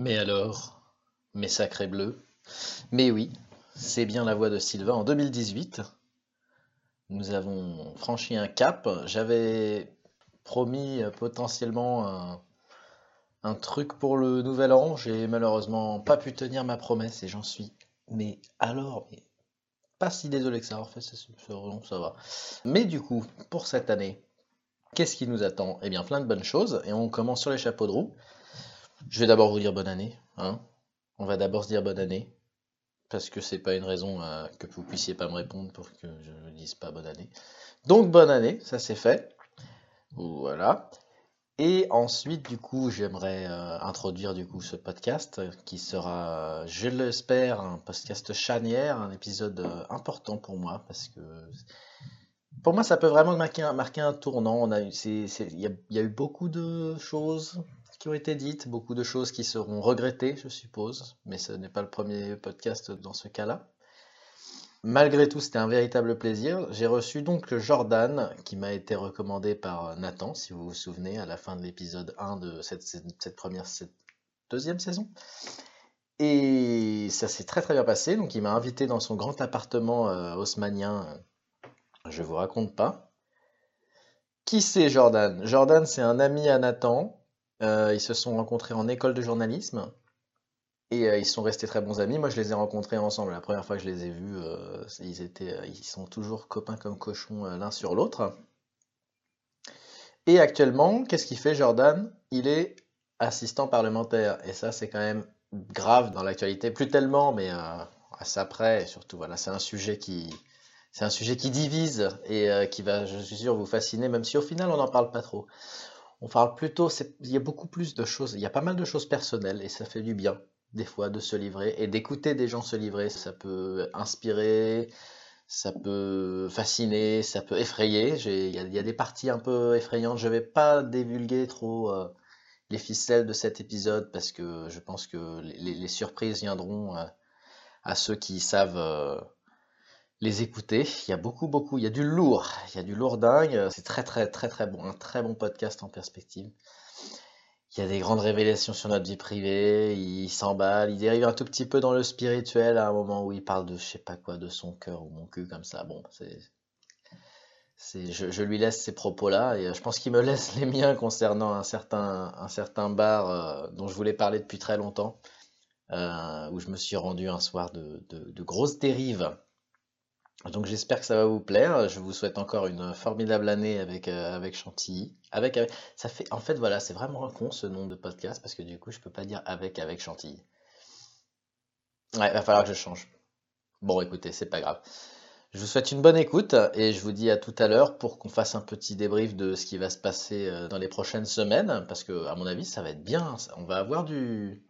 Mais alors, mes sacrés bleus. Mais oui, c'est bien la voix de Sylvain en 2018. Nous avons franchi un cap. J'avais promis euh, potentiellement un, truc pour le nouvel an. J'ai malheureusement pas pu tenir ma promesse et j'en suis. Mais alors, mais pas si désolé que ça. En fait, ça va. Mais du coup, pour cette année, qu'est-ce qui nous attend? Eh bien, plein de bonnes choses. Et on commence sur les chapeaux de roue. Je vais d'abord vous dire bonne année, hein. On va d'abord se dire bonne année, parce que c'est pas une raison euh, que vous puissiez pas me répondre pour que je ne dise pas bonne année. Donc bonne année, ça c'est fait. Voilà. Et ensuite, du coup, j'aimerais euh, introduire du coup ce podcast euh, qui sera, je l'espère, un podcast charnière, un épisode important pour moi parce que pour moi, ça peut vraiment marquer un, tournant. Il y a eu beaucoup de choses qui ont été dites, beaucoup de choses qui seront regrettées, je suppose, mais ce n'est pas le premier podcast dans ce cas-là. Malgré tout, c'était un véritable plaisir. J'ai reçu donc Jordan, qui m'a été recommandé par Nathan, si vous vous souvenez, à la fin de l'épisode 1 de cette, cette première, cette deuxième saison. Et ça s'est très très bien passé. Donc il m'a invité dans son grand appartement euh, haussmannien. Je vous raconte pas. Qui c'est Jordan? Jordan, c'est un ami à Nathan. Euh, ils se sont rencontrés en école de journalisme. Et euh, ils sont restés très bons amis. Moi, je les ai rencontrés ensemble. La première fois que je les ai vus, euh, ils étaient, ils sont toujours copains comme cochons l'un sur l'autre. Et actuellement, qu'est-ce qu'il fait, Jordan? Il est assistant parlementaire. Et ça, c'est quand même grave dans l'actualité. Plus tellement, mais à ça près. Surtout, voilà, c'est un sujet qui, c'est un sujet qui divise et qui va, je suis sûr, vous fasciner, même si au final, on n'en parle pas trop. On parle plutôt, il y a beaucoup plus de choses, il y a pas mal de choses personnelles et ça fait du bien, des fois, de se livrer et d'écouter des gens se livrer. Ça peut inspirer, ça peut fasciner, ça peut effrayer. Il y a, des parties un peu effrayantes. Je vais pas divulguer trop euh, les ficelles de cet épisode parce que je pense que les, les surprises viendront euh, à ceux qui savent euh, les écouter. Il y a beaucoup, beaucoup, il y a du lourd, il y a du lourd dingue. C'est très, très, très, très bon, un très bon podcast en perspective. Il y a des grandes révélations sur notre vie privée, il s'emballe, il dérive un tout petit peu dans le spirituel à un moment où il parle de je sais pas quoi, de son cœur ou mon cul comme ça. Bon, c'est, je, je lui laisse ces propos-là et euh, je pense qu'il me laisse les miens concernant un certain, un certain bar euh, dont je voulais parler depuis très longtemps, euh, où je me suis rendu un soir de, de grosses dérives. Donc j'espère que ça va vous plaire. Je vous souhaite encore une formidable année avec, euh, avec Chantilly. Avec, avec- ça fait, en fait, voilà, c'est vraiment un con ce nom de podcast parce que du coup, je peux pas dire avec avec Chantilly. Ouais, va falloir que je change. Bon, écoutez, c'est pas grave. Je vous souhaite une bonne écoute et je vous dis à tout à l'heure pour qu'on fasse un petit débrief de ce qui va se passer euh, dans les prochaines semaines parce que, à mon avis, ça va être bien. On va avoir du,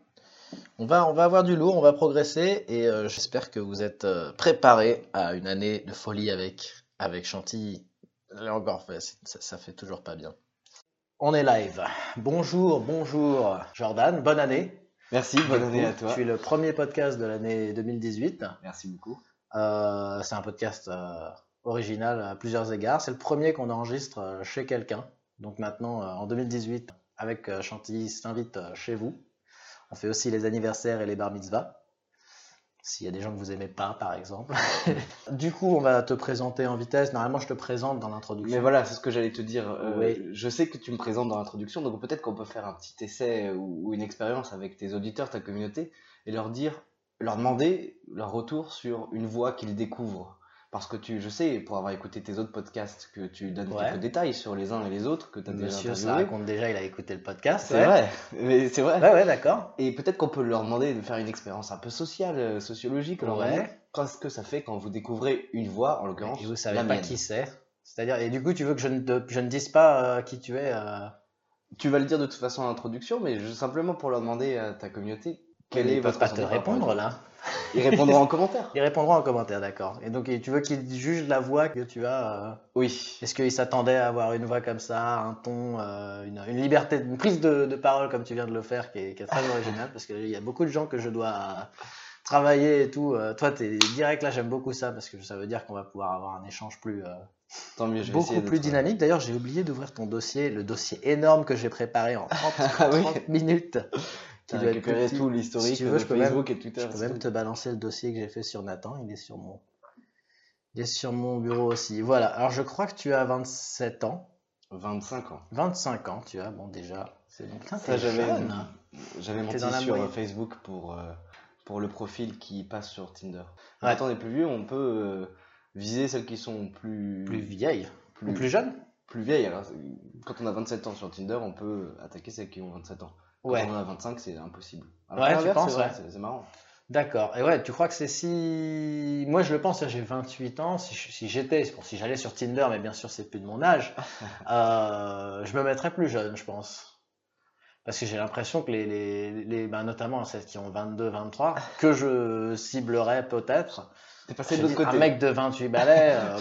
on va, on va avoir du lourd, on va progresser et euh, j'espère que vous êtes euh, préparés à une année de folie avec, avec Chantilly. Là encore, ça, ça fait toujours pas bien. On est live. Bonjour, bonjour Jordan, bonne année. Merci, bonne année à toi. Tu es le premier podcast de l'année 2018. Merci beaucoup. Euh, c'est un podcast euh, original à plusieurs égards. C'est le premier qu'on enregistre chez quelqu'un. Donc maintenant, en 2018, avec Chantilly s'invite chez vous. On fait aussi les anniversaires et les bar mitzvahs. S'il y a des gens que vous aimez pas, par exemple. du coup, on va te présenter en vitesse. Normalement, je te présente dans l'introduction. Mais voilà, c'est ce que j'allais te dire. Euh, Oui. Je sais que tu me présentes dans l'introduction, donc peut-être qu'on peut faire un petit essai ou, ou une expérience avec tes auditeurs, ta communauté, et leur dire, leur demander leur retour sur une voix qu'ils découvrent. Parce que tu, je sais, pour avoir écouté tes autres podcasts, que tu donnes Ouais. quelques détails sur les uns et les autres, que tu as déjà Monsieur, ça interviewés. raconte déjà, il a écouté le podcast. C'est ouais. vrai, mais c'est vrai. Ouais, ouais, d'accord. Et peut-être qu'on peut leur demander de faire une expérience un peu sociale, euh, sociologique, Ouais. qu'est-ce que ça fait quand vous découvrez une voix, en l'occurrence Et vous savez la pas mienne? qui c'est. C'est-à-dire, et du coup, tu veux que je ne, te- je ne dise pas euh, qui tu es euh, Tu vas le dire de toute façon en introduction, mais je- simplement pour leur demander à ta communauté quel Ils est peuvent pas te répondre là. Ils répondront en commentaire. Ils répondront en commentaire, d'accord. Et donc, tu veux qu'ils jugent la voix que tu as euh, Oui. Est-ce qu'ils s'attendaient à avoir une voix comme ça, un ton, euh, une, une liberté, une prise de, de parole comme tu viens de le faire qui est, qui est très originale Parce qu'il y a beaucoup de gens que je dois travailler et tout. Euh, toi, tu es direct là, j'aime beaucoup ça parce que ça veut dire qu'on va pouvoir avoir un échange plus, Tant mieux, je beaucoup plus dynamique. D'ailleurs, j'ai oublié d'ouvrir ton dossier, le dossier énorme que j'ai préparé en 30, Ah oui. 30 minutes, T'as être récupéré tout Si l'historique tu de même- Facebook et Twitter. Je peux même tout. te balancer le dossier que j'ai fait sur Nathan, il est sur mon, il est sur mon bureau aussi. Voilà, alors je crois que tu as 27 ans, 25 ans. 25 ans, tu as, bon déjà, c'est bon. Putain, Ça, j'avais la sur moyenne. Facebook pour, euh, pour le profil qui passe sur Tinder. Ouais. Quand on est plus vieux, on peut euh, viser celles qui sont plus, Plus vieille, plus, ou plus vieilles. Alors, quand on a 27 ans sur Tinder, on peut attaquer celles qui ont 27 ans. Quand Ouais, on a 25, c'est impossible. Alors, Ouais, tu penses, ouais. c'est- marrant. d'accord. Et ouais, tu crois que c'est si... Moi je le pense, j'ai 28 ans, si, j'étais, pour si j'allais sur Tinder, mais bien sûr c'est plus de mon âge, euh, je me mettrais plus jeune, je pense. Parce que j'ai l'impression que les, les, les- ben, notamment celles qui ont 22, 23, que je ciblerais peut-être. T'es passé de l'autre côté. Un mec de 28 balais, euh,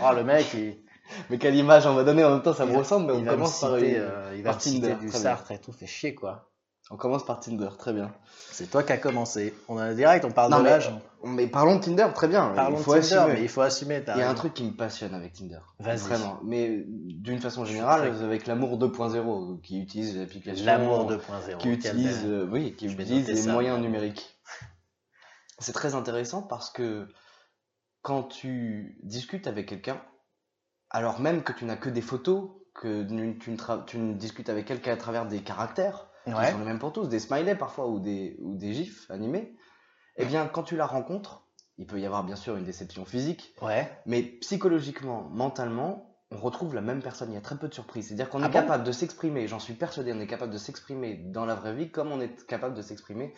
oh, le mec, il, Mais quelle image on va donner en même temps, ça me ressemble, mais on commence par, citer, une- euh, il va par Tinder, du. Sartre et tout, fait chier quoi. on commence par Tinder, très bien. C'est toi qui as commencé. On a direct, on parle Non, de l'âge. Mais parlons de Tinder, très bien. Parlons il de faut Tinder, assumer. mais il faut assumer. Il y a un truc qui me passionne avec Tinder. Vas-y. Vraiment. Mais d'une façon générale, très- avec l'amour 2.0, qui utilise l'application. L'amour 2.0. Qui utilise, euh, oui, qui utilise les ça. moyens numériques. C'est très intéressant parce que quand tu discutes avec quelqu'un, alors même que tu n'as que des photos, que tu ne, tra- tu ne discutes avec elle qu'à travers des caractères, qui sont les mêmes pour tous, des smileys parfois ou des, ou des gifs animés, eh bien, quand tu la rencontres, il peut y avoir bien sûr une déception physique, Ouais. mais psychologiquement, mentalement, on retrouve la même personne. Il y a très peu de surprises. C'est-à-dire qu'on Ah est bon? capable de s'exprimer, j'en suis persuadé, on est capable de s'exprimer dans la vraie vie comme on est capable de s'exprimer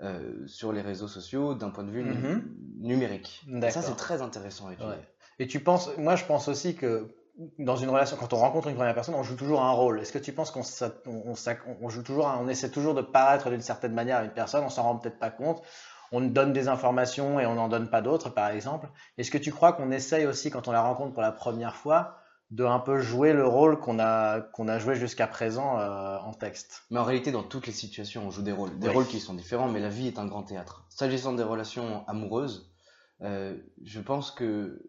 euh, sur les réseaux sociaux d'un point de vue Mhm. numérique. Et ça, c'est très intéressant à étudier. Ouais. Et tu penses, moi je pense aussi que dans une relation, quand on rencontre une première personne, on joue toujours un rôle. Est-ce que tu penses qu'on s'a- on, on s'a- on joue toujours, on essaie toujours de paraître d'une certaine manière à une personne, on s'en rend peut-être pas compte, on donne des informations et on n'en donne pas d'autres, par exemple. Est-ce que tu crois qu'on essaye aussi, quand on la rencontre pour la première fois, de un peu jouer le rôle qu'on a, qu'on a joué jusqu'à présent euh, en texte? Mais en réalité, dans toutes les situations, on joue des rôles. Des Oui. rôles qui sont différents, mais la vie est un grand théâtre. S'agissant des relations amoureuses, euh, je pense que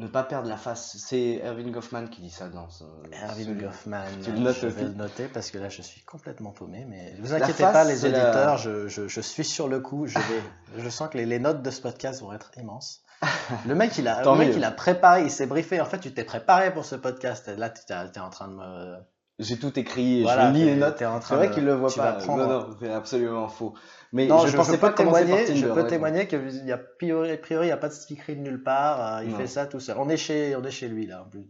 ne pas perdre la face, c'est Erwin Goffman qui dit ça dans ce, Erwin celui- Goffman, Tu le notes je vais le noter parce que là je suis complètement paumé, mais ne vous inquiétez face, pas les la- auditeurs, je, je- je suis sur le coup, je, vais, je sens que les, les notes de ce podcast vont être immenses. Le mec il a, le mec, il a préparé, il s'est briefé, en fait tu t'es préparé pour ce podcast, là tu es en train de me... J'ai tout écrit, Voilà, je lis les notes. C'est vrai qu'il le voit pas. prendre- Non, non, c'est absolument faux. Mais Non, je, je, pensais je pas témoigner, Tinder. je peux témoigner qu'il y a, priori, priori, il n'y a pas de stickery de nulle part, euh, il Non. fait ça tout seul. On est chez, on est chez lui là en plus.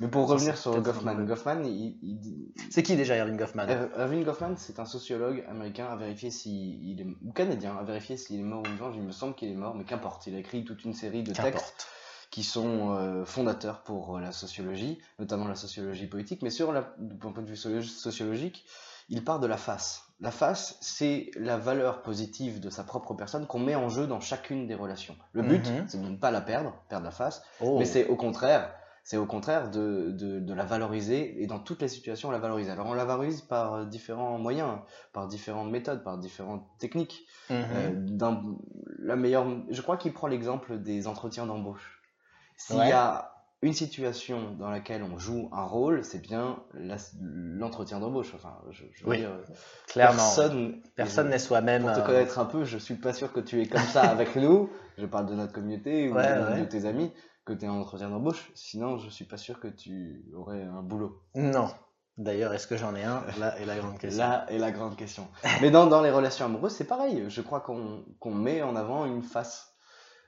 Mais pour Ça, revenir sur Goffman, Goffman, il, il dit- C'est qui déjà Erwin Goffman? Erwin Goffman, c'est un sociologue américain à vérifier il est ou canadien à vérifier s'il est mort ou vivant. Il me semble qu'il est mort, mais qu'importe. Il a écrit toute une série de textes. Qui sont euh, fondateurs pour euh, la sociologie, notamment la sociologie politique, mais sur la, du point de vue socio- sociologique, il part de la face. La face, c'est la valeur positive de sa propre personne qu'on met en jeu dans chacune des relations. Le but, Mhm. c'est de ne pas la perdre, perdre la face, Oh. mais c'est au contraire, c'est au contraire de, de, de la valoriser et dans toutes les situations la valoriser. Alors on la valorise par euh, différents moyens, par différentes méthodes, par différentes techniques. Mhm. Euh, d'un- la meilleure, je crois qu'il prend l'exemple des entretiens d'embauche. S'il Ouais. y a une situation dans laquelle on joue un rôle, c'est bien l'entretien d'embauche. Enfin, je, je veux Oui, dire, euh, Clairement. personne, n'est soi-même. Pour te euh, connaître un peu, je suis pas sûr que tu es comme ça avec nous. Je parle de notre communauté ou Ouais, de, ouais. de tes amis, que tu es en entretien d'embauche. Sinon, je suis pas sûr que tu aurais un boulot. Non. D'ailleurs, est-ce que j'en ai un? Là est la grande question. Là est la grande question. Mais dans, dans les relations amoureuses, c'est pareil. Je crois qu'on met en avant une face,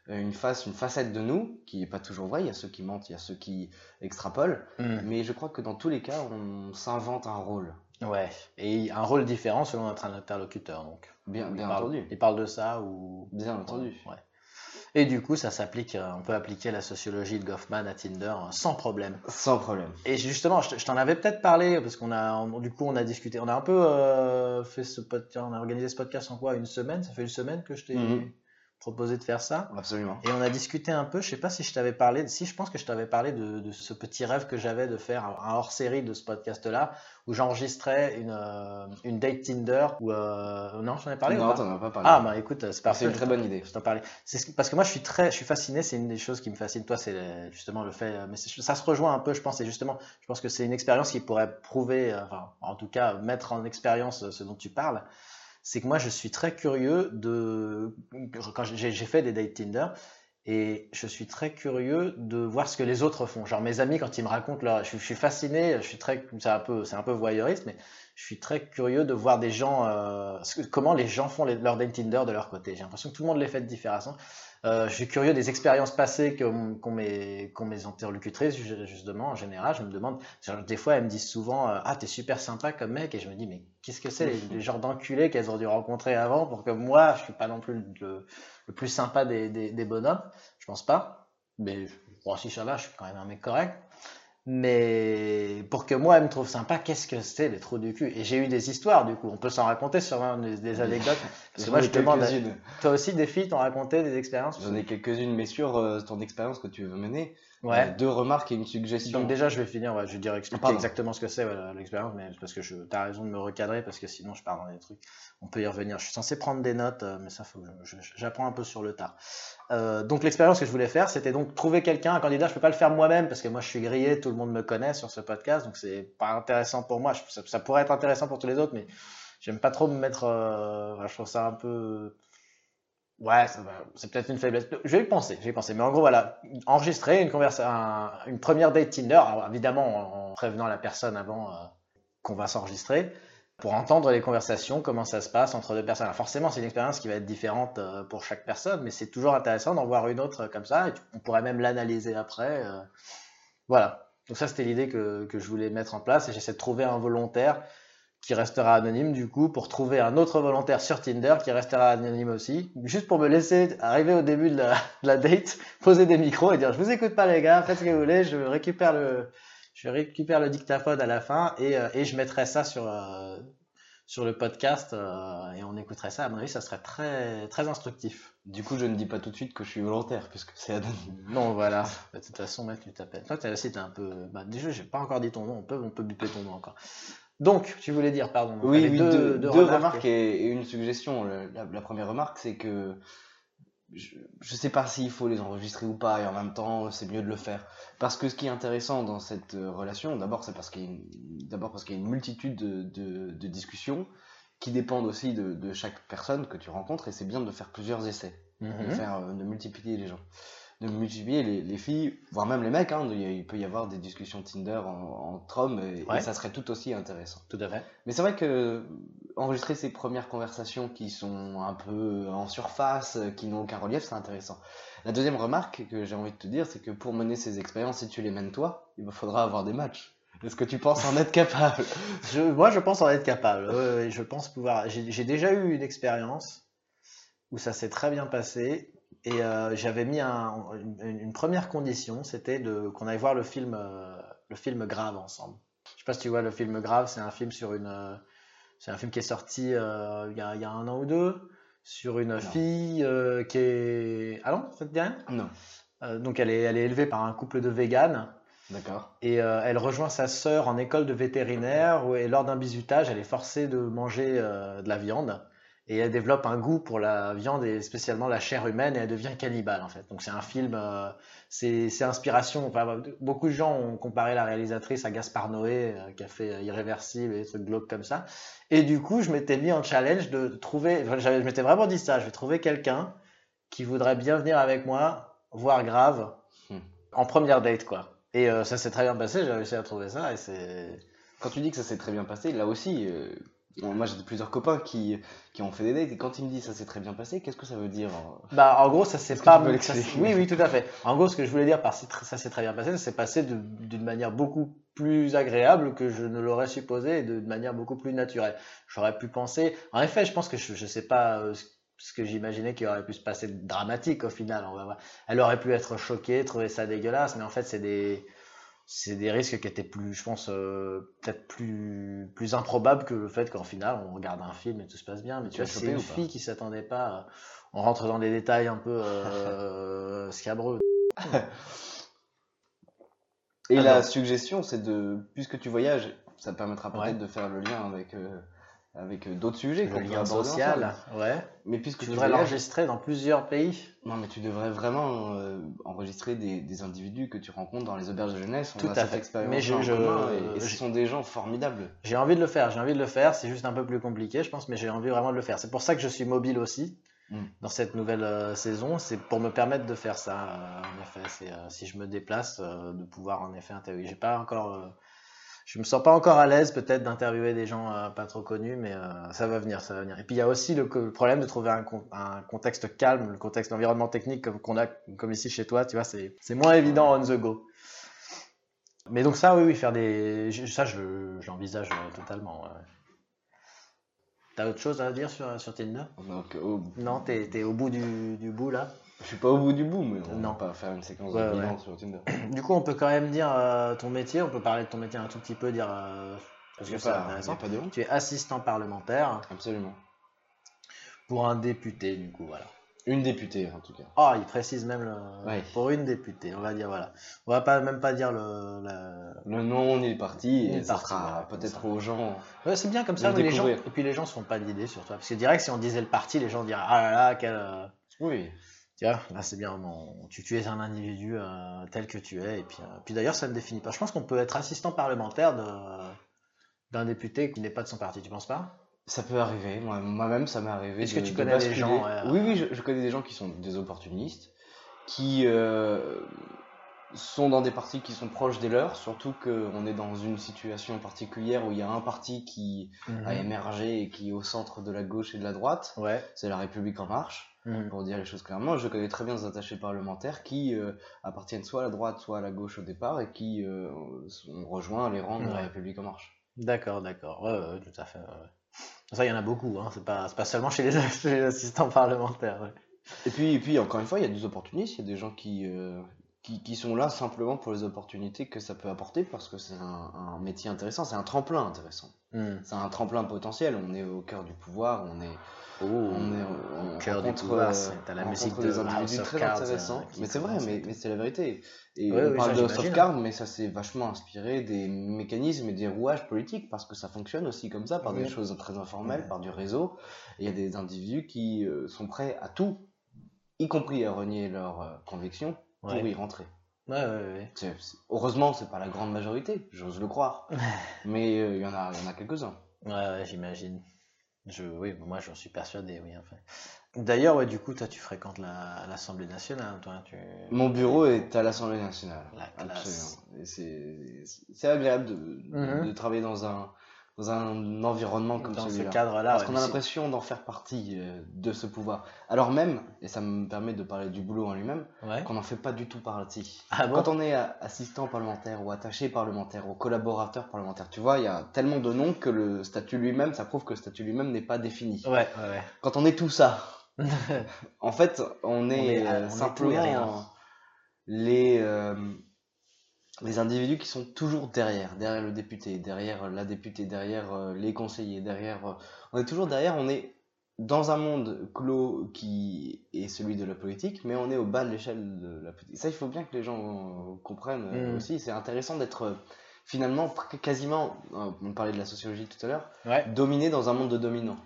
une face, une facette de nous qui est pas toujours vraie. Il y a ceux qui mentent, il y a ceux qui extrapolent. Hmm. Mais je crois que dans tous les cas, on s'invente un rôle. Ouais. Et un rôle différent selon notre interlocuteur, donc. Bien, Il bien parle- entendu. Il parle de ça ou. Bien entendu. Ouais. Et du coup, ça s'applique, euh, on peut appliquer la sociologie de Goffman à Tinder euh, sans problème. Sans problème. Et justement, je, t'en avais peut-être parlé parce qu'on a, on- du coup, on a discuté, on a un peu euh, fait ce podcast, on a organisé ce podcast en quoi Une semaine? Ça fait une semaine que je t'ai Mhm. Proposé de faire ça. Absolument. Et on a discuté un peu, je sais pas si je t'avais parlé, si je pense que je t'avais parlé de, de ce petit rêve que j'avais de faire un, hors-série de ce podcast-là, où j'enregistrais une, euh, une date Tinder, ou euh, non, j'en ai parlé non, t'en as pas parlé. Ah bah écoute, c'est c'est parfait. une très bonne idée. Je t'en parlais. C'est ce- parce que moi je suis très, je suis fasciné. C'est une des choses qui me fascine. Toi, c'est euh, justement le fait. Mais c'est- ça se rejoint un peu, je pense. Et justement, je pense que c'est une expérience qui pourrait prouver, euh, enfin, en tout cas, mettre en expérience euh, ce dont tu parles. C'est que moi, je suis très curieux de. Quand j'ai fait des dates Tinder, et je suis très curieux de voir ce que les autres font. Genre mes amis, quand ils me racontent leur. Je, suis- fasciné, je suis très. C'est un peu, c'est un peu voyeuriste, mais je suis très curieux de voir des gens. euh, comment les gens font les- leur date Tinder de leur côté. J'ai l'impression que tout le monde les fait de différemment. Euh, je suis curieux des expériences passées qu'ont qu'ont mes, qu'ont mes interlocutrices, ju- justement, en général. Je me demande, genre, des fois, elles me disent souvent euh, Ah, t'es super sympa comme mec. Et je me dis Mais qu'est-ce que c'est, les, les genres d'enculés qu'elles ont dû rencontrer avant pour que moi, je suis pas non plus le, le plus sympa des, des, des bonhommes Je pense pas. Mais bon, si ça va, je suis quand même un mec correct. Mais pour que moi, elle me trouve sympa, qu'est-ce que c'est les trous du cul? Et j'ai eu des histoires, du coup. On peut s'en raconter sur un- des, des anecdotes. Parce que moi, je demande. quelques-unes. Toi aussi, des filles t'ont raconté des expériences? J'en ai quelques-unes, mais sur euh, ton expérience que tu veux mener, Ouais. euh, deux remarques et une suggestion. Donc déjà, je vais finir, ouais, je vais dire expliquer Pardon. exactement ce que c'est voilà, l'expérience, mais parce que je, as raison de me recadrer, parce que sinon je pars dans des trucs. On peut y revenir. Je suis censé prendre des notes, euh, mais ça, faut, j'apprends un peu sur le tard. Euh, donc l'expérience que je voulais faire, c'était donc trouver quelqu'un, un candidat. Je peux pas le faire moi-même parce que moi je suis grillé, tout le monde me connaît sur ce podcast, donc c'est pas intéressant pour moi. Je- ça, ça pourrait être intéressant pour tous les autres, mais j'aime pas trop me mettre. euh, je trouve ça un peu. Ouais, c'est peut-être une faiblesse. Je vais y penser, je vais y penser. Mais en gros, voilà, enregistrer une conversation, une première date Tinder, évidemment en en prévenant la personne avant euh, qu'on va s'enregistrer, pour entendre les conversations, comment ça se passe entre deux personnes. Alors forcément, c'est une expérience qui va être différente euh, pour chaque personne, mais c'est toujours intéressant d'en voir une autre euh, comme ça, on pourrait même l'analyser après. Voilà. Donc ça, c'était l'idée que, que je voulais mettre en place, et j'essaie de trouver un volontaire qui restera anonyme du coup pour trouver un autre volontaire sur Tinder qui restera anonyme aussi, juste pour me laisser arriver au début de la, de la date, poser des micros et dire je vous écoute pas les gars, faites ce que vous voulez, je récupère le, je récupère le dictaphone à la fin et, euh, et je mettrai ça sur, euh, sur le podcast euh, et on écouterait ça. À mon avis, ça serait très, très instructif. Du coup, je ne dis pas tout de suite que je suis volontaire, puisque c'est anonyme. Non, voilà. De toute façon, mec, tu t'appelles. Toi, aussi, t'es un peu. Bah, déjà, j'ai pas encore dit ton nom. On peut, on peut biper ton nom encore. Donc, tu voulais dire, pardon. Oui, deux, deux, deux deux remarques. remarques et, et une suggestion. La, la première remarque, c'est que je ne sais pas s'il faut les enregistrer ou pas, et en même temps, c'est mieux de le faire. Parce que ce qui est intéressant dans cette euh, relation, d'abord, c'est parce qu'il y a une, y a multitude de, de- de discussions qui dépendent aussi de, de chaque personne que tu rencontres, et c'est bien de faire plusieurs essais, de, Mhm. faire, euh, de multiplier les gens. De multiplier les, les filles, voire même les mecs, hein, il peut y avoir des discussions Tinder en- entre hommes, et, ça serait tout aussi intéressant. Tout à fait. Mais c'est vrai que enregistrer ces premières conversations qui sont un peu en surface, euh, qui n'ont aucun relief, c'est intéressant. La deuxième remarque que j'ai envie de te dire, c'est que pour mener ces expériences, si tu les mènes toi, il faudra avoir des matchs. Est-ce que tu penses en être capable? Je, moi, je pense en être capable. Je pense pouvoir. J'ai déjà eu une expérience où ça s'est très bien passé et euh, j'avais mis un- une, une première condition, c'était qu'on aille voir le film, euh, le film Grave ensemble. Je sais pas si tu vois le film Grave, c'est un film sur une, euh, c'est un film qui est sorti il y a, il y a un an ou deux sur une fille qui est. Ah non, ça te dit rien? Non. Donc elle est, elle est élevée par un couple de véganes. D'accord. Et elle rejoint sa sœur en école de vétérinaire où, et lors d'un bizutage, elle est forcée de manger de la viande. Et elle développe un goût pour la viande et spécialement la chair humaine et elle devient cannibale en fait. Donc c'est un film, euh, c'est inspiration. Enfin, beaucoup de gens ont comparé la réalisatrice à Gaspard Noé euh, qui a fait euh, Irréversible et des trucs glauques comme ça. Et du coup, je m'étais mis en challenge de trouver, enfin, je m'étais vraiment dit ça, je vais trouver quelqu'un qui voudrait bien venir avec moi voir Grave Hmm. en première date quoi. Et ça s'est très bien passé, j'ai réussi à trouver ça et c'est. Quand tu dis que ça s'est très bien passé, là aussi, moi j'ai plusieurs copains qui, qui ont fait des dates, et quand ils me disent ça s'est très bien passé, qu'est-ce que ça veut dire euh Bah en gros ça s'est que pas. tu peux ça l'expliquer s'est- oui oui tout à fait. En gros ce que je voulais dire par ça s'est très bien passé, ça s'est passé d'une manière beaucoup plus agréable que je ne l'aurais supposé et de- d'une manière beaucoup plus naturelle. J'aurais pu penser. En effet je pense que je, je sais pas euh, ce que j'imaginais qui aurait pu se passer de dramatique au final. On va voir. Elle aurait pu être choquée, trouver ça dégueulasse, mais en fait c'est des c'est des risques qui étaient plus, je pense, euh, peut-être plus, plus improbables que le fait qu'en final on regarde un film et tout se passe bien. Mais tu vois, c'est une fille qui s'attendait pas. à- On rentre dans des détails un peu euh, scabreux. Et Ah la non. suggestion, c'est de, puisque tu voyages, ça te permettra peut-être Ouais. de faire le lien avec, euh, avec euh, d'autres sujets Le qu'on peut lien social, ouais. Mais puisque Tu voyages- l'enregistrer dans plusieurs pays Non, mais tu devrais vraiment euh, enregistrer des, des individus que tu rencontres dans les auberges de jeunesse. On Tout a à cette fait. expérience Mais je- en je- et, ce sont des gens formidables. J'ai envie de le faire, j'ai envie de le faire, c'est juste un peu plus compliqué, je pense, mais j'ai envie vraiment de le faire. C'est pour ça que je suis mobile aussi Mm. dans cette nouvelle euh, saison, c'est pour me permettre de faire ça. euh, en effet, c'est si je me déplace, de pouvoir en effet interviewer. J'ai pas encore, je me sens pas encore à l'aise peut-être d'interviewer des gens euh, pas trop connus, mais euh, ça va venir, ça va venir. Et puis il y a aussi le, problème de trouver un, con- un contexte calme, le contexte d'environnement technique comme qu'on a, comme ici chez toi, tu vois, c'est moins évident on the go. Mais donc ça, oui, oui, faire des, ça, je, je l'envisage euh, totalement. ouais. T'as autre chose à dire sur, sur Tinder? Donc, Non, t'es, au bout du, du bout là? Je suis pas au bout du bout, mais on Non. va pas faire une séquence Ouais, de bilan ouais. sur Tinder. Du coup, on peut quand même dire euh, ton métier, on peut parler de ton métier un tout petit peu, dire euh, parce que c'est intéressant. pas de honte. Tu es assistant parlementaire Absolument. pour un député, du coup, voilà. Une députée, en tout cas. Ah, il précise même le... Ouais. pour une députée, on va dire voilà. On va pas même pas dire le. Le nom ni le parti, et ça sera peut-être aux gens. Ouais, c'est bien comme ça. Mais les gens... Et puis les gens se font pas d'idée sur toi, parce que direct si on disait le parti, les gens diraient ah là là quel. euh, Oui. Tu vois, là c'est bien, tu, tu es un individu euh, tel que tu es, et puis, euh, puis d'ailleurs ça ne définit pas. Je pense qu'on peut être assistant parlementaire de- d'un député qui n'est pas de son parti, tu penses pas? Ça peut arriver, moi- moi-même ça m'est arrivé. Est-ce que tu de connais des gens, ouais, Oui, oui, je, je connais des gens qui sont des opportunistes, qui euh, sont dans des partis qui sont proches des leurs, surtout qu'on est dans une situation particulière où il y a un parti qui a émergé et qui est au centre de la gauche et de la droite, Ouais. c'est la République en marche. Mhm. Pour dire les choses clairement, je connais très bien des attachés parlementaires qui euh, appartiennent soit à la droite, soit à la gauche au départ et qui euh, ont rejoint les rangs de la. République en marche. D'accord, d'accord. Ouais, tout à fait. ouais. Ça, il y en a beaucoup, hein. c'est pas, seulement chez les, chez les assistants parlementaires. Et puis, et puis, encore une fois, il y a des opportunistes, il y a des gens qui, euh, qui, qui sont là simplement pour les opportunités que ça peut apporter parce que c'est un, un métier intéressant, c'est un tremplin intéressant. Mhm. C'est un tremplin potentiel, on est au cœur du pouvoir, on est, Oh, on est on au cœur du pouvoir, euh, c'est- t'as la musique de des House of très Cards, euh, mais c'est vrai, mais, mais c'est la vérité. Et Ouais, on oui, parle de House of j'imagine. Cards, mais ça s'est vachement inspiré des mécanismes et des rouages politiques parce que ça fonctionne aussi comme ça, par des choses très informelles, par du réseau. Il y a des individus qui euh, sont prêts à tout, y compris à renier leurs convictions, pour Ouais. y rentrer. Ouais, ouais, ouais. C'est- c'est- heureusement, c'est pas la grande majorité, j'ose le croire. mais euh, il y en a, il y en a quelques-uns. Ouais, ouais, j'imagine. Je, oui, moi j'en suis persuadé, oui, enfin. D'ailleurs, ouais, du coup, toi, tu fréquentes la- l'Assemblée nationale, toi, tu... Mon bureau est à l'Assemblée nationale. La classe. Absolument. Et c'est c'est agréable de, de- Mhm. de travailler dans un, dans un environnement comme Dans ce celui-là. cadre-là, Parce ouais, qu'on a l'impression d'en faire partie euh, de ce pouvoir. Alors même, et ça me permet de parler du boulot en lui-même, Ouais. qu'on n'en fait pas du tout partie. Ah bon? Quand on est a- assistant parlementaire ou attaché parlementaire ou collaborateur parlementaire, tu vois, il y a tellement de noms que le statut lui-même, ça prouve que le statut lui-même n'est pas défini. Ouais, ouais, Quand on est tout ça, en fait, on est, est- euh, est simplement tout et rien. les, euh, les individus qui sont toujours derrière, derrière le député, derrière la députée, derrière euh, les conseillers, derrière. euh, on est toujours derrière, on est dans un monde clos qui est celui de la politique, mais on est au bas de l'échelle de la politique. Ça, il faut bien que les gens euh, comprennent euh, Mm. aussi. C'est intéressant d'être finalement quasiment, on parlait de la sociologie tout à l'heure, Ouais. dominé dans un monde de dominants.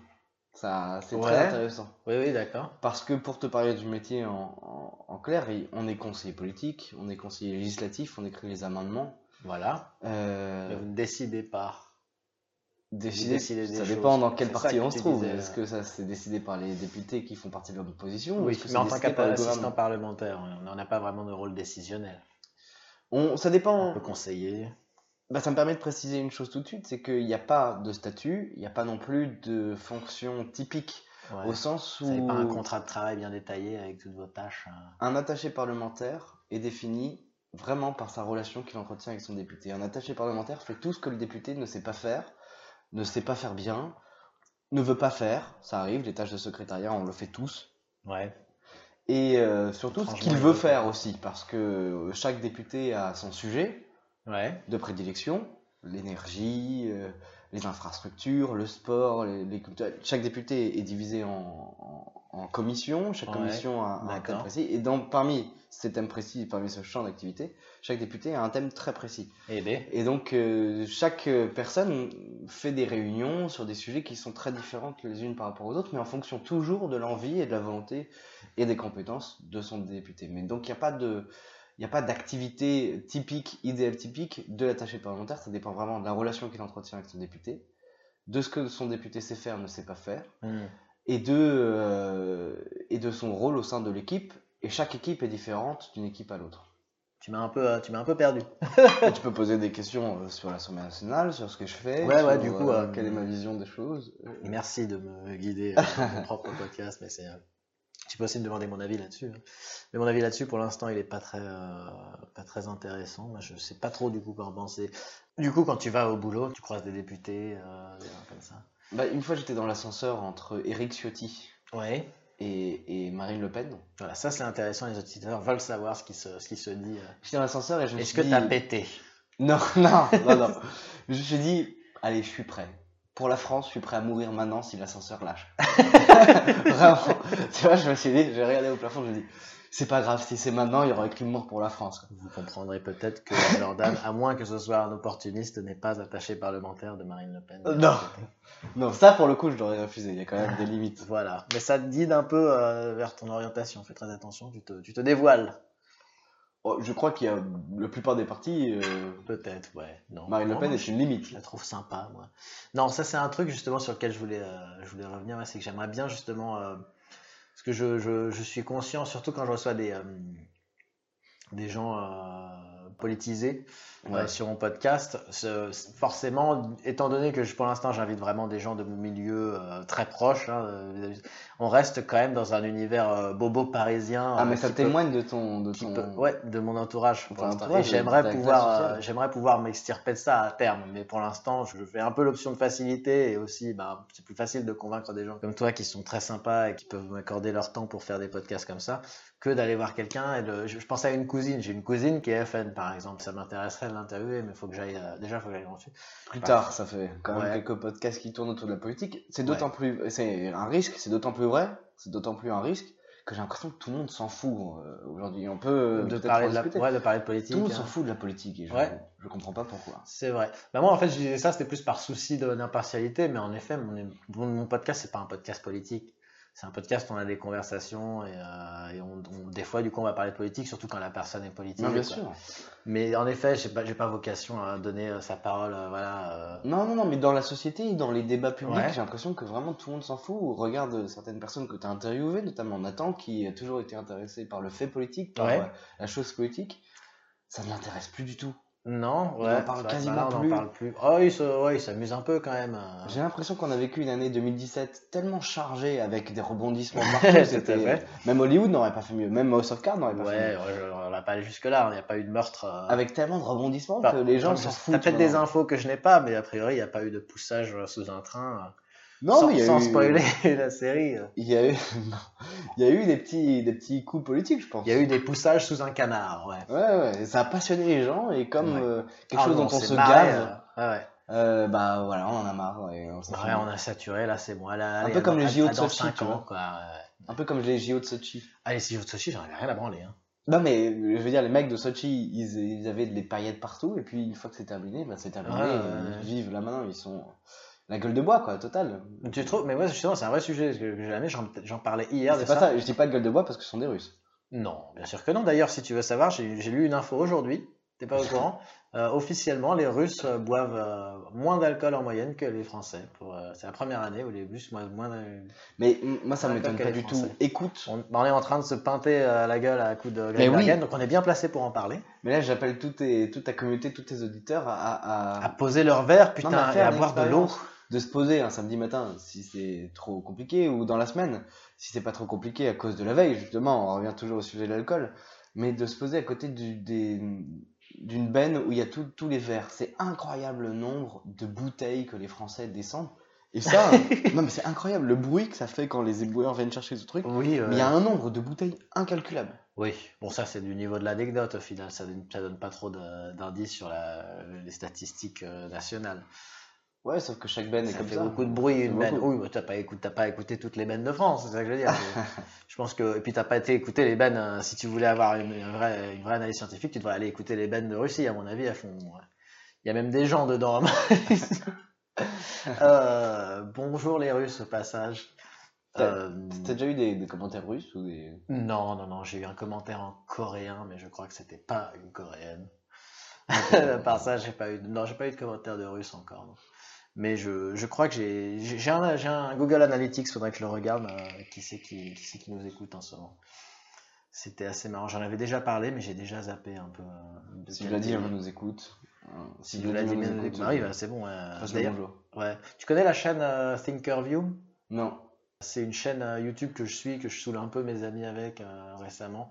Ça, c'est très intéressant. Oui, oui, d'accord. Parce que pour te parler du métier en, en, en clair, on est conseiller politique, on est conseiller législatif, on écrit les amendements. Voilà. Euh, vous ne décidez pas. décider, décidez ça choses. dépend dans quel C'est ça parti que on se trouve. Est-ce que ça c'est décidé par les députés qui font partie de l'opposition ou Oui, que mais en tant qu'assistant parlementaire, on n'a pas vraiment de rôle décisionnel. on, Ça On dépend. peut conseiller. Bah, ça me permet de préciser une chose tout de suite, c'est qu'il n'y a pas de statut, il n'y a pas non plus de fonction typique, Ouais. au sens où Vous n'avez pas un contrat de travail bien détaillé avec toutes vos tâches. hein. Un attaché parlementaire est défini vraiment par sa relation qu'il entretient avec son député. Un attaché parlementaire fait tout ce que le député ne sait pas faire, ne sait pas faire bien, ne veut pas faire. Ça arrive, les tâches de secrétariat, on le fait tous. Ouais. Et euh, surtout ce qu'il il veut faire aussi, parce que chaque député a son sujet Ouais. de prédilection, l'énergie, euh, les infrastructures, le sport, les, les cultures. Chaque député est divisé en, en, en commissions, chaque Ouais, commission a, a un thème précis, et dans, parmi ces thèmes précis, parmi ce champ d'activité, chaque député a un thème très précis. Eh bien, Et donc, euh, chaque personne fait des réunions sur des sujets qui sont très différentes les unes par rapport aux autres, mais en fonction toujours de l'envie et de la volonté et des compétences de son député. Mais donc, il n'y a pas de. Il n'y a pas d'activité typique, idéale typique de l'attaché parlementaire, ça dépend vraiment de la relation qu'il entretient avec son député, de ce que son député sait faire, ne sait pas faire, hmm. et de, euh, et de son rôle au sein de l'équipe. Et chaque équipe est différente d'une équipe à l'autre. tu m'as un peu, tu m'as un peu perdu. Tu peux poser des questions euh, sur l'Assemblée nationale, sur ce que je fais, Ouais, ouais, sur, du coup, euh, quelle est ma vision des choses. Merci de me guider dans mon propre podcast, mais c'est. Tu peux aussi me demander mon avis là-dessus. hein. Mais mon avis là-dessus, pour l'instant, il est pas très, euh, pas très intéressant. Moi, je sais pas trop du coup quoi en penser. Du coup, quand tu vas au boulot, tu croises des députés, euh, des gens comme ça. Bah, une fois, j'étais dans l'ascenseur entre Éric Ciotti Ouais. et, et Marine Le Pen. Voilà, ça c'est intéressant. Les auditeurs veulent savoir ce qui se, ce qui se dit. euh. J'étais dans l'ascenseur et je me Est-ce suis que dit... t'as pété? Non, non, non, non. je me suis dit, allez, je suis prêt. Pour la France, je suis prêt à mourir maintenant si l'ascenseur lâche. Vraiment. Tu vois, je me suis dit, j'ai regardé au plafond, je me dis, c'est pas grave, si c'est maintenant, il y aura qu'une mort pour la France. quoi. Vous comprendrez peut-être que Jordan, à moins que ce soit un opportuniste, n'est pas attaché parlementaire de Marine Le Pen. Non. Non, ça, pour le coup, je l'aurais refusé. Il y a quand même des limites. Voilà. Mais ça te guide un peu euh, vers ton orientation. Fais très attention, tu te, tu te dévoiles. Oh, je crois qu'il y a la plupart des partis, euh, Peut-être, ouais. Non. Marine Le Pen est une limite. Je la trouve sympa, moi. Non, ça c'est un truc justement sur lequel je voulais, euh, je voulais revenir, ouais, c'est que j'aimerais bien justement, euh, parce que je, je, je suis conscient, surtout quand je reçois des, des gens politisés euh, Ouais. sur mon podcast, forcément, étant donné que je, pour l'instant j'invite vraiment des gens de mon milieu euh, très proche, hein, euh, on reste quand même dans un univers bobo parisien. Ah, mais ça peut- témoigne de ton, de ton... peut- ouais, de mon entourage pour Et j'aimerais pouvoir, j'aimerais pouvoir m'extirper de ça à terme. Mais pour l'instant, je fais un peu l'option de facilité et aussi, bah, c'est plus facile de convaincre des gens comme toi qui sont très sympas et qui peuvent m'accorder leur temps pour faire des podcasts comme ça que d'aller voir quelqu'un. Et de... je, pensais à une cousine. J'ai une cousine qui est FN par exemple. Ça m'intéresserait de l'interviewer, mais faut que j'aille, euh, déjà, il faut que j'aille ensuite. Plus tard, ça fait quand même Ouais. quelques podcasts qui tournent autour de la politique. C'est d'autant plus, c'est un risque, c'est d'autant plus vrai, c'est d'autant plus un risque que j'ai l'impression que tout le monde s'en fout euh, aujourd'hui. On peut euh, de parler de, la... ouais, de parler de politique. Tout le monde hein. s'en fout de la politique et je, je comprends pas pourquoi. C'est vrai. Bah moi, en fait, je disais ça, c'était plus par souci d'impartialité, mais en effet, mon, mon, mon podcast, c'est pas un podcast politique. C'est un podcast où on a des conversations et, euh, et on, on- des fois, du coup, on va parler de politique, surtout quand la personne est politique. Non, bien quoi. sûr. Mais en effet, j'ai pas, j'ai pas vocation à donner euh, sa parole, euh, voilà. Non, non, non, mais dans la société, dans les débats publics, Ouais. j'ai l'impression que vraiment tout le monde s'en fout. Regarde certaines personnes que tu as interviewées, notamment Nathan, qui a toujours été intéressé par le fait politique, par Ouais. la chose politique. Ça ne l'intéresse plus du tout. Non, On ouais. en parle bah, quasiment bah là, on plus. en parle plus. Oh, il ouais, s'amuse un peu quand même. euh. J'ai l'impression qu'on a vécu une année 2017 tellement chargée avec des rebondissements Tout partout. c'était- fait. Même Hollywood n'aurait pas fait mieux, même House of Cards n'aurait pas fait mieux. ouais, on va pas aller jusque-là, il n'y a pas eu de meurtre. euh, Avec tellement de rebondissements Enfin, que les gens s'en T'as foutent. peut-être des infos que je n'ai pas, mais a priori, il n'y a pas eu de poussage euh, sous un train. euh. Non, sans, mais il y a sans eu... spoiler la série. euh. Il y a eu, non. il y a eu des petits, des petits coups politiques, je pense. Il y a eu des poussages sous un canard, ouais. Ouais, ouais, ça a passionné les gens et comme Ouais. euh, quelque Ah chose non, dont on se marré, gave, euh, ouais, ouais. euh, bah voilà, on en a marre. On Ouais, on a saturé, là, c'est bon. Allez, Un peu comme les JO de Sochi. Un peu comme les JO de Sochi. Allez, si je de Sochi, j'en avais rien à branler. Hein. Non, mais je veux dire, les mecs de Sochi, ils, ils avaient des paillettes partout, et puis une fois que c'est terminé, bah, c'est terminé. Ouais, ils vivent là maintenant, ils sont la gueule de bois, quoi, total. Tu trouves Mais moi, justement, c'est un vrai sujet. parce que J'ai jamais, j'en parlais hier C'est pas ça, je dis pas de gueule de bois parce que ce sont des Russes. Non, bien sûr que non. D'ailleurs, si tu veux savoir, j'ai lu une info aujourd'hui. T'es pas au courant Euh, Officiellement, les Russes euh, boivent euh, moins d'alcool en moyenne que les Français. Euh, c'est la première année où les Russes boivent moins. de- Mais moi, ça m'étonne pas du tout. Écoute, On, bah, on est en train de se pinter euh, la gueule à coups de Mais oui. Donc on est bien placé pour en parler. mais là, j'appelle toute, ta communauté, tous tes auditeurs à, à- À poser leur verre, putain, Non, à et à boire de l'eau. De se poser un samedi matin si c'est trop compliqué ou dans la semaine si c'est pas trop compliqué à cause de la veille justement on revient toujours au sujet de l'alcool mais de se poser à côté du- des- d'une benne où il y a tous les verres c'est incroyable le nombre de bouteilles que les Français descendent et ça non mais c'est incroyable le bruit que ça fait quand les éboueurs viennent chercher ce truc Oui, euh, mais il y a un nombre de bouteilles incalculable oui. Bon, ça, c'est du niveau de l'anecdote au final. Ça donne, ça donne pas trop d'indices sur la- les statistiques euh, nationales. Ouais, sauf que chaque band est Ça comme fait ça. beaucoup de bruit, une band. Oui, mais t'as pas écouté, t'as pas écouté toutes les bands de France, c'est ça que je veux dire. je pense que, et puis t'as pas été écouter les bands, euh, si tu voulais avoir une, une vraie, une vraie analyse scientifique, tu devrais aller écouter les bands de Russie, à mon avis, elles font, il y a même des gens dedans. Euh, bonjour les Russes au passage. T'as- Euh, déjà eu des, des commentaires russes ou des... non, non, non, j'ai eu un commentaire en coréen, mais je crois que c'était pas une coréenne. À part ça, j'ai pas eu, de- non, j'ai pas eu de commentaire de russe encore. non. Mais je, je crois que j'ai, j'ai un, Google Analytics, faudrait que je le regarde. euh, qui c'est qui, qui qui nous écoute en ce moment? C'était assez marrant. J'en avais déjà parlé, mais j'ai déjà zappé un peu. euh, de Si Vladimir nous écoute. euh, Si Vladimir nous écoute, bah oui, bah, c'est bon. euh, bonjour. ouais. Tu connais la chaîne euh, Thinkerview? Non. C'est une chaîne euh, YouTube que je suis, que je saoule un peu mes amis avec euh, récemment.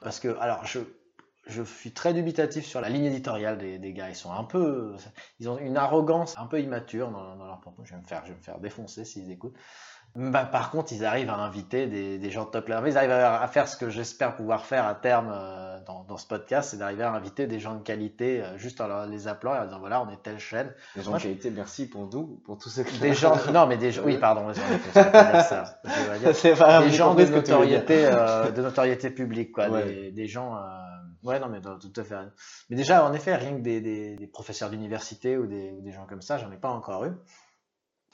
Parce que, alors, je, je suis très dubitatif sur la ligne éditoriale des, des gars. Ils sont un peu. Ils ont une arrogance un peu immature dans, dans leur propos. Je vais me faire, je vais me faire défoncer s'ils écoutent. Bah, par contre, ils arrivent à inviter des, des gens de top level. Ils arrivent à, faire ce que j'espère pouvoir faire à terme euh, dans, dans ce podcast, c'est d'arriver à inviter des gens de qualité euh, juste en leur- les appelant et en disant voilà, on est telle chaîne. Les gens de qualité, merci pour nous, pour tous ceux qui... Des gens. Non, mais des gens. Oui, pardon, ça. Des gens de notoriété, euh, de notoriété publique, quoi. Ouais. Des, des gens. Ouais, non, mais tout à fait. Mais déjà, en effet, rien que des, des, professeurs d'université ou des, des gens comme ça, j'en ai pas encore eu.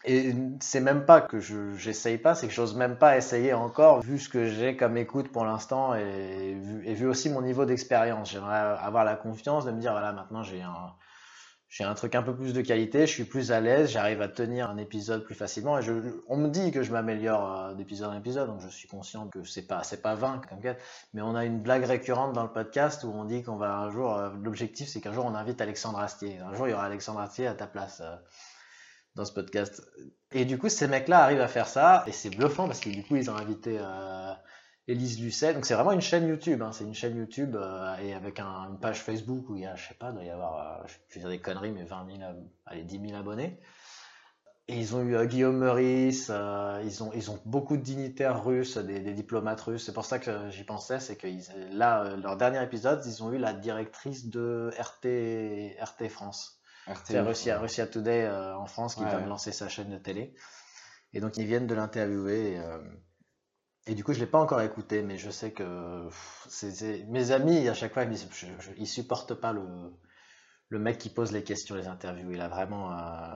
Et c'est même pas que je j'essaye pas, c'est que j'ose même pas essayer encore, vu ce que j'ai comme écoute pour l'instant et et vu aussi mon niveau d'expérience. J'aimerais avoir la confiance de me dire, voilà, maintenant j'ai un, j'ai un truc un peu plus de qualité, je suis plus à l'aise, j'arrive à tenir un épisode plus facilement. Et on me dit que je m'améliore euh, d'épisode en épisode, donc je suis conscient que c'est pas c'est pas vain comme quête. Mais on a une blague récurrente dans le podcast où on dit qu'on va un jour, euh, l'objectif c'est qu'un jour on invite Alexandre Astier. Un jour il y aura Alexandre Astier à ta place euh, dans ce podcast. Et du coup ces mecs-là arrivent à faire ça et c'est bluffant parce que du coup ils ont invité Élise Lucet. Donc c'est vraiment une chaîne YouTube, hein. c'est une chaîne YouTube euh, et avec un- une page Facebook où il y a, je sais pas, il doit y avoir, euh, je vais dire des conneries, mais 20 000, ab- allez, 10 000 abonnés. Et ils ont eu euh, Guillaume Meurice, euh, ils, ont, ils ont beaucoup de dignitaires russes, des, des diplomates russes. C'est pour ça que j'y pensais, c'est que ils- là, euh, leur dernier épisode, ils ont eu la directrice de RT, RT France. C'est Russia, ouais. Russia Today euh, en France qui Ouais, vient de lancer sa chaîne de télé. Et donc ils viennent de l'interviewer. Et, euh, et du coup, je l'ai pas encore écouté, mais je sais que mes amis, à chaque fois, ils me supportent pas le, le mec qui pose les questions, les interviews. Il a vraiment, euh,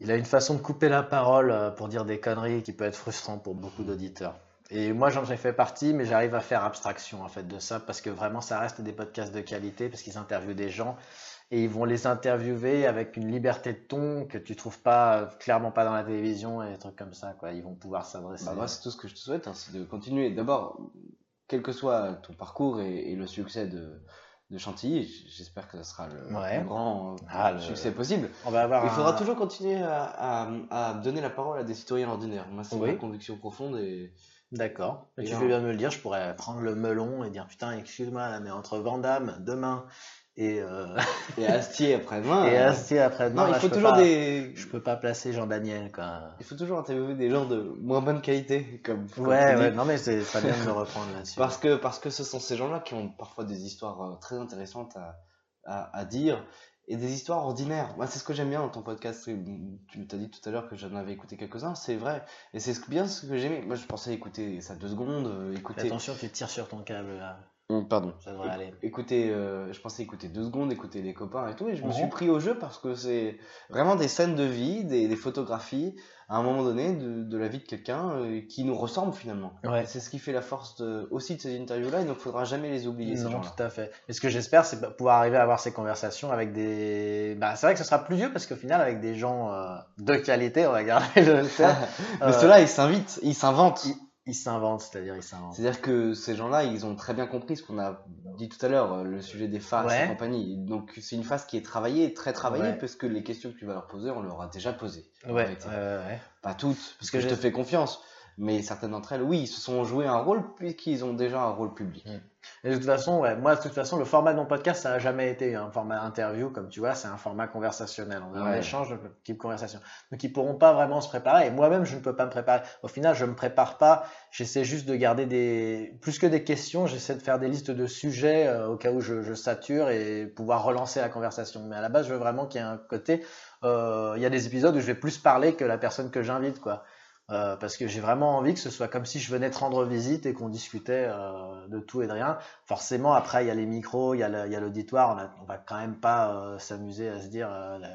il a une façon de couper la parole euh, pour dire des conneries qui peut être frustrant pour beaucoup d'auditeurs. Et moi, j'en ai fait partie, mais j'arrive à faire abstraction en fait de ça parce que vraiment, ça reste des podcasts de qualité parce qu'ils interviewent des gens et ils vont les interviewer avec une liberté de ton que tu trouves pas clairement pas dans la télévision et des trucs comme ça quoi. Ils vont pouvoir s'adresser. Bah, moi, c'est tout ce que je te souhaite, hein, c'est de continuer. D'abord, quel que soit ton parcours et, et le succès de, de Chantilly, j'espère que ça sera le Ouais. plus grand euh, Ah, le- succès possible. On va avoir Il faudra un- toujours continuer à, à- à donner la parole à des citoyens ordinaires. Moi, c'est Oui. ma conviction profonde et D'accord. Tu fais bien me le dire, je pourrais prendre le melon et dire putain, excuse-moi mais entre Vandame demain et, euh, Et Astier après-demain. et Astier après-demain, non, il faut toujours pas- des. je peux pas placer Jean Daniel quoi. Il faut toujours interviewer des gens de moins bonne qualité, comme. Ouais, ouais, non mais c'est très bien de me reprendre là-dessus. Parce que, parce que ce sont ces gens-là qui ont parfois des histoires euh, très intéressantes à, à, à dire et des histoires ordinaires. Moi, c'est ce que j'aime bien dans ton podcast. Tu t'as dit tout à l'heure que j'en avais écouté quelques-uns, c'est vrai. Et c'est ce- bien ce que j'aimais. Moi, je pensais écouter ça deux secondes, euh, Fais attention, tu tires sur ton câble là. Hum, Pardon. Ça devrait aller. Écouter, euh, je pensais écouter deux secondes, écouter des copains et tout, et je me Mhm. suis pris au jeu parce que c'est vraiment des scènes de vie, des, des photographies, à un moment donné, de, de la vie de quelqu'un euh, qui nous ressemble finalement. Ouais. C'est ce qui fait la force de- aussi de ces interviews-là, et donc il faudra jamais les oublier, Non, tout à fait. Et ce que j'espère, c'est pouvoir arriver à avoir ces conversations avec des. Bah, c'est vrai que ce sera plus vieux parce qu'au final, avec des gens euh, de qualité, on va garder le terme. Mais ceux-là, ils s'invitent, ils s'inventent. ils, ils s'inventent, c'est-à-dire ils s'inventent. C'est-à-dire que ces gens-là, ils ont très bien compris ce qu'on a dit tout à l'heure, euh, le sujet des Ouais. et compagnie. Donc c'est une phase qui est travaillée, très travaillée, Ouais. parce que les questions que tu vas leur poser, on leur a déjà posées. Ouais, réalité. ouais. Pas toutes, parce Parce que, que je te fais confiance. Mais certaines d'entre elles, oui, ils se sont joué un rôle puisqu'ils ont déjà un rôle public. Et de toute façon, ouais, moi, de toute façon, le format de mon podcast, ça n'a jamais été un format interview, comme tu vois, c'est un format conversationnel. On en Ouais. échange de type conversation. Donc, ils pourront pas vraiment se préparer. Et moi-même, je ne peux pas me préparer. Au final, je me prépare pas. J'essaie juste de garder des, plus que des questions, j'essaie de faire des listes de sujets euh, au cas où je, je sature et pouvoir relancer la conversation. Mais à la base, je veux vraiment qu'il y ait un côté, euh, il y a des épisodes où je vais plus parler que la personne que j'invite, quoi. Euh, parce que j'ai vraiment envie que ce soit comme si je venais te rendre visite et qu'on discutait euh, de tout et de rien. Forcément, après, il y a les micros, il y a l'auditoire. On, on va quand même pas euh, s'amuser à se dire, la-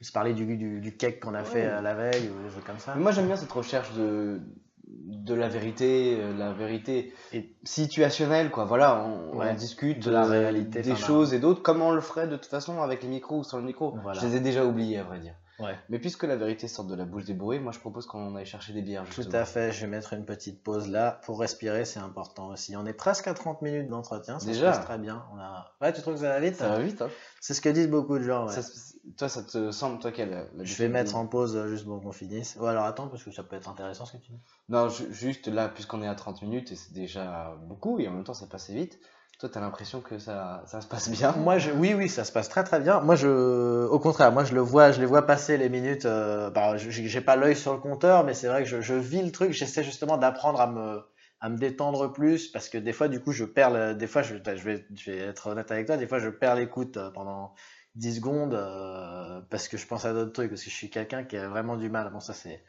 se parler du, du, du cake qu'on a fait Ouais. la veille ou des trucs comme ça. Mais moi j'aime bien cette recherche de, de la vérité, la vérité Et- situationnelle, quoi. Voilà, on, discute de la réalité, des choses et d'autres, comme on le ferait de toute façon avec les micros ou sans le micro. Voilà. Je les ai déjà oubliés, à vrai dire. Ouais. Mais puisque la vérité sort de la bouche des bourrés, moi je propose qu'on aille chercher des bières. Tout à fait, je vais mettre une petite pause là pour respirer, c'est important aussi. On est presque à 30 minutes d'entretien, ça Déjà se passe très bien. On a... Ouais, tu trouves que ça va vite Ça va vite, hein. C'est ce que disent beaucoup de gens. ouais. Ça se- toi, ça te semble, toi, quelle la Je vais mettre en pause euh, juste pour qu'on finisse. Ou alors attends, parce que ça peut être intéressant ce que tu dis. Non, ju- juste là, puisqu'on est à 30 minutes et c'est déjà beaucoup, et en même temps ça passait vite, toi, t'as l'impression que ça, ça se passe bien. Moi, je... oui, oui, ça se passe très très bien. Moi, je, au contraire, moi, je le vois, je les vois passer les minutes. euh, bah, j'ai pas l'œil sur le compteur, mais c'est vrai que je, je vis le truc. J'essaie justement d'apprendre à me, à me détendre plus, parce que des fois, du coup, je perds. Des fois, je, vais, je vais être honnête avec toi. Des fois, je perds l'écoute euh, pendant 10 secondes euh, parce que je pense à d'autres trucs, parce que je suis quelqu'un qui a vraiment du mal. Bon, ça c'est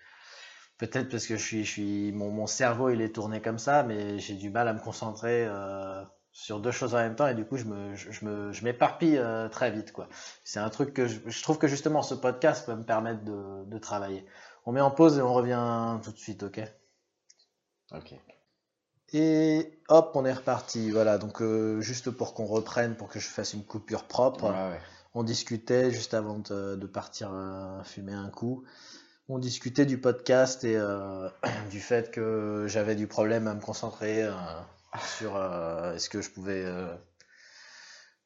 peut-être parce que je suis, je suis, mon, mon cerveau il est tourné comme ça, mais j'ai du mal à me concentrer. Sur deux choses en même temps et du coup je me je, me je m'éparpille euh, très vite quoi. C'est un truc que je, je trouve que justement ce podcast peut me permettre de, de travailler. On met en pause et on revient tout de suite, ok? Ok. Et hop, on est reparti. Voilà, donc euh, juste pour qu'on reprenne, pour que je fasse une coupure propre, ouais. on discutait juste avant de, de partir euh, fumer un coup. On discutait du podcast et du fait que j'avais du problème à me concentrer sur euh, est-ce que je pouvais. euh,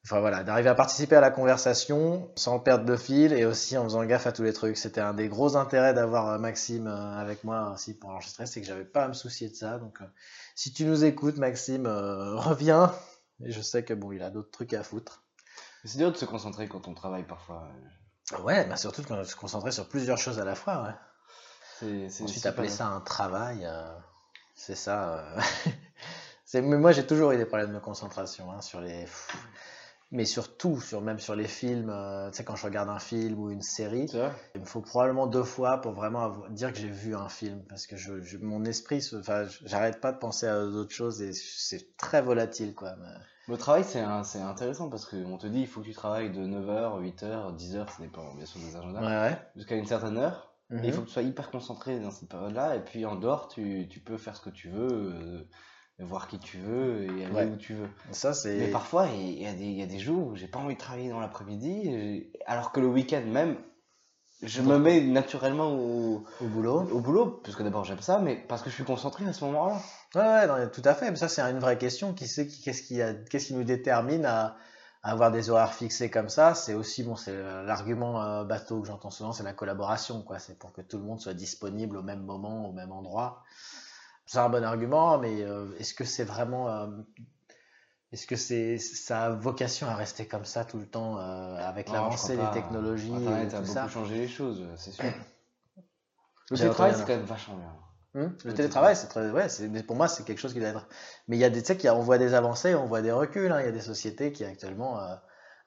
Enfin voilà, d'arriver à participer à la conversation sans perdre de fil et aussi en faisant gaffe à tous les trucs. C'était un des gros intérêts d'avoir euh, Maxime avec moi aussi pour enregistrer, c'est que j'avais pas à me soucier de ça. Donc si tu nous écoutes, Maxime, euh, reviens. Et je sais que bon, il a d'autres trucs à foutre. C'est dur de se concentrer quand on travaille parfois. Ouais, bah surtout quand on se concentrer sur plusieurs choses à la fois. Ouais. C'est, c'est, Ensuite, appeler ça un travail, euh, c'est ça. euh. Mais moi, j'ai toujours eu des problèmes de concentration hein, sur les. Mais surtout, sur, même sur les films, euh, tu sais, quand je regarde un film ou une série, il me faut probablement deux fois pour vraiment avoir- dire que j'ai vu un film. Parce que je, je- mon esprit, enfin, j'arrête pas de penser à d'autres choses et c'est très volatile, quoi. mais- Le travail, c'est, intéressant parce qu'on te dit il faut que tu travailles de 9h, 8h, 10h, ça dépend bien sûr des agendas, Ouais, ouais. jusqu'à une certaine heure. Et il Mhm. faut que tu sois hyper concentré dans cette période-là. Et puis en dehors, tu, tu peux faire ce que tu veux, euh, voir qui tu veux et aller Ouais. où tu veux. Ça, c'est. Mais parfois, il y, a des- il y a des jours où j'ai pas envie de travailler dans l'après-midi, alors que le week-end même, je me mets naturellement au, Au boulot. au boulot, parce que d'abord j'aime ça, mais parce que je suis concentré à ce moment-là. Ouais, ouais, non, tout à fait. Mais ça, c'est une vraie question. Qui sait qu'est-ce qui, a- qu'est-ce qui nous détermine à, à avoir des horaires fixés comme ça? C'est aussi, bon, c'est l'argument euh, bateau que j'entends souvent, c'est la collaboration, quoi. C'est pour que tout le monde soit disponible au même moment, au même endroit. C'est un bon argument, mais euh, est-ce que c'est vraiment, euh, est-ce que c'est, ça a vocation à rester comme ça tout le temps euh, avec Non, l'avancée des pas. technologies Internet et a tout beaucoup ça changé les choses, c'est sûr. Le télétravail, c'est quand même vachement bien. Hum, Le télétravail, c'est très, ouais, mais pour moi, c'est quelque chose qui doit être. Mais il y a des, tu sais, qu'il y a- on voit des avancées, on voit des reculs. hein. Il y a des sociétés qui actuellement euh,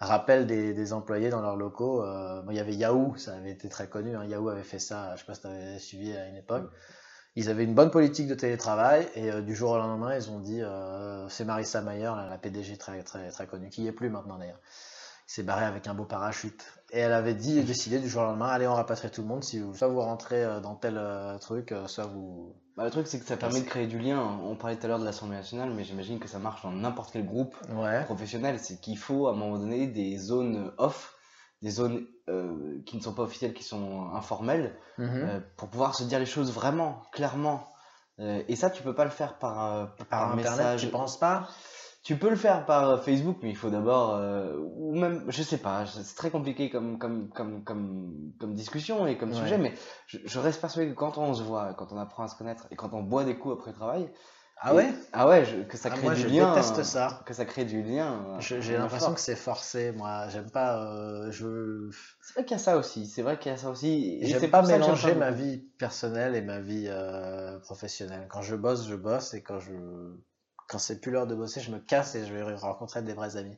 rappellent des, des employés dans leurs locaux. euh, bon, il y avait Yahoo, ça avait été très connu. hein. Yahoo avait fait ça. Je sais pas si tu avais suivi à une époque. Ils avaient une bonne politique de télétravail et euh, du jour au lendemain, ils ont dit, euh, c'est Marissa Mayer, la, PDG très très très connue, qui y est plus maintenant d'ailleurs. Il s'est barré avec un beau parachute. Et elle avait dit et décidé du jour au lendemain, allez, on rapatrie tout le monde. Si vous, soit vous rentrez euh, dans tel truc, soit vous Bah, le truc, c'est que ça permet de créer du lien. On parlait tout à l'heure de l'Assemblée nationale, mais j'imagine que ça marche dans n'importe quel groupe Ouais. professionnel. C'est qu'il faut, à un moment donné, des zones off, des zones euh, qui ne sont pas officielles, qui sont informelles, Mhm. euh, pour pouvoir se dire les choses vraiment, clairement. Euh, et ça, tu peux pas le faire par, par, Par un internet, message. tu penses pas? Tu peux le faire par Facebook, mais il faut d'abord, ou même, je sais pas, c'est très compliqué comme, comme, comme, comme, comme discussion et comme Ouais. sujet, mais je, je reste persuadé que quand on se voit, quand on apprend à se connaître et quand on boit des coups après le travail, Ah ouais? ah ouais, je- que ça Ah, crée Moi, du je lien, déteste ça. que ça crée du lien. euh, J'ai l'impression que c'est forcé, moi. J'aime pas. euh, je C'est vrai qu'il y a ça aussi, c'est vrai qu'il y a ça aussi. j'aime pas mélanger ma vie personnelle et ma vie euh, professionnelle. Quand je bosse, je bosse et quand je quand c'est plus l'heure de bosser, je me casse et je vais rencontrer des vrais amis.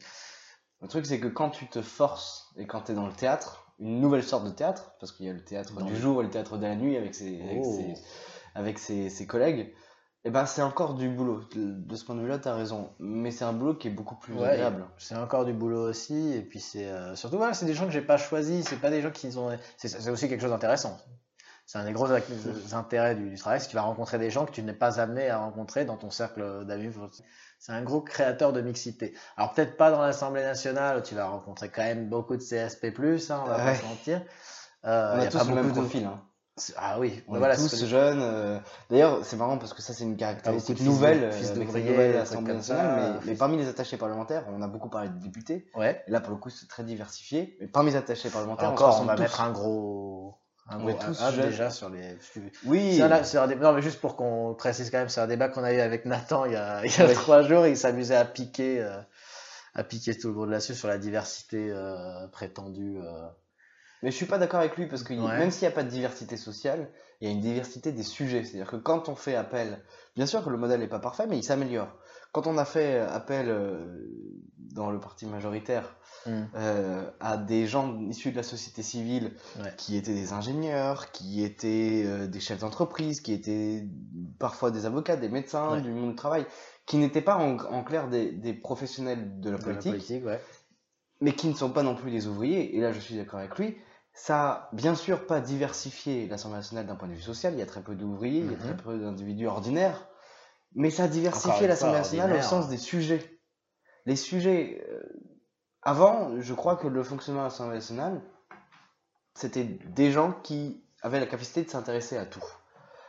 Le truc, c'est que quand tu te forces et quand tu es dans le théâtre, une nouvelle sorte de théâtre, parce qu'il y a le théâtre du jour et le théâtre de la nuit avec ses, avec Oh. ses, avec ses, ses collègues, et ben c'est encore du boulot. De ce point de vue-là, tu as raison. Mais c'est un boulot qui est beaucoup plus Ouais, agréable. C'est encore du boulot aussi, et puis c'est euh, surtout voilà, c'est des gens que j'ai pas choisis, c'est pas des gens qui ont. C'est aussi quelque chose d'intéressant. C'est un des gros ac- intérêts du, du travail, c'est que tu vas rencontrer des gens que tu n'es pas amené à rencontrer dans ton cercle d'amis. C'est un gros créateur de mixité. Alors peut-être pas dans l'Assemblée nationale, où tu vas rencontrer quand même beaucoup de CSP+, hein, on va pas se mentir. Euh, On y a a tous pas le même beaucoup de- profil. hein. Ah oui, On voilà, est tous que- jeunes. euh, D'ailleurs, c'est marrant parce que ça, c'est une beaucoup caractéristique de fils nouvelle de- euh, fils avec la d'ouvriers, nouvelle des Assemblée trucs comme nationale. mais, mais fils- parmi les attachés parlementaires, on a beaucoup parlé de députés. Ouais. Et là, pour le coup, c'est très diversifié. Mais parmi les attachés parlementaires, Encore, on va tous. mettre un gros. Un On gros est tous déjà sur les. Oui, C'est un, c'est un débat, non, mais juste pour qu'on précise quand même, c'est un débat qu'on a eu avec Nathan il y a, il y a trois jours. Il s'amusait à piquer, euh, à piquer tout le monde là-dessus sur la diversité euh, prétendue. Euh. mais je suis pas d'accord avec lui parce que Ouais. même s'il n'y a pas de diversité sociale, il y a une diversité des sujets. C'est-à-dire que quand on fait appel, bien sûr que le modèle n'est pas parfait, mais il s'améliore. Quand on a fait appel euh, dans le parti majoritaire euh, à des gens issus de la société civile Ouais. qui étaient des ingénieurs, qui étaient euh, des chefs d'entreprise, qui étaient parfois des avocats, des médecins, Ouais. du monde du travail, qui n'étaient pas en, en clair des, des professionnels de la De la politique, mais qui ne sont pas non plus des ouvriers, et là je suis d'accord avec lui, ça a bien sûr pas diversifié l'Assemblée nationale d'un point de vue social, il y a très peu d'ouvriers, il y a Mhm. très peu d'individus ordinaires, mais ça a diversifié l'Assemblée nationale au sens des sujets. Les sujets, euh, avant, je crois que le fonctionnement de l'Assemblée nationale, c'était des gens qui avaient la capacité de s'intéresser à tout.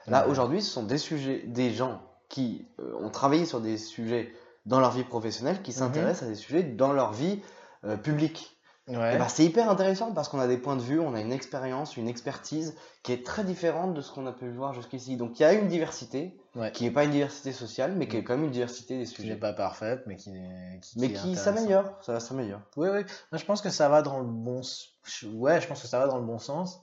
Là, Ouais. aujourd'hui, ce sont des sujets, des gens qui euh, ont travaillé sur des sujets dans leur vie professionnelle, qui Mhm. s'intéressent à des sujets dans leur vie euh, publique. Ouais. Ben, c'est hyper intéressant parce qu'on a des points de vue, on a une expérience, une expertise qui est très différente de ce qu'on a pu voir jusqu'ici. Donc il y a une diversité Ouais. qui n'est pas une diversité sociale, mais qui est quand même une diversité des Qui n'est sujets. pas parfaite, mais qui, Mais qui s'améliore, ça s'améliore. Oui, oui. Moi, je pense que ça va dans le bon. Ouais, je pense que ça va dans le bon sens.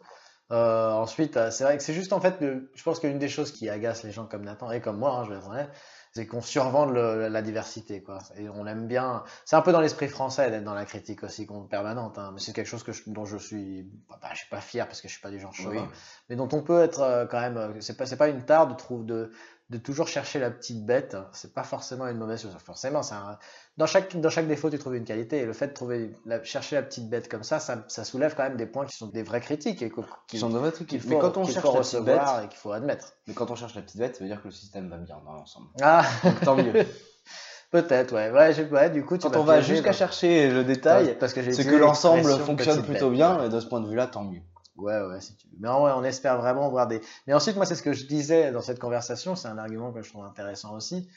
Euh, ensuite, euh, c'est vrai que c'est juste en fait, je pense qu'une des choses qui agace les gens comme Nathan et comme moi, hein, je vais être honnête, c'est qu'on survende le- la diversité, quoi. Et on aime bien. C'est un peu dans l'esprit français d'être dans la critique aussi permanente, hein, mais c'est quelque chose que je- dont je suis. Bah, je suis pas fier parce que je suis pas du genre chauvin, Oui. mais dont on peut être euh, quand même. euh, C'est pas, c'est pas une tare de trouver de de toujours chercher la petite bête, c'est pas forcément une mauvaise chose. Forcément, un- dans chaque dans chaque défaut tu trouves une qualité et le fait de trouver la- chercher la petite bête comme ça, ça, ça soulève quand même des points qui sont des vraies critiques et Qui sont de vrais trucs. qu'il Mais faut, quand on cherche faut la petite bête, recevoir et qu'il faut admettre. mais quand on cherche la petite bête, ça veut dire que le système va bien dans l'ensemble. Ah, Donc, tant mieux. peut-être, ouais. Ouais, du coup, tu Quand on va jusqu'à chercher le détail, parce que que l'ensemble fonctionne plutôt bête. bien, et de ce point de vue-là, tant mieux. Ouais, ouais, si tu veux. Mais en vrai, on espère vraiment voir des. Mais ensuite, moi, c'est ce que je disais dans cette conversation, c'est un argument que je trouve intéressant aussi,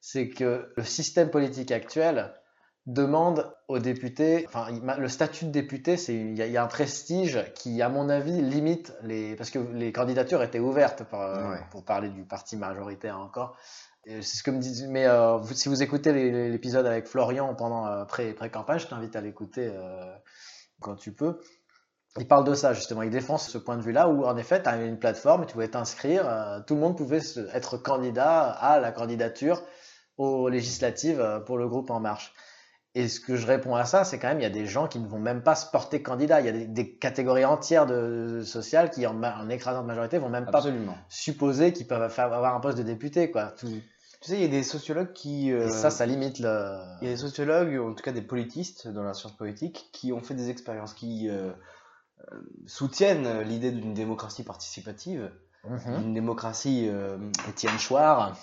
c'est que le système politique actuel demande aux députés, enfin, le statut de député, c'est il y, a- il y a un prestige qui, à mon avis, limite les, parce que les candidatures étaient ouvertes par- euh, Ouais. pour parler du parti majoritaire encore. C'est ce que me disent. Mais euh, si vous écoutez l'épisode avec Florian pendant euh, pré pré campagne, je t'invite à l'écouter euh, quand tu peux. Il parle de ça justement, il défend ce point de vue-là où en effet tu as une plateforme et tu pouvais t'inscrire, euh, tout le monde pouvait se- être candidat à la candidature aux législatives euh, pour le groupe En Marche. Et ce que je réponds à ça, c'est quand même il y a des gens qui ne vont même pas se porter candidat, il y a des, des catégories entières de, de sociales qui en, écrasante majorité vont même pas supposer qu'ils peuvent avoir un poste de député quoi. Tu sais, il y a des sociologues qui. euh, Et ça, ça limite le. Il y a des sociologues, en tout cas des politistes dans la science politique, qui ont fait des expériences, qui euh, soutiennent l'idée d'une démocratie participative, Mhm. d'une démocratie euh, Étienne Chouard.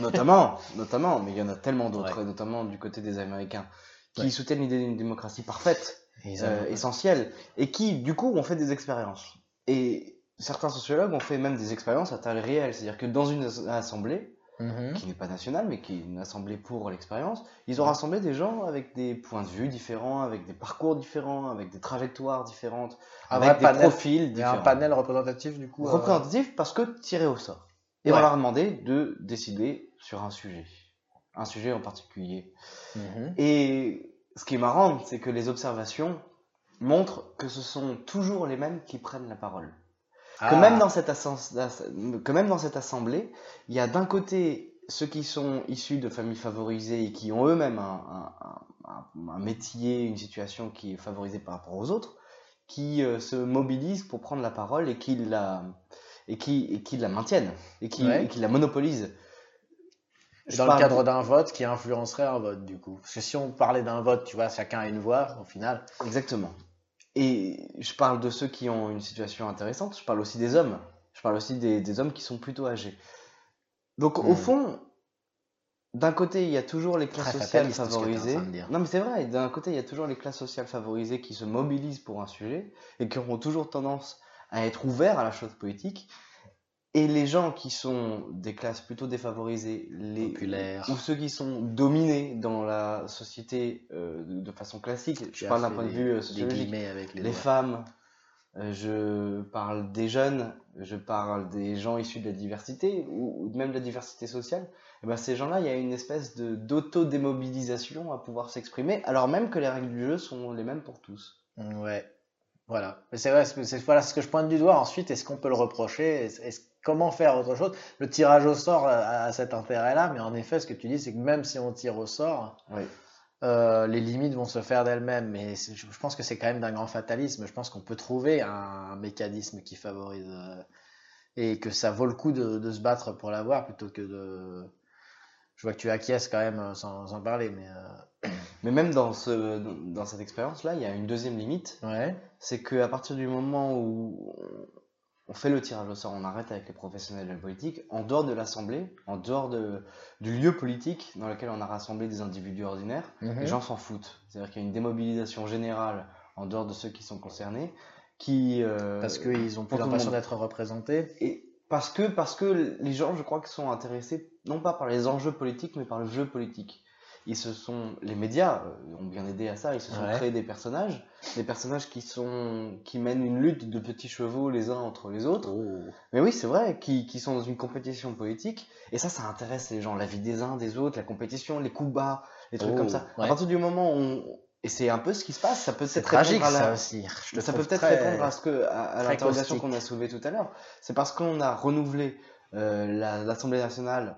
notamment, notamment, mais il y en a tellement d'autres, Ouais. notamment du côté des Américains, qui Ouais. soutiennent l'idée d'une démocratie parfaite, euh, essentielle, et qui, du coup, ont fait des expériences. Et certains sociologues ont fait même des expériences à taille réelle, c'est-à-dire que dans une as- assemblée, Mhm. qui n'est pas nationale, mais qui est une assemblée pour l'expérience, ils ont rassemblé des gens avec des points de vue différents, avec des parcours différents, avec des trajectoires différentes, Un avec des panel. profils a un différents. panel représentatif du coup. euh, Représentatif parce que tiré au sort. Et Ouais. on leur a demandé de décider sur un sujet. Un sujet en particulier. mhm. Et ce qui est marrant, c'est que les observations montrent que ce sont toujours les mêmes qui prennent la parole. Que, Ah. même dans cette que même dans cette assemblée, il y a d'un côté ceux qui sont issus de familles favorisées et qui ont eux-mêmes un, un- un- un métier, une situation qui est favorisée par rapport aux autres, qui euh, se mobilisent pour prendre la parole et qui la, et qui, et qui la maintiennent et qui, Ouais. et qui la monopolisent. Je Dans le cadre d'un vote qui influencerait un vote, du coup? Parce que si on parlait d'un vote, tu vois, chacun a une voix, au final. Exactement. Et je parle de ceux qui ont une situation intéressante, je parle aussi des hommes. Je parle aussi des, des hommes qui sont plutôt âgés. Donc, au Hmm. fond, d'un côté, il y a toujours les classes Très sociales favorisées. Non, mais c'est vrai, d'un côté, il y a toujours les classes sociales favorisées qui se mobilisent pour un sujet et qui auront toujours tendance à être ouverts à la chose politique. Et les gens qui sont des classes plutôt défavorisées, les, Populaires. ou ceux qui sont dominés dans la société euh, de, façon classique, Tu je parle d'un point de vue euh, sociologique, avec les, femmes, euh, je parle des jeunes, je parle des gens issus de la diversité ou, ou même de la diversité sociale. Et ben ces gens-là, il y a une espèce de d'auto-démobilisation à pouvoir s'exprimer, alors même que les règles du jeu sont les mêmes pour tous. Ouais, voilà. C'est vrai, c'est voilà ce que je pointe du doigt. Ensuite, est-ce qu'on peut le reprocher? Comment faire autre chose Le tirage au sort a, a cet intérêt-là, mais en effet, ce que tu dis, c'est que même si on tire au sort, Oui. euh, les limites vont se faire d'elles-mêmes. Mais je pense que c'est quand même d'un grand fatalisme. Je pense qu'on peut trouver un, mécanisme qui favorise euh, et que ça vaut le coup de, de se battre pour l'avoir plutôt que de. Je vois que tu acquiesces quand même euh, sans, sans parler, mais euh, Mais même dans, ce, dans cette expérience-là, il y a une deuxième limite, ouais. c'est qu'à partir du moment où on fait le tirage au sort, on arrête avec les professionnels de la politique, en dehors de l'Assemblée, en dehors de, du lieu politique dans lequel on a rassemblé des individus ordinaires, Mhm. les gens s'en foutent. C'est-à-dire qu'il y a une démobilisation générale en dehors de ceux qui sont concernés, qui... euh, Parce qu'ils ont plus l'impression d'être représentés. Et parce que, parce que les gens, je crois, qui sont intéressés, non pas par les enjeux politiques, mais par le jeu politique. Ils se sont, les médias euh, ont bien aidé à ça, ils se sont Ouais. créés des personnages, des personnages qui sont, qui mènent une lutte de petits chevaux les uns entre les autres. Oh. Mais oui, c'est vrai, qui, qui sont dans une compétition politique, et ça, ça intéresse les gens, la vie des uns, des autres, la compétition, les coups bas, les trucs Oh, comme ça. ouais. À partir du moment où on, et c'est un peu ce qui se passe, ça peut peut-être tragique à la- ça aussi. Je ça peut peut-être très- répondre à ce que à, l'interrogation qu'on a soulevée tout à l'heure. C'est parce qu'on a renouvelé euh, la- l'Assemblée nationale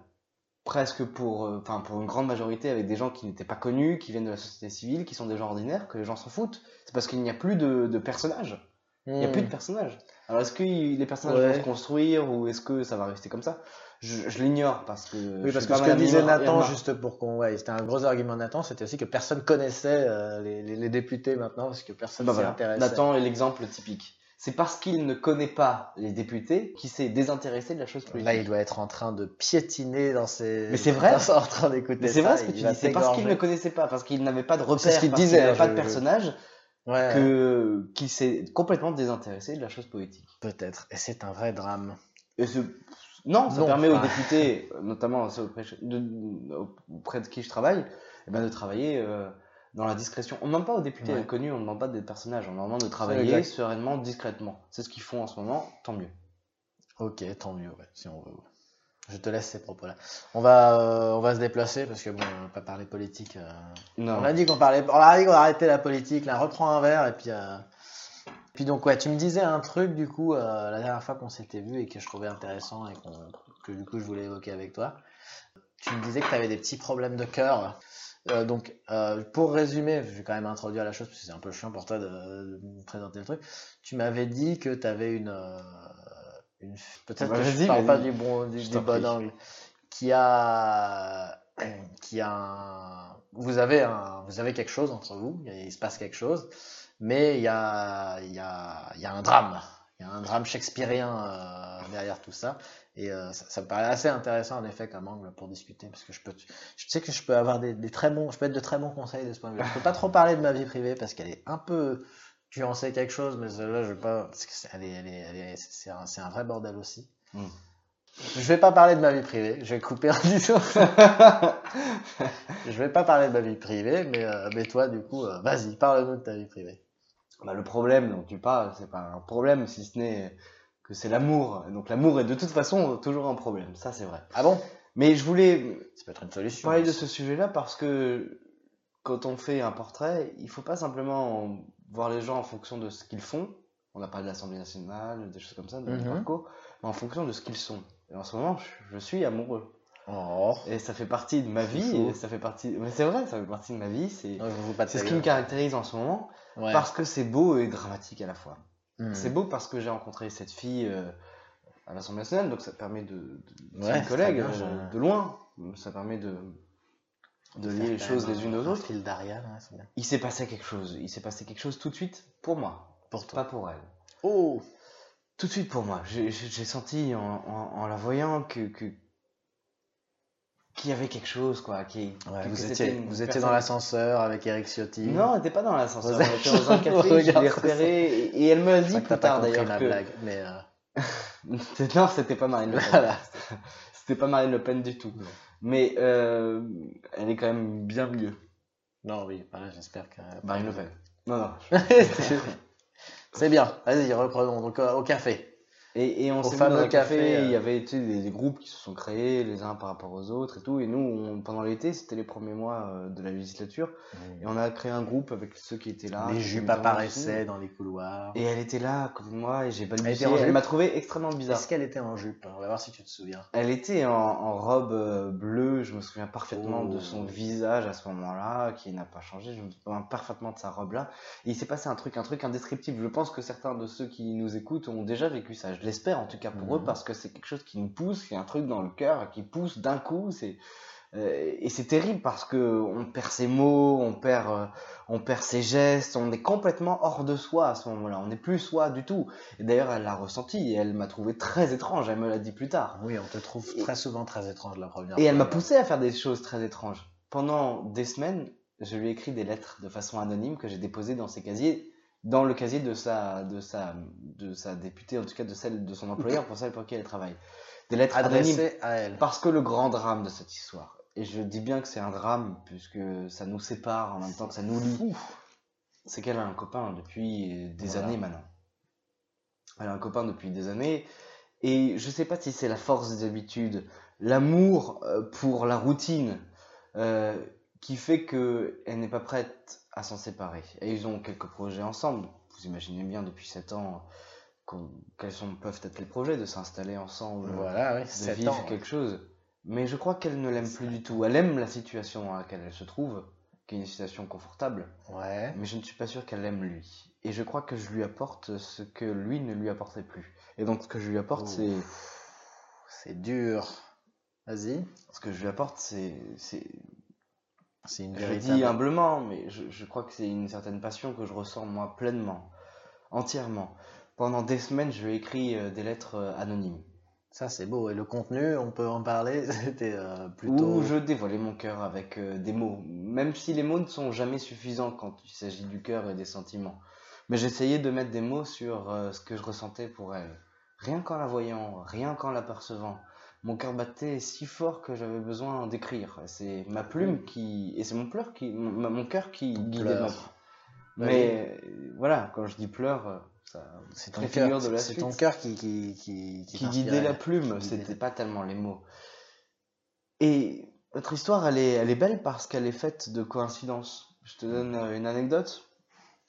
presque pour, euh, enfin pour une grande majorité avec des gens qui n'étaient pas connus, qui viennent de la société civile, qui sont des gens ordinaires, que les gens s'en foutent. C'est parce qu'il n'y a plus de, de personnages. Il n'y a Hmm. plus de personnages. Alors est-ce que les personnages Ouais. vont se construire ou est-ce que ça va rester comme ça? Je, je l'ignore parce que. Oui, parce que ce que disait Nathan, juste pour qu'on. Ouais, c'était un gros argument de Nathan, c'était aussi que personne connaissait euh, les, les- les députés maintenant, parce que personne Bah s'y voilà. intéressait. Nathan est l'exemple typique. C'est parce qu'il ne connaît pas les députés qu'il s'est désintéressé de la chose politique. Là, il doit être en train de piétiner dans ses. Mais c'est vrai. En train d'écouter c'est vrai ce que tu dis, c'est parce qu'il ne connaissait pas, parce qu'il n'avait pas de repères, ce qu'il disait, n'avait pas de personnage, Ouais, que qu'il s'est complètement désintéressé de la chose politique. peut-être. Et c'est un vrai drame. Et ce... Non, ça Non, permet aux députés, notamment auprès de, auprès de qui je travaille, eh ben, de travailler euh, dans la discrétion. On ne demande pas aux députés Ouais. connus, on ne demande pas d'être personnages, on leur demande de travailler sereinement, discrètement. C'est ce qu'ils font en ce moment, tant mieux. Ok, tant mieux, ouais, si on veut. Je te laisse ces propos-là. On va, euh, on va se déplacer parce que bon, on va pas parler politique. euh, Non. On a dit qu'on parlait, on a dit qu'on arrêtait la politique. Là, reprends un verre et puis. euh, Puis donc ouais, tu me disais un truc du coup la dernière fois qu'on s'était vu et que je trouvais intéressant et que du coup je voulais évoquer avec toi. Tu me disais que tu avais des petits problèmes de cœur. Euh, donc euh, pour résumer, je vais quand même introduire la chose parce que c'est un peu chiant pour toi de, de me présenter le truc. Tu m'avais dit que tu avais une, euh, une peut-être Bah, que je vas-y, parle pas du bon du, bon angle qui a qui a un... vous avez un vous avez quelque chose entre vous il se passe quelque chose mais il y a il y a il y a un drame il y a un drame shakespearien euh, derrière tout ça et euh, ça, ça me paraît assez intéressant en effet comme angle pour discuter parce que je peux je sais que je peux avoir des, des très bons je peux être de très bons conseils de ce point de vue je peux pas trop parler de ma vie privée parce qu'elle est un peu tu en sais quelque chose mais celle-là je vais pas parce que c'est elle est, elle est, elle c'est un, c'est un vrai bordel aussi Mm. je vais pas parler de ma vie privée, je vais couper en disant. je vais pas parler de ma vie privée, mais, euh, mais toi, du coup, vas-y, parle-nous de ta vie privée. Bah, le problème dont tu parles, c'est pas un problème si ce n'est que c'est l'amour. Donc l'amour est de toute façon toujours un problème, ça c'est vrai. Ah bon? Mais je voulais peut être une solution. parler de ce sujet-là parce que quand on fait un portrait, il faut pas simplement voir les gens en fonction de ce qu'ils font. On a parlé de l'Assemblée nationale, des choses comme ça, de parcours, mais en fonction de ce qu'ils sont. Et en ce moment, je suis amoureux. Oh. Et ça fait partie de ma vie. et ça fait partie. Mais c'est vrai, ça fait partie de ma vie. C'est ce qui me caractérise en ce moment. Ouais. Parce que c'est beau et dramatique à la fois. Hmm. C'est beau parce que j'ai rencontré cette fille euh, à l'Assemblée nationale, donc ça permet de. de c'est Ouais, une c'est collègue très bien, euh, de loin. Ça permet de, de lier les choses les unes un- aux autres. fil d'Ariane, ouais. Il s'est passé quelque chose. Il s'est passé quelque chose tout de suite pour moi, Pour toi. pas pour elle. Oh Tout de suite pour moi. J'ai senti en, en- en la voyant que. que qu'il y avait quelque chose, quoi. Qui, Ouais, vous étiez, vous étiez dans l'ascenseur avec Eric Ciotti. Non, on n'était pas dans l'ascenseur. On était dans un café, je l'ai repéré. Et, et elle me l'a dit plus tard d'ailleurs. que- blague, mais euh, Non, c'était pas Marine Le Pen. Voilà. C'était pas Marine Le Pen du tout. Non. Mais euh, elle est quand même bien mieux. non, oui, voilà, j'espère que. Marine Le Pen. Non, non. c'est bien. Vas-y, reprenons. Donc euh, au café. Et, et on s'est fameux dans un café, café, euh. il y avait tu sais, des, des groupes qui se sont créés les uns par rapport aux autres et tout. Et nous, on- pendant l'été, c'était les premiers mois euh, de la législature. Et on a créé un groupe avec ceux qui étaient là. Les jupes apparaissaient dans les couloirs. Et elle était là à côté de moi et j'ai en Elle jupe m'a trouvé extrêmement bizarre. Est-ce qu'elle était en jupe On va voir si tu te souviens. Elle était en, en robe euh, bleue, je me souviens parfaitement de Oh. son visage à ce moment-là, qui n'a pas changé, je me souviens parfaitement de sa robe-là. Et il s'est passé un truc, un truc indescriptible. Je pense que certains de ceux qui nous écoutent ont déjà vécu ça. Je l'espère en tout cas pour eux, Mhm. parce que c'est quelque chose qui nous pousse, qui est un truc dans le cœur, qui pousse d'un coup. C'est euh, et c'est terrible parce que on perd ses mots, on perd, euh, on perd ses gestes, on est complètement hors de soi à ce moment-là. On n'est plus soi du tout. Et d'ailleurs, elle l'a ressenti et elle m'a trouvé très étrange. Elle me l'a dit plus tard. Oui, on te trouve Et- très souvent très étrange la première Et elle m'a poussé à faire des choses très étranges. Pendant des semaines, je lui ai écrit des lettres de façon anonyme que j'ai déposées dans ses casiers, dans le casier de sa, de sa, de sa députée, en tout cas de celle de son employeur pour celle pour qui elle travaille. Des lettres anonymes. Adressé à elle. Parce que le grand drame de cette histoire, et je dis bien que c'est un drame puisque ça nous sépare en même temps que ça nous lie, c'est qu'elle a un copain depuis des Voilà. années maintenant. Elle a un copain depuis des années, et je sais pas si c'est la force des habitudes, l'amour euh, pour la routine, euh, qui fait que elle n'est pas prête à s'en séparer. Et ils ont quelques projets ensemble. Vous imaginez bien depuis 7 ans quels sont, peuvent être les projets de s'installer ensemble, Voilà, oui, de 7 vivre ans. quelque chose. Mais je crois qu'elle ne l'aime plus du tout. Elle aime la situation dans laquelle elle se trouve, qui est une situation confortable, Ouais. mais je ne suis pas sûr qu'elle aime lui. Et je crois que je lui apporte ce que lui ne lui apportait plus. Et donc ce que je lui apporte, c'est C'est dur. Vas-y. ce que je lui apporte, c'est c'est une Je véritable. dis humblement, mais je, je crois que c'est une certaine passion que je ressens moi pleinement, entièrement. Pendant des semaines, je écrit euh, des lettres euh, anonymes. Ça, c'est beau. Et le contenu, on peut en parler? C'était euh, plutôt. Où je dévoilais mon cœur avec des mots, même si les mots ne sont jamais suffisants quand il s'agit du cœur et des sentiments. Mais j'essayais de mettre des mots sur ce que je ressentais pour elle. Rien qu'en la voyant, rien qu'en l'apercevant, mon cœur battait si fort que j'avais besoin d'écrire. C'est ma plume qui, et c'est mon pleur qui, mon, mon cœur qui guidait ma pleure. Mais voilà, quand je dis pleure, euh, C'est ton cœur. de la C'est ton cœur qui qui qui qui t'inspirait. guidait la plume, Qui c'était pas tellement les mots. Et notre histoire, elle est, elle est belle parce qu'elle est faite de coïncidences. Je te donne euh, une anecdote.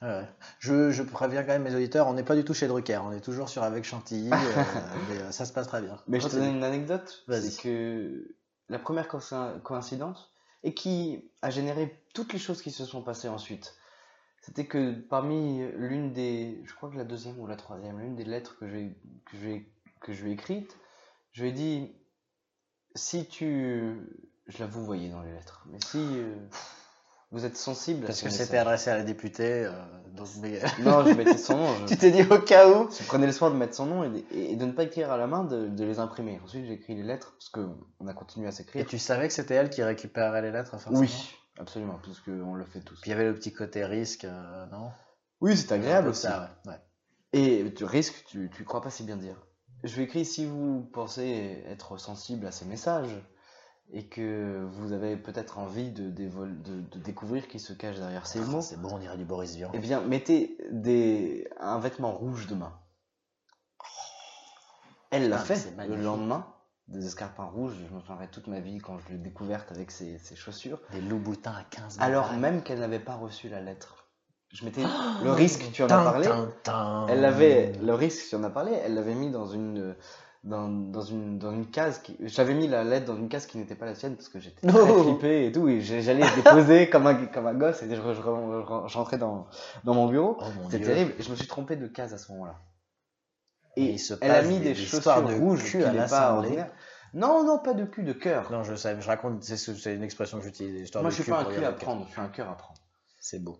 Ouais. Je, je préviens quand même mes auditeurs, on n'est pas du tout chez Drucker, on est toujours sur Avec Chantilly, euh, mais euh, ça se passe très bien. Mais je te donne une anecdote. C'est que la première coïnci- coïncidence, et qui a généré toutes les choses qui se sont passées ensuite, c'était que parmi l'une des, je crois que la deuxième ou la troisième, l'une des lettres que j'ai que j'ai que je lui ai écrites, je lui ai dit si tu, je la vous voyez dans les lettres, mais si euh, vous êtes sensible à Parce ce que c'était adressé à la députée, euh, donc Non, je mettais son nom. Je, tu t'es dit au cas où je prenais le soin de mettre son nom et de, et de ne pas écrire à la main, de, de les imprimer. Ensuite, j'ai écrit les lettres parce que on a continué à Et s'écrire. tu savais que c'était elle qui récupérait les lettres forcément Oui, absolument, parce qu'on le fait tous. Puis il y avait le petit côté risque, euh, non? Oui, c'est agréable aussi. ça, ouais. ouais. Et tu risques, tu, tu crois pas si bien dire. Je lui ai écrit si vous pensez être sensible à ces messages et que vous avez peut-être envie de, dévol- de, de découvrir qui se cache derrière ces mots, C'est bon, on dirait du Boris Vian. eh bien, mettez des, un vêtement rouge demain. Elle l'a Ah, fait le lendemain, des escarpins rouges. Je me souviendrai toute ma vie quand je l'ai découverte avec ses, ses chaussures. Des loups-boutins à 15 Alors même qu'elle n'avait pas reçu la lettre. Je m'étais Oh, le risque, tu en as parlé. tin, tin. Elle avait le risque, tu en as parlé. Elle l'avait mis dans une dans, dans une, dans une case. Qui... J'avais mis la lettre dans une case qui n'était pas la sienne parce que j'étais Oh. très flippé et tout. Et j'allais déposer comme un, comme un gosse et je, je, je- je- je rentrais dans, dans mon bureau. Oh C'était terrible. Et je me suis trompé de case à ce moment-là. Et Et il se elle a mis des des chaussures de rouges qui n'est pas ordinaire. Non, non, pas de cul, de cœur. Non, je sais, je raconte, c'est c'est une expression que j'utilise. histoire Moi, je suis pas un cul à prendre, je suis un cœur à prendre. C'est beau.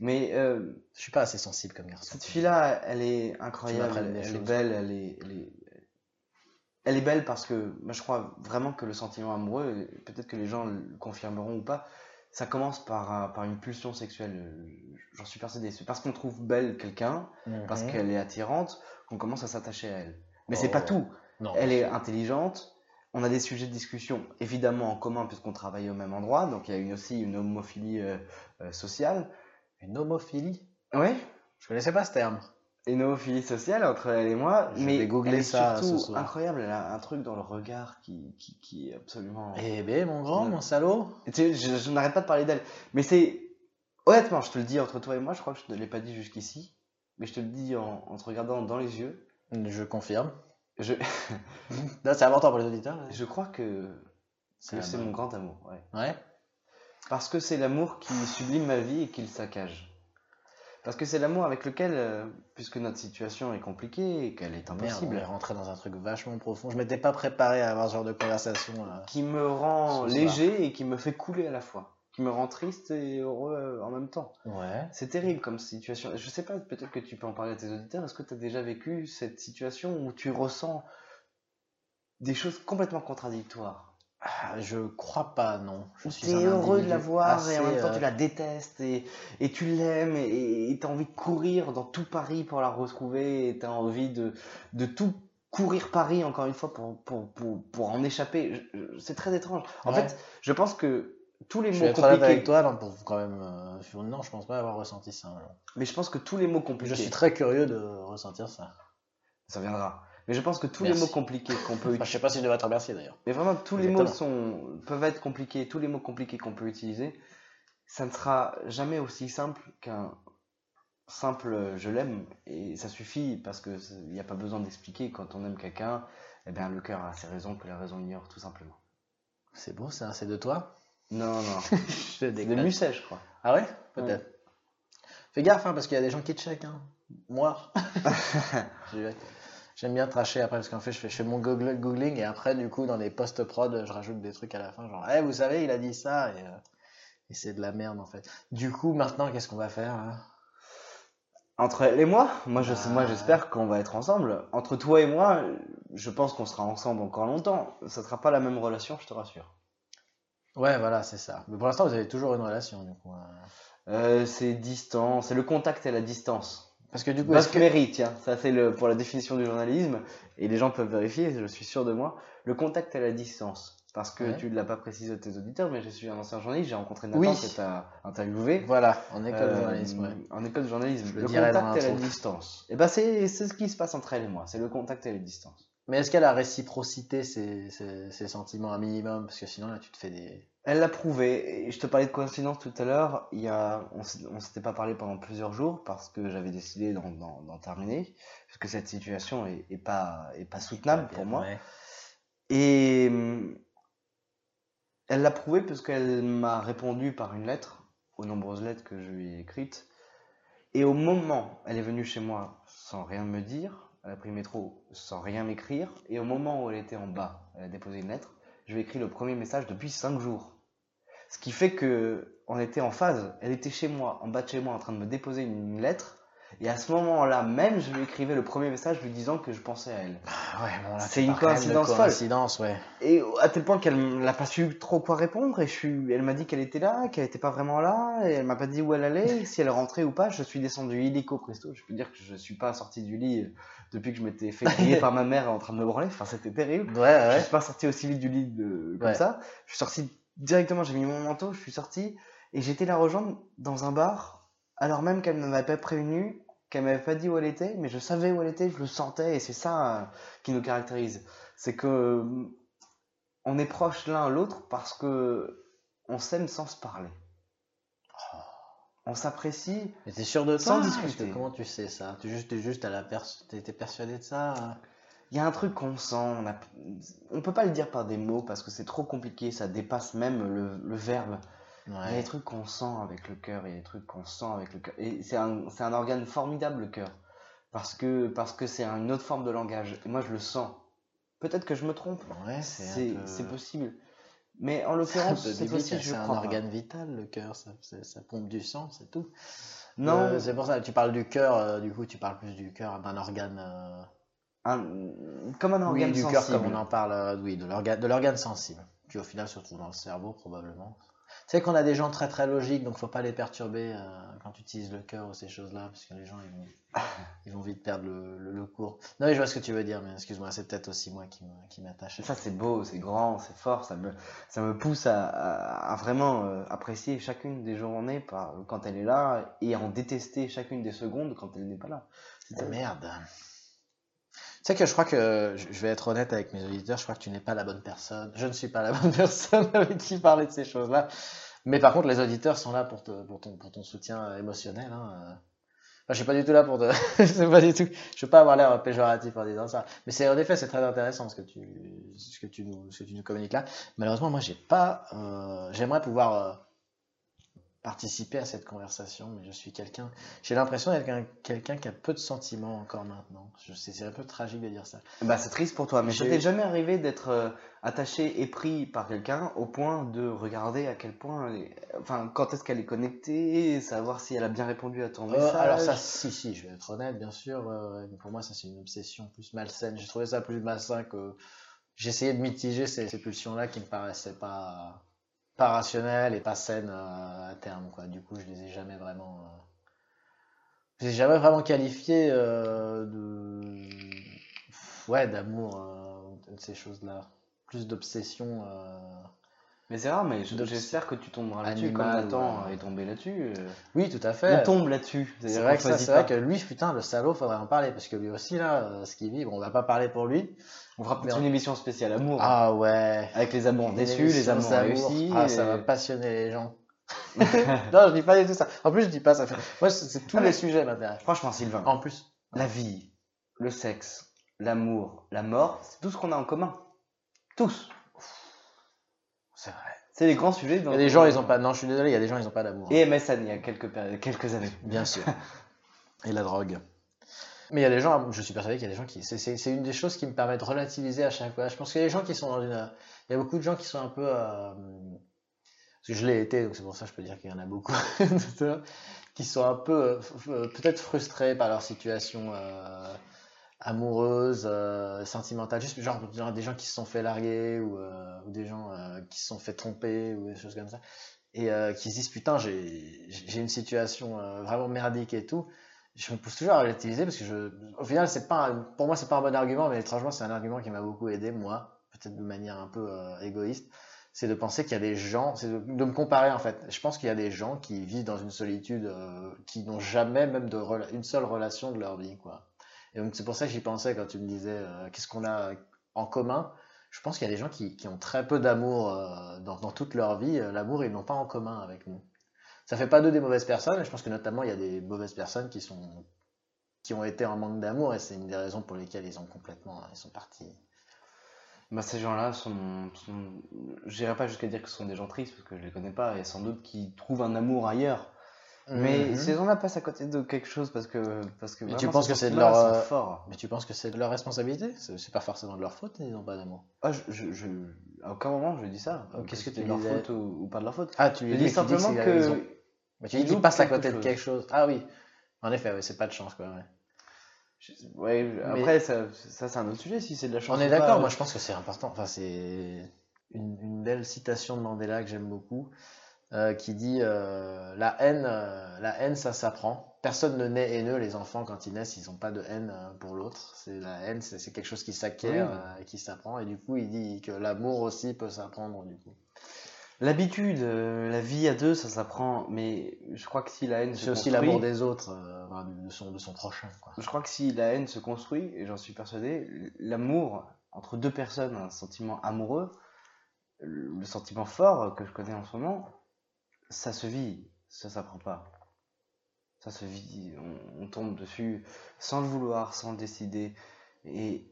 Mais euh, Je suis pas assez sensible comme garçon. cette fille-là, elle est incroyable, elle est belle, elle est, elle est, elle est belle parce que moi, je crois vraiment que le sentiment amoureux, peut-être que les gens le confirmeront ou pas, ça commence par, un- par une pulsion sexuelle. J'en suis persuadé. C'est parce qu'on trouve belle quelqu'un, parce Mhm. qu'elle est attirante, qu'on commence à s'attacher à elle. Mais c'est pas Oh. tout. Non. Elle est intelligente. On a des sujets de discussion évidemment en commun puisqu'on travaille au même endroit. Donc il y a une, aussi une homophilie euh, euh, sociale. Une homophilie? Oui, Je connaissais pas ce terme. Une homophilie sociale entre elle et moi. Je mais vais googler elle est ça surtout ce soir. incroyable. Elle a un truc dans le regard qui, qui, qui est absolument. Eh ben, mon grand, mon salaud. Et tu sais, je, je n'arrête pas de parler d'elle. Mais c'est. Honnêtement, je te le dis entre toi et moi, je crois que je ne te l'ai pas dit jusqu'ici. Mais je te le dis en, en te regardant dans les yeux. Je confirme. Je, Non, c'est important pour les auditeurs. je crois que C'est mon grand amour. Ouais. Ouais. Parce que c'est l'amour qui sublime ma vie et qui le saccage. Parce que c'est l'amour avec lequel, euh, puisque notre situation est compliquée et qu'elle est Merde, impossible, on est rentré dans un truc vachement profond. Je m'étais pas préparé à avoir ce genre de conversation. là. qui me rend léger et qui me fait couler à la fois, qui me rend triste et heureux euh, en même temps. Ouais. C'est terrible comme situation. Je sais pas, peut-être que tu peux en parler à tes auditeurs. Est-ce que tu as déjà vécu cette situation où tu ressens des choses complètement contradictoires? Je crois pas, non. Je Où suis tu es heureux de la voir et en même temps euh, tu la détestes et, et tu l'aimes et tu as envie de courir dans tout Paris pour la retrouver et tu as envie de, de tout courir Paris encore une fois pour, pour, pour, pour en échapper. C'est très étrange. En Ouais. fait, je pense que tous les Je mots vais être compliqués, avec toi, non, pour quand même. euh, non, je pense pas avoir ressenti ça. mais je pense que tous les mots compliqués, Je suis très curieux de ressentir ça. ça viendra. Mais je pense que tous les mots compliqués qu'on peut Enfin, je sais pas si je devrais te remercier d'ailleurs. Mais vraiment, tous les mots sont, peuvent être compliqués, tous les mots compliqués qu'on peut utiliser, ça ne sera jamais aussi simple qu'un simple euh, je l'aime. Et ça suffit parce que c'est- il n'y a pas besoin d'expliquer quand on aime quelqu'un, eh bien le cœur a ses raisons que la raison ignore, tout simplement. C'est beau ça, c'est de toi? Non, non, Je de. Musset, je crois. Ah ouais? Peut-être. Fais gaffe, hein, parce qu'il y a des gens qui te checkent. Hein. Moi. J'aime bien tracher après, parce qu'en fait, je fais, je fais mon googling et après, du coup, dans les post-prod, je rajoute des trucs à la fin, genre, eh, vous savez, il a dit ça, et, euh, et c'est de la merde, en fait. Du coup, maintenant, qu'est-ce qu'on va faire là Entre elle et moi, moi je moi j'espère qu'on va être ensemble. Entre toi et moi, je pense qu'on sera ensemble encore longtemps. Ça sera pas la même relation, je te rassure. Ouais, voilà, c'est ça. Mais pour l'instant, vous avez toujours une relation, du coup. hein. Euh, c'est distant, c'est le contact à la distance. Parce que du coup, est-ce que... Mary, tiens, ça c'est le, pour la définition du journalisme, et les gens peuvent vérifier, je suis sûr de moi, le contact à la distance. Parce que Ouais. tu ne l'as pas précisé à tes auditeurs, mais je suis un ancien journaliste, j'ai rencontré Nathan Oui. que tu as interviewé. Voilà, en école de Euh, journalisme, ouais. En école de journalisme. Je le contact à la distance. Et ben c'est c'est ce qui se passe entre elle et moi, c'est le contact à la distance. Mais est-ce qu'elle a réciprocité ses, ses, ses sentiments un minimum? Parce que sinon, là, tu te fais des... Elle l'a prouvé. Et je te parlais de coïncidence tout à l'heure. Il y a, on on s'était pas parlé pendant plusieurs jours parce que j'avais décidé d'en, terminer parce que cette situation est, est pas est pas soutenable pour moi. Ouais. Et elle l'a prouvé parce qu'elle m'a répondu par une lettre, aux nombreuses lettres que je lui ai écrites. Et au moment, elle est venue chez moi sans rien me dire, elle a pris le métro sans rien m'écrire. Et au moment où elle était en bas, elle a déposé une lettre, je lui ai écrit le premier message depuis cinq jours. Ce qui fait que on était en phase. Elle était chez moi, en bas de chez moi, en train de me déposer une lettre. Et à ce moment-là même, je lui écrivais le premier message lui disant que je pensais à elle. Ah ouais, bon, là, C'est une coïncidence folle. Coïncidence, ouais. Et à tel point qu'elle n'a pas su trop quoi répondre. Et je suis, elle m'a dit qu'elle était là, qu'elle n'était pas vraiment là. Et elle m'a pas dit où elle allait, si elle rentrait ou pas. Je suis descendu illico presto. Je peux dire que je suis pas sorti du lit euh, depuis que je m'étais fait crier par ma mère en train de me branler. Enfin, c'était terrible. Ouais, Je ouais. suis pas sorti aussi vite du lit de, comme Ouais. ça. Je suis sorti directement, j'ai mis mon manteau, je suis sorti et j'étais la rejoindre dans un bar alors même qu'elle ne m'avait pas prévenu, qu'elle m'avait pas dit où elle était, mais je savais où elle était, je le sentais et c'est ça euh, qui nous caractérise. C'est que euh, on est proches l'un à l'autre parce que on s'aime sans se parler. On s'apprécie. Mais t'es sûr de Sans toi discuter. Comment tu sais ça? Tu juste, t'es juste à la t'es t'es persuadé de ça Il y a un truc qu'on sent, on a... on peut pas le dire par des mots parce que c'est trop compliqué, ça dépasse même le, le verbe. Il y a Ouais. des trucs qu'on sent avec le cœur, il y a des trucs qu'on sent avec le cœur. Et c'est un, c'est un organe formidable, le cœur. Parce que parce que c'est une autre forme de langage. Et moi, je le sens. Peut-être que je me trompe. Ouais, c'est C'est peu- c'est possible. Mais en c'est l'occurrence, fois-ci, je c'est un pas. organe vital, le cœur, ça, c'est- ça pompe du sang, c'est tout. Non, Euh, c'est pour ça, tu parles du cœur, euh, du coup, tu parles plus du cœur d'un organe. euh, un- comme un oui, organe du cœur sensible. comme on en parle, oui, de l'organe, de l'organe sensible, qui au final se trouve dans le cerveau, probablement. Tu sais qu'on a des gens très très logiques, donc faut pas les perturber euh, quand tu utilises le cœur ou ces choses-là, parce que les gens ils vont, ils vont vite perdre le, le- le cours. Non, mais je vois ce que tu veux dire, mais excuse-moi, c'est peut-être aussi moi qui m'attache. Ça, c'est beau, c'est grand, c'est fort, ça me, ça me pousse à, à- à vraiment euh, apprécier chacune des journées par, quand elle est là et à en détester chacune des secondes quand elle n'est pas là. C'est Ah, merde. Sais que je crois que, je vais être honnête avec mes auditeurs, je crois que tu n'es pas la bonne personne. Je ne suis pas la bonne personne avec qui parler de ces choses-là. Mais par contre, les auditeurs sont là pour, te, pour, ton, pour ton soutien euh, émotionnel. Hein. euh. Enfin, je suis pas du tout là pour te. pas du tout. Je veux pas avoir l'air péjoratif en disant ça. Mais c'est en effet, c'est très intéressant ce que tu, ce que tu nous, ce que tu nous communiques là. Malheureusement, moi, j'ai pas. euh, J'aimerais pouvoir participer à cette conversation, mais je suis quelqu'un. J'ai l'impression d'être un- quelqu'un qui a peu de sentiments encore maintenant. Je sais, c'est un peu tragique de dire ça. Bah, c'est triste pour toi, mais ça J'ai- t'est jamais arrivé d'être euh, attaché et pris par quelqu'un au point de regarder à quel point, elle est- enfin, quand est-ce qu'elle est connectée, savoir si elle a bien répondu à ton Euh, message. alors ça, si, si, je vais être honnête, bien sûr. mais pour moi, ça c'est une obsession plus malsaine. J'ai trouvé ça plus malsain que j'essayais de mitiger ces, ces pulsions-là qui me paraissaient pas pas rationnelles et pas saines euh, à terme, quoi. Du coup, je les ai jamais vraiment, euh, je les ai jamais vraiment qualifiés euh, de, ouais, d'amour, de ces choses-là. Plus d'obsession. Mais c'est rare, mais j'espère que tu tomberas là-dessus, comme Nathan ouais. est tombé là-dessus. euh, Oui, tout à fait. On tombe là-dessus. C'est vrai vrai que lui, putain, le salaud, faudrait en parler parce que lui aussi là, euh, ce qu'il vit, bon, on va pas parler pour lui. On fera peut-être une émission spéciale amour. Ah ouais. Avec les amours déçus, les amours réussis. Ah, ça va passionner les gens. non, je dis pas du tout ça. En plus, je dis pas ça. Moi, c'est c'est tous Ah, les mais- sujets m'intéressent. Franchement, Sylvain, En plus. la vie, le sexe, l'amour, la mort, c'est tout ce qu'on a en commun. Tous. C'est vrai. C'est les grands sujets. Il y a des gens, ils ont pas. Non, je suis désolé, il y a des gens, ils ont pas d'amour. Et MSN, il y a quelques, années. Bien sûr. Et la drogue. Mais il y a des gens, je suis persuadé qu'il y a des gens qui. c'est- une des choses qui me permet de relativiser à chaque fois. Je pense qu'il y a des gens qui sont dans une. Il y a beaucoup de gens qui sont un peu. euh, Parce que je l'ai été, donc c'est pour ça que je peux dire qu'il y en a beaucoup. qui sont un peu. euh, Peut-être frustrés par leur situation euh, amoureuse, euh, sentimentale. Juste genre, des gens qui se sont fait larguer ou, euh, des gens euh, qui se sont fait tromper ou des choses comme ça. Et euh, qui se disent putain j'ai une situation vraiment merdique et tout. Je me pousse toujours à relativiser parce que je au final c'est pas pour moi c'est pas un bon argument mais étrangement c'est un argument qui m'a beaucoup aidé moi peut-être de manière un peu égoïste. C'est de penser qu'il y a des gens c'est de, me comparer en fait. Je pense qu'il y a des gens qui vivent dans une solitude qui n'ont jamais même une seule relation de leur vie quoi et donc c'est pour ça que j'y pensais quand tu me disais euh, qu'est-ce qu'on a en commun je pense qu'il y a des gens qui, qui ont très peu d'amour euh, dans, toute leur vie. Euh, L'amour, ils n'ont pas en commun avec nous. Ça fait pas d'eux des mauvaises personnes. Je pense que notamment, il y a des mauvaises personnes qui qui ont été en manque d'amour et c'est une des raisons pour lesquelles ils ont complètement ils sont partis. Bah, ces gens-là sont, sont... Pas jusqu'à dire que ce sont des gens tristes parce que je les connais pas et sans doute qu'ils trouvent un amour ailleurs. Mais Mhm. ces gens-là passent à côté de quelque chose parce que. Parce que Mais tu penses que c'est de leur, euh, forts. Mais tu penses que c'est de leur responsabilité? C'est pas forcément de leur faute, ils n'ont pas d'amour. Ah, je, je, je- À aucun moment je dis ça. Oh, qu'est-ce que c'est tu de leur faute ou, ou pas de leur faute? Ah, tu lui dis dis simplement que. Mais tu dis ils qu'ils passent à côté de quelque chose. Ah oui. En effet, ouais, c'est pas de chance quoi. ouais. Ouais, après, ça, ça c'est un autre sujet si c'est de la chance. On est d'accord, moi je pense que c'est important. Enfin, c'est une, une belle citation de Mandela que j'aime beaucoup, euh, qui dit euh, la haine, euh, la haine, ça s'apprend. Personne ne naît haineux. Les enfants, quand ils naissent, ils n'ont pas de haine pour l'autre. C'est la haine, c'est quelque chose qui s'acquiert Oui. et qui s'apprend. Et du coup, il dit que l'amour aussi peut s'apprendre. Du coup, L'habitude, la vie à deux, ça s'apprend. Mais je crois que si la haine se c'est aussi l'amour des autres, de son de son prochain. Quoi. Je crois que si la haine se construit, et j'en suis persuadé, l'amour entre deux personnes, un sentiment amoureux, le sentiment fort que je connais en ce moment, ça se vit, ça s'apprend pas. Ça se vit, on, on tombe dessus sans le vouloir, sans le décider. Et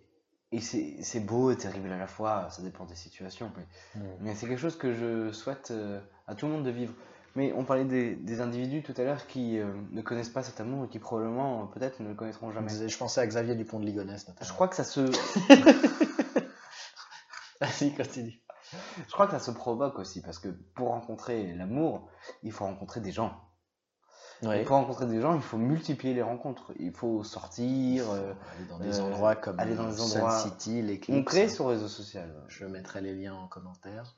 et c'est beau et terrible à la fois, ça dépend des situations. Mais, mais c'est quelque chose que je souhaite euh, à tout le monde de vivre. Mais on parlait des, des individus tout à l'heure qui euh, ne connaissent pas cet amour et qui probablement, peut-être, ne le connaîtront jamais. Je pensais à Xavier Dupont de Ligonnès notamment. Je crois que ça se, Vas-y, continue. je crois que ça se provoque aussi, parce que pour rencontrer l'amour, il faut rencontrer des gens. Et pour rencontrer des gens, il faut multiplier les rencontres. Il faut sortir, euh, aller dans des euh, endroits comme aller dans des Sun endroits- City, on crée son réseau social. Je mettrai les liens en commentaire.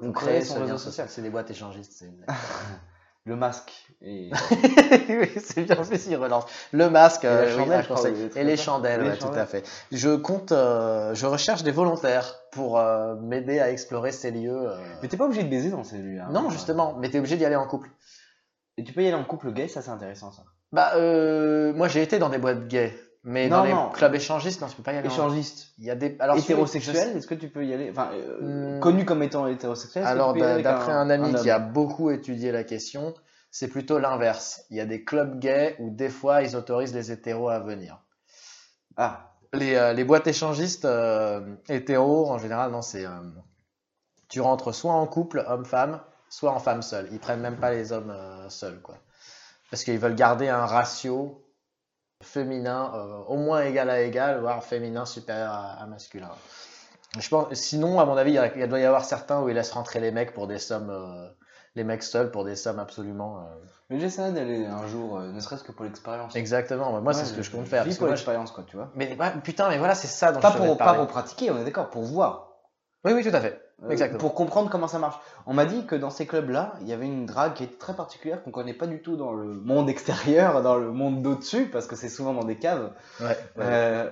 On crée créer son ce réseau social. social. C'est des boîtes échangistes. c'est une blague. Le masque. Et... oui, c'est bien fait, s'il relance. Le masque, Et euh, chandelle, Et les chandelles, les ouais, tout à fait. Je compte, euh, je recherche des volontaires pour euh, m'aider à explorer ces lieux. euh. Mais t'es pas obligé de baiser dans ces lieux. hein. Non, justement, mais t'es obligé d'y aller en couple. Et tu peux y aller en couple gay, ça c'est intéressant ça. Bah, euh, moi j'ai été dans des boîtes gays, mais Non, dans les non. clubs échéangistes, non, tu peux pas y aller. en- Échangiste. Il y a des alors Hétérosexuel, est-ce que tu peux y aller Enfin, euh, Hmm. connu comme étant hétérosexuel. Alors, d'après un, ami qui a beaucoup étudié la question, c'est plutôt l'inverse. Il y a des clubs gays où des fois ils autorisent les hétéros à venir. Ah, Les, euh, les boîtes échangistes euh, hétéros, en général, non, c'est. tu rentres soit en couple, homme-femme, soit en femme seule. Ils prennent même pas les hommes seuls, quoi. Parce qu'ils veulent garder un ratio féminin euh, au moins égal à égal, voire féminin supérieur à, à masculin. Je pense, sinon, à mon avis, il, y a- il doit y avoir certains où ils laissent rentrer les mecs pour des sommes. euh, les mecs seuls pour des sommes absolument. euh, mais j'essaierai d'aller un jour, euh, ne serait-ce que pour l'expérience. Exactement, moi c'est ce que je compte faire. vis pour l'expérience, quoi, tu vois. Mais putain, mais voilà, c'est ça dont Pas je pour, pas pour pratiquer, on est d'accord, pour voir. Oui, oui, tout à fait. Euh, Exactement. Pour comprendre comment ça marche. On m'a dit que dans ces clubs-là, il y avait une drague qui est très particulière, qu'on connaît pas du tout dans le monde extérieur, dans le monde d'au-dessus, parce que c'est souvent dans des caves, Ouais, ouais. euh,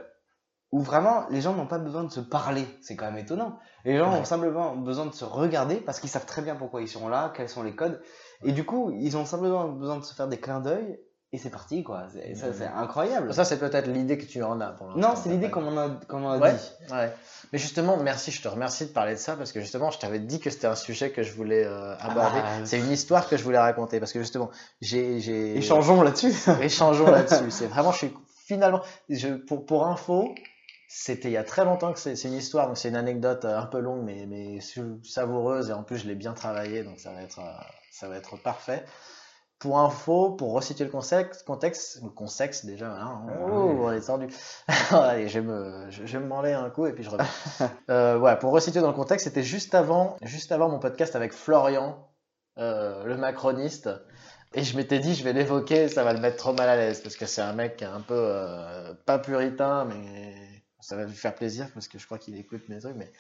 où vraiment les gens n'ont pas besoin de se parler. C'est quand même étonnant. Les gens Ouais. ont simplement besoin de se regarder parce qu'ils savent très bien pourquoi ils sont là, quels sont les codes. Et du coup, ils ont simplement besoin de se faire des clins d'œil, et c'est parti, quoi. C'est- Ça, c'est incroyable. Ça, c'est peut-être l'idée que tu en as pour l'instant. non, c'est l'idée qu'on en a, qu'on en a Ouais. dit. Ouais. Mais justement, merci, je te remercie de parler de ça parce que justement, je t'avais dit que c'était un sujet que je voulais euh, aborder. Ah. C'est une histoire que je voulais raconter parce que justement, j'ai. j'ai- Échangeons là-dessus. Échangeons là-dessus. C'est vraiment, je suis finalement, je, pour, pour info, c'était il y a très longtemps que c'est c'est une histoire, donc c'est une anecdote euh, un peu longue mais, mais savoureuse et en plus je l'ai bien travaillé donc ça va être, euh, ça va être parfait. Pour info, pour resituer le contexte, contexte le contexte déjà, hein, oh, on est tendu. Allez, je vais me, je, je vais me un coup et puis je reviens. euh, ouais, pour resituer dans le contexte, c'était juste avant, juste avant mon podcast avec Florian, euh, le macroniste. Et je m'étais dit, je vais l'évoquer, ça va le mettre trop mal à l'aise, parce que c'est un mec qui est un peu, euh, pas puritain, mais ça va lui faire plaisir, parce que je crois qu'il écoute mes trucs, mais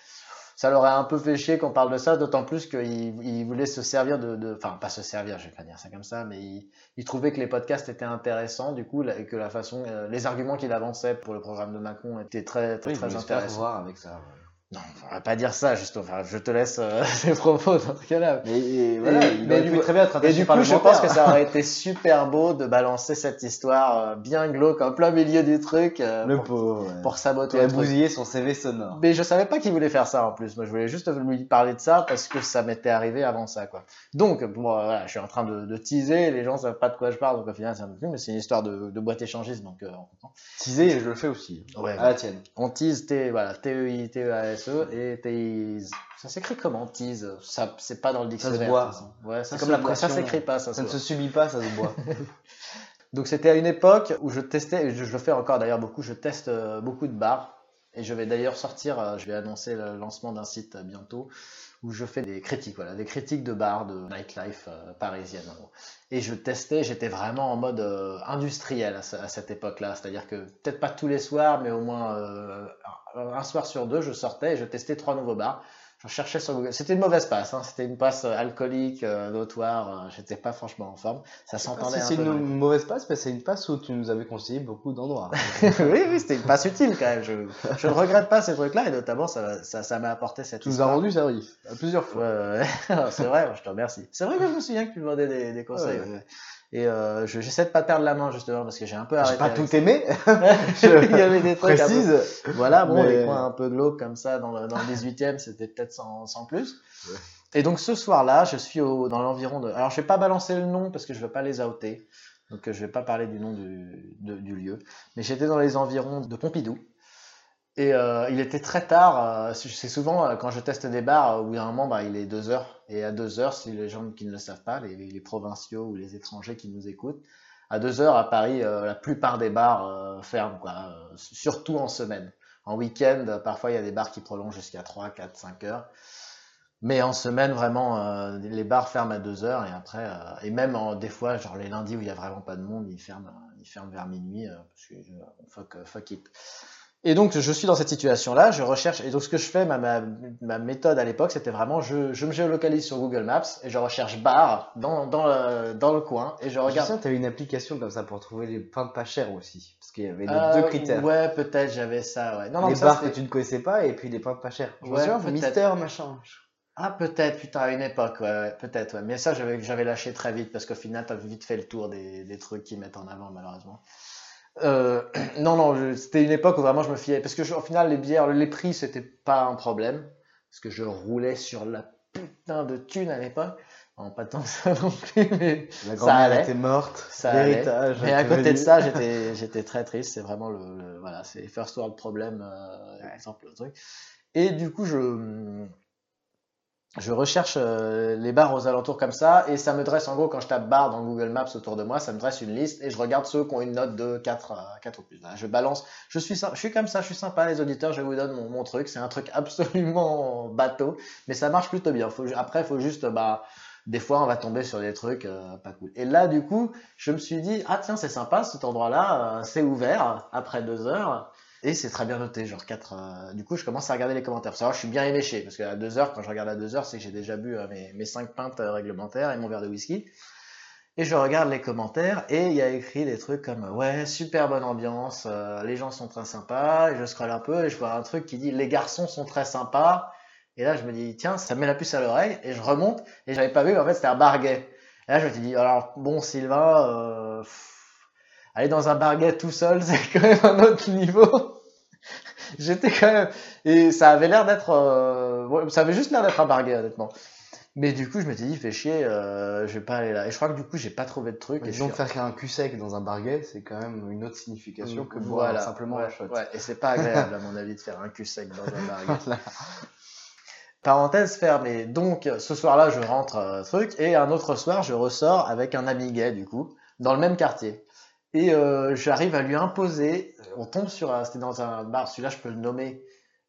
ça l'aurait un peu fait chier qu'on parle de ça, d'autant plus qu'il il voulait se servir de, de- enfin, pas se servir, je vais pas dire ça comme ça, mais il, il trouvait que les podcasts étaient intéressants, du coup, et que la façon, euh, les arguments qu'il avançait pour le programme de Macron étaient très, très, Oui, intéressants. voir avec ça. Non, on va pas dire ça, juste, enfin, je te laisse euh, tes propos dans ce cas-là. Mais et voilà, Et- il mais du très bien être Et du coup, je pense que ça aurait été super beau de balancer cette histoire euh, bien glauque en plein milieu du truc euh, Le pour, pauvre. ouais. pour saboter truc. bousillé son CV sonore. Mais je savais pas qu'il voulait faire ça en plus. Moi, je voulais juste lui parler de ça parce que ça m'était arrivé avant ça, quoi. Donc, moi, voilà, je suis en train de, de teaser. Les gens savent pas de quoi je parle, donc au final, c'est un peu. Mais c'est une histoire de, de boîte échangiste, donc euh, on comprend. Teaser, je le fais aussi. Ouais, À la tienne. On tease T, voilà, T-E-I-T-E-A-S-E Et tease. Ça s'écrit comment tease? Ça, c'est pas dans le dictionnaire. boit. de toute façon. Ouais, ça comme se la boit. Ça pression. s'écrit pas, ça, Ça ne se se boit. subit pas, ça se boit. Donc c'était à une époque où je testais, et je, je le fais encore d'ailleurs beaucoup, je teste euh, beaucoup de bars. Et je vais d'ailleurs sortir, euh, je vais annoncer le lancement d'un site euh, bientôt où je fais des critiques, voilà, des critiques de bars, de nightlife euh, parisienne. Et je testais, j'étais vraiment en mode euh, industriel à, ce- à cette époque-là. C'est-à-dire que peut-être pas tous les soirs, mais au moins euh, un soir sur deux, je sortais et je testais trois nouveaux bars. Je cherchais sur Google. C'était une mauvaise passe, hein. c'était une passe euh, alcoolique, euh, notoire. euh, J'étais pas franchement en forme. Ça s'entendait Si un c'est une mauvaise passe, mais c'est une passe où tu nous avais conseillé beaucoup d'endroits. oui, oui, c'était une passe utile quand même. Je, je ne regrette pas ces trucs-là et notamment ça ça ça m'a apporté cette Tu nous as rendu service. À plusieurs fois. Ouais. c'est vrai, je te remercie. C'est vrai que je me souviens que tu me demandais des, des conseils. Ouais. ouais. Et euh, je- j'essaie de pas perdre la main justement parce que j'ai un peu J'ai arrêté. pas avec tout aimé. Il y avait des trucs un peu- précise. Voilà, bon, Mais- les coins un peu glauques comme ça dans le, dans le 18e, c'était peut-être sans, sans plus. Ouais. Et donc ce soir-là, je suis au, dans l'environ de. Alors je vais pas balancer le nom parce que je veux pas les outer. Donc euh, je vais pas parler du nom du, de- du lieu. Mais j'étais dans les environs de Pompidou. Et euh, il était très tard. euh, c'est souvent euh, quand je teste des bars, bout d'un moment, bah, il est 2 heures. Et à 2 heures, si les gens qui ne le savent pas, les, provinciaux ou les étrangers qui nous écoutent, à 2 heures à Paris, la plupart des bars ferment, quoi. Surtout en semaine. En week-end, parfois il y a des bars qui prolongent jusqu'à 3, 4, 5 heures. Mais en semaine, vraiment, les bars ferment à 2 heures et après, et même des fois, genre les lundis où il y a vraiment pas de monde, ils ferment, ils ferment vers minuit parce que fuck, fuck it. Et donc, je suis dans cette situation-là, je recherche, et donc ce que je fais, ma, ma, ma méthode à l'époque, c'était vraiment, je, je me géolocalise sur Google Maps et je recherche bar dans, dans, le, dans le coin et je Je regarde. que tu as une application comme ça pour trouver les pains pas chers aussi. Parce qu'il y avait les Euh, deux critères. Ouais, peut-être, j'avais ça, ouais. Non, non, les ça, bars que tu ne connaissais pas et puis les pains pas chers. Je Ouais. Mister machin. Ah, peut-être, putain, à une époque, ouais, ouais, peut-être, ouais. Mais ça, j'avais, j'avais lâché très vite parce qu'au final, t'as vite fait le tour des, des trucs qu'ils mettent en avant, malheureusement. Euh, non, non, c'était une époque où vraiment je me fiais. Parce que, je- au final, les bières, les prix, c'était pas un problème. Parce que je roulais sur la putain de thune à l'époque. Bon, pas tant que ça non plus, mais La Ça grand-mère allait. était morte. ça allait. L'héritage. Mais à côté de ça, j'étais, j'étais très triste. C'est vraiment le, le- voilà, c'est first world problem, euh, exemple, le truc. Et du coup, je, je recherche euh, les bars aux alentours comme ça, et ça me dresse en gros, quand je tape bar dans Google Maps autour de moi, ça me dresse une liste, et je regarde ceux qui ont une note de 4, à 4 ou plus. Voilà, je balance, je suis, je suis comme ça, je suis sympa, les auditeurs, je vous donne mon, truc, c'est un truc absolument bateau, mais ça marche plutôt bien. Faut, après, faut juste, bah, des fois, on va tomber sur des trucs euh, pas cool. Et là, du coup, je me suis dit, ah tiens, c'est sympa, cet endroit-là, euh, c'est ouvert après deux heures. Et c'est très bien noté, genre 4. euh, Du coup, je commence à regarder les commentaires. Pour savoir, je suis bien éméché, parce qu'à 2 heures, quand je regarde à 2 heures, c'est que j'ai déjà bu euh, mes, mes 5 pintes euh, réglementaires et mon verre de whisky. Et je regarde les commentaires, et il y a écrit des trucs comme Ouais, super bonne ambiance, les gens sont très sympas. Et je scrolle un peu, et je vois un truc qui dit Les garçons sont très sympas. Et là, je me dis Tiens, ça me met la puce à l'oreille, et je remonte, et j'avais pas vu, en fait, c'était un bar gay. Et là, je me suis dit Alors, bon, Sylvain, aller dans un bar gay tout seul, c'est quand même un autre niveau. J'étais quand même. Et ça avait l'air d'être. euh, Ça avait juste l'air d'être un bar gay, honnêtement. Mais du coup, je m'étais dit, fais chier, euh, je vais pas aller là. Et je crois que du coup, j'ai pas trouvé de truc. Et Donc suis- faire un cul sec dans un bar gay, c'est quand même une autre signification que boire voilà, simplement ouais, un shot. ouais. Et c'est pas agréable, à mon avis, de faire un cul sec dans un bar gay. Voilà. Parenthèse fermée. Donc, ce soir-là, je rentre euh, truc, et un autre soir, je ressors avec un ami gay, du coup, dans le même quartier. Et euh, j'arrive à lui imposer. On tombe sur. un- C'était dans un bar, celui-là, je peux le nommer,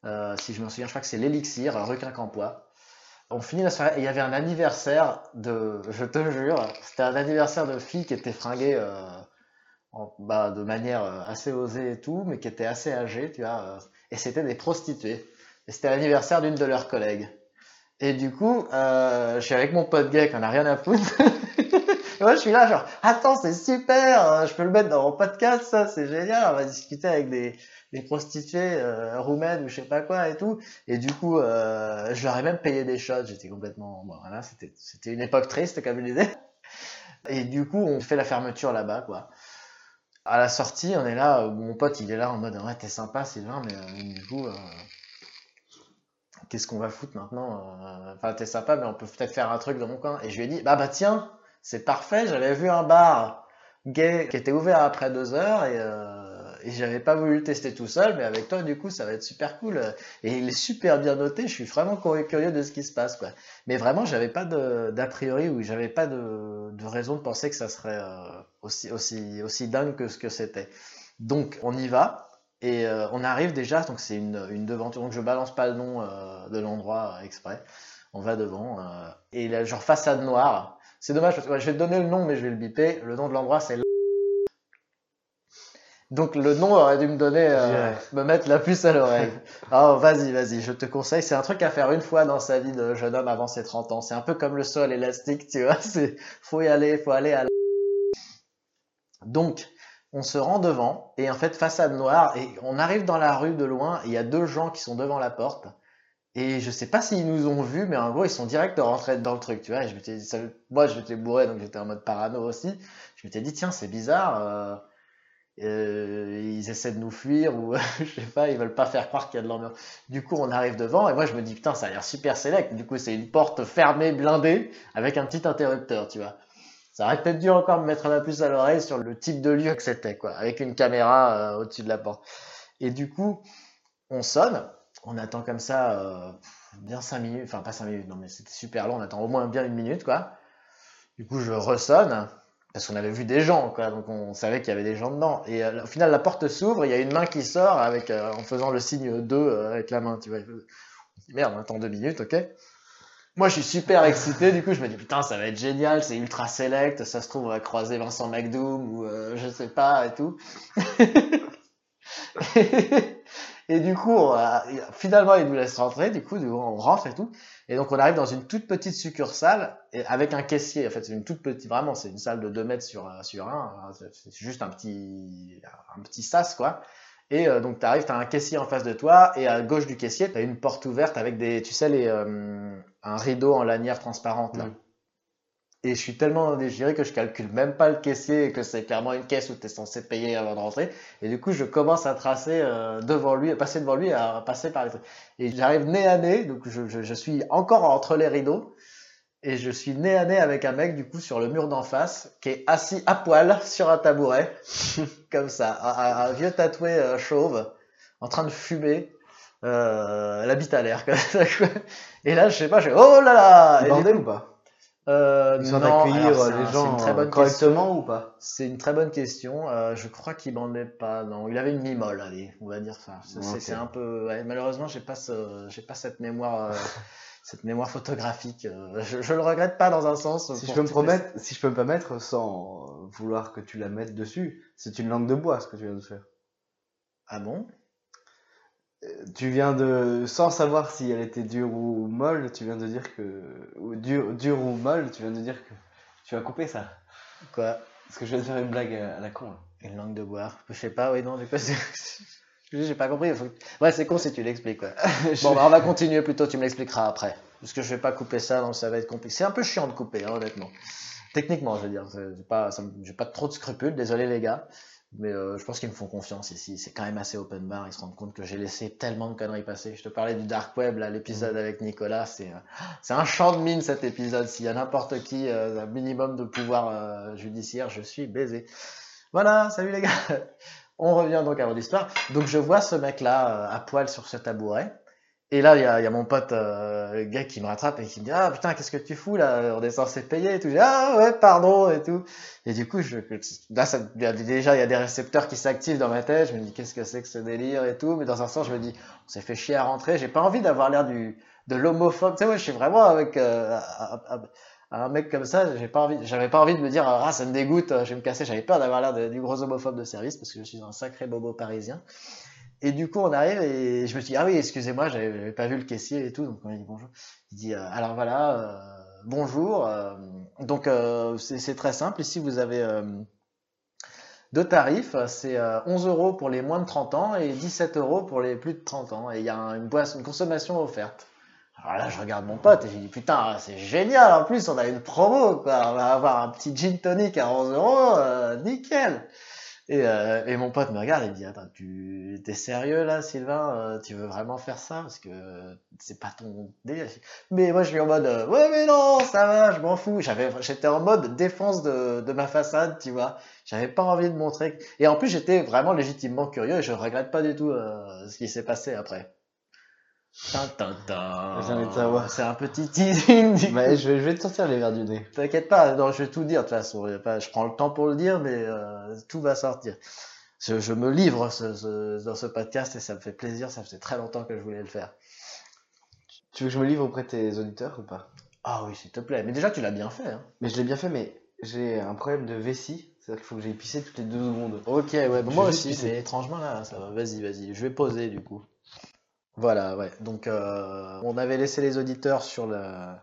euh, si je me souviens, je crois que c'est l'Élixir, rue Quincampoix. On finit la soirée, et il y avait un anniversaire de. Je te jure, c'était un anniversaire de fille qui était fringuée. euh, en- bah, de manière euh, assez osée et tout, mais qui était assez âgée, tu vois. euh, et c'était des prostituées. Et c'était l'anniversaire d'une de leurs collègues. Et du coup, euh, je suis avec mon pote gay qui en a rien à foutre. je suis là, genre, attends, c'est super, euh, je peux le mettre dans mon podcast, ça, c'est génial. On va discuter avec des, des prostituées euh, roumaines ou je sais pas quoi et tout. Et du coup, euh, je leur ai même payé des shots. J'étais complètement, bon, voilà, c'était, une époque triste, comme je disais. Et du coup, on fait la fermeture là-bas, quoi. À la sortie, on est là, euh, mon pote, il est là en mode, ouais, t'es sympa, Sylvain, mais euh, du coup, qu'est-ce qu'on va foutre maintenant Enfin, t'es sympa, mais on peut peut-être faire un truc dans mon coin. Et je lui ai dit, bah bah tiens, c'est parfait, j'avais vu un bar gay qui était ouvert après deux heures et, euh, et j'avais pas voulu le tester tout seul, mais avec toi, du coup, ça va être super cool. Et il est super bien noté, je suis vraiment curieux de ce qui se passe, quoi. Mais vraiment, j'avais pas d'a priori ou j'avais pas de, raison de penser que ça serait euh, aussi, aussi, aussi dingue que ce que c'était. Donc, on y va. Et euh, on arrive déjà, donc c'est une, une devanture, donc je balance pas le nom euh, de l'endroit exprès. On va devant. et a genre façade noire. C'est dommage parce que je vais te donner le nom, mais je vais le biper. Le nom de l'endroit, c'est. Donc le nom aurait dû me donner, euh, me mettre la puce à l'oreille. Oh, vas-y, vas-y, je te conseille. C'est un truc à faire une fois dans sa vie de jeune homme avant ses 30 ans. C'est un peu comme le sol élastique, tu vois. C'est, faut y aller, faut aller à la... Donc, on se rend devant, et en fait, façade noire, et on arrive dans la rue de loin, et il y a deux gens qui sont devant la porte, et je sais pas s'ils nous ont vus, mais en gros, ils sont direct rentrés dans le truc, tu vois, et je m'étais dit, ça- moi, j'étais bourré, donc j'étais en mode parano aussi, je m'étais dit, tiens, c'est bizarre, euh, euh, ils essaient de nous fuir, ou je sais pas, ils veulent pas faire croire qu'il y a de l'ambiance. Du coup, on arrive devant, et moi, je me dis, putain, ça a l'air super select, du coup, c'est une porte fermée, blindée, avec un petit interrupteur, tu vois. Ça aurait peut-être dû encore me mettre la puce à l'oreille sur le type de lieu que c'était, quoi, avec une caméra euh, au-dessus de la porte. Et du coup, on sonne, on attend comme ça euh, bien 5 minutes, enfin pas 5 minutes, non mais c'était super long, on attend au moins bien une minute quoi. Du coup je ressonne, parce qu'on avait vu des gens, quoi, donc on savait qu'il y avait des gens dedans. Et euh, au final la porte s'ouvre, il y a une main qui sort avec, euh, en faisant le signe 2 avec la main, tu vois. Merde, on attend 2 minutes, ok. Moi je suis super excité, du coup je me dis putain ça va être génial, c'est ultra select, ça se trouve on va croiser Vincent McDoom ou je sais pas et tout. Et du coup, finalement, il nous laisse rentrer. Du coup, on rentre et tout. Et donc, on arrive dans une toute petite succursale avec un caissier. En fait, c'est une toute petite, vraiment, c'est une salle de 2 mètres sur, sur 1. C'est juste un petit, un petit sas, quoi. Et euh, donc, tu arrives, tu as un caissier en face de toi. Et à gauche du caissier, tu as une porte ouverte avec des, tu sais, les, euh, un rideau en lanière transparente, là. Mm. Et je suis tellement dégiré que je calcule même pas le caissier et que c'est clairement une caisse où tu es censé payer avant de rentrer. Et du coup, je commence à tracer euh, devant lui, à passer devant lui, à passer par les trucs. Et j'arrive nez à nez, donc je, je, je, suis encore entre les rideaux. Et je suis nez à nez avec un mec, du coup, sur le mur d'en face, qui est assis à poil sur un tabouret, comme ça, un, un vieux tatoué euh, chauve, en train de fumer. Euh, la bite à l'air. Et là, je sais pas, je fais, oh là là! Bordel ou pas? Euh, Ils sont d'accueillir les gens très bonne correctement question. ou pas? C'est une très bonne question. Euh, je crois qu'il bandait pas. Non, il avait une mimole, allez, on va dire ça. C'est un peu. ouais, malheureusement, j'ai pas ce, j'ai pas cette mémoire, euh, cette mémoire photographique. euh, je, je le regrette pas dans un sens. Si je peux me les- promettre, si je peux me permettre, sans vouloir que tu la mettes dessus, c'est une langue de bois ce que tu viens de faire. Ah bon? Euh, Tu viens de, sans savoir si elle était dure ou molle, tu viens de dire que, ou dure, dure ou molle, tu viens de dire que tu as coupé ça. Quoi? Parce que je viens de faire une blague à la con. là. Une langue de boire Je sais pas. Oui, non, j'ai pas. J'ai pas compris. faut Ouais, c'est con si tu l'expliques. quoi. Bon, bah, on va continuer plutôt, tu me l'expliqueras après. Parce que je vais pas couper ça, donc ça va être compliqué. C'est un peu chiant de couper, hein, honnêtement. Techniquement, je veux dire. J'ai pas, ça pas trop de scrupules, désolé les gars. Mais euh, je pense qu'ils me font confiance ici. C'est quand même assez open bar. Ils se rendent compte que j'ai laissé tellement de conneries passer. Je te parlais du Dark Web, là, l'épisode avec Nicolas. C'est euh, c'est un champ de mine cet épisode. S'il y a n'importe qui, euh, un minimum de pouvoir euh, judiciaire, je suis baisé. Voilà, salut les gars. On revient donc à votre histoire. Donc je vois ce mec-là euh, à poil sur ce tabouret. Et là, il y a, y a mon pote, euh, gars qui me rattrape et qui me dit Ah putain, qu'est-ce que tu fous là? On est censé payer et tout. Je dis, ah ouais, pardon et tout. Et du coup, je, là, ça, déjà, il y a des récepteurs qui s'activent dans ma tête. Je me dis Qu'est-ce que c'est que ce délire et tout. Mais dans un sens, je me dis On s'est fait chier à rentrer. J'ai pas envie d'avoir l'air du de l'homophobe. Tu sais, moi, je suis vraiment avec euh, à- un mec comme ça. J'ai pas envie. J'avais pas envie de me dire Ah, ça me dégoûte, je vais me casser. J'avais peur d'avoir l'air du gros homophobe de service parce que je suis un sacré bobo parisien. Et du coup, on arrive et je me suis dit, ah oui, excusez-moi, j'avais pas vu le caissier et tout. Donc, on m'a dit bonjour. Il dit, euh, alors voilà, euh, bonjour. euh, donc, c'est très simple. Ici, vous avez deux tarifs. C'est euh, 11 euros pour les moins de 30 ans et 17 euros pour les plus de 30 ans. Et il y a un- une boisson, une consommation offerte. Alors là, je regarde mon pote et je dis, putain, c'est génial. En plus, on a une promo. On va avoir un petit gin tonic à 11 euros. nickel. Et, euh, et mon pote me regarde et me dit Attends, tu t'es sérieux là, Sylvain Euh, Tu veux vraiment faire ça? Parce que c'est pas ton délire. Mais moi je suis en mode euh, Ouais, mais non, ça va, je m'en fous. J'avais, J'étais en mode défense de, de ma façade, tu vois. J'avais pas envie de montrer. Et en plus, j'étais vraiment légitimement curieux et je regrette pas du tout euh, ce qui s'est passé après. J'ai envie de savoir. C'est un petit teasing. du je vais, je vais te sortir les verres du nez. T'inquiète pas, non, je vais tout dire de toute façon. Je prends le temps pour le dire, mais euh, tout va sortir. Je, je me livre ce- ce- dans ce podcast et ça me fait plaisir. Ça faisait très longtemps que je voulais le faire. Tu veux que je me livre auprès de tes auditeurs ou pas? Ah oui, s'il te plaît. Mais déjà, tu l'as bien fait. Hein. Mais je l'ai bien fait, mais j'ai un problème de vessie. C'est-à-dire qu'il faut que j'aille pisser toutes les deux secondes. Ok, ouais, bah, moi aussi. Mais étrangement là, ça va. Vas-y, vas-y. Je vais poser du coup. Voilà, ouais. Donc, euh, on avait laissé les auditeurs sur le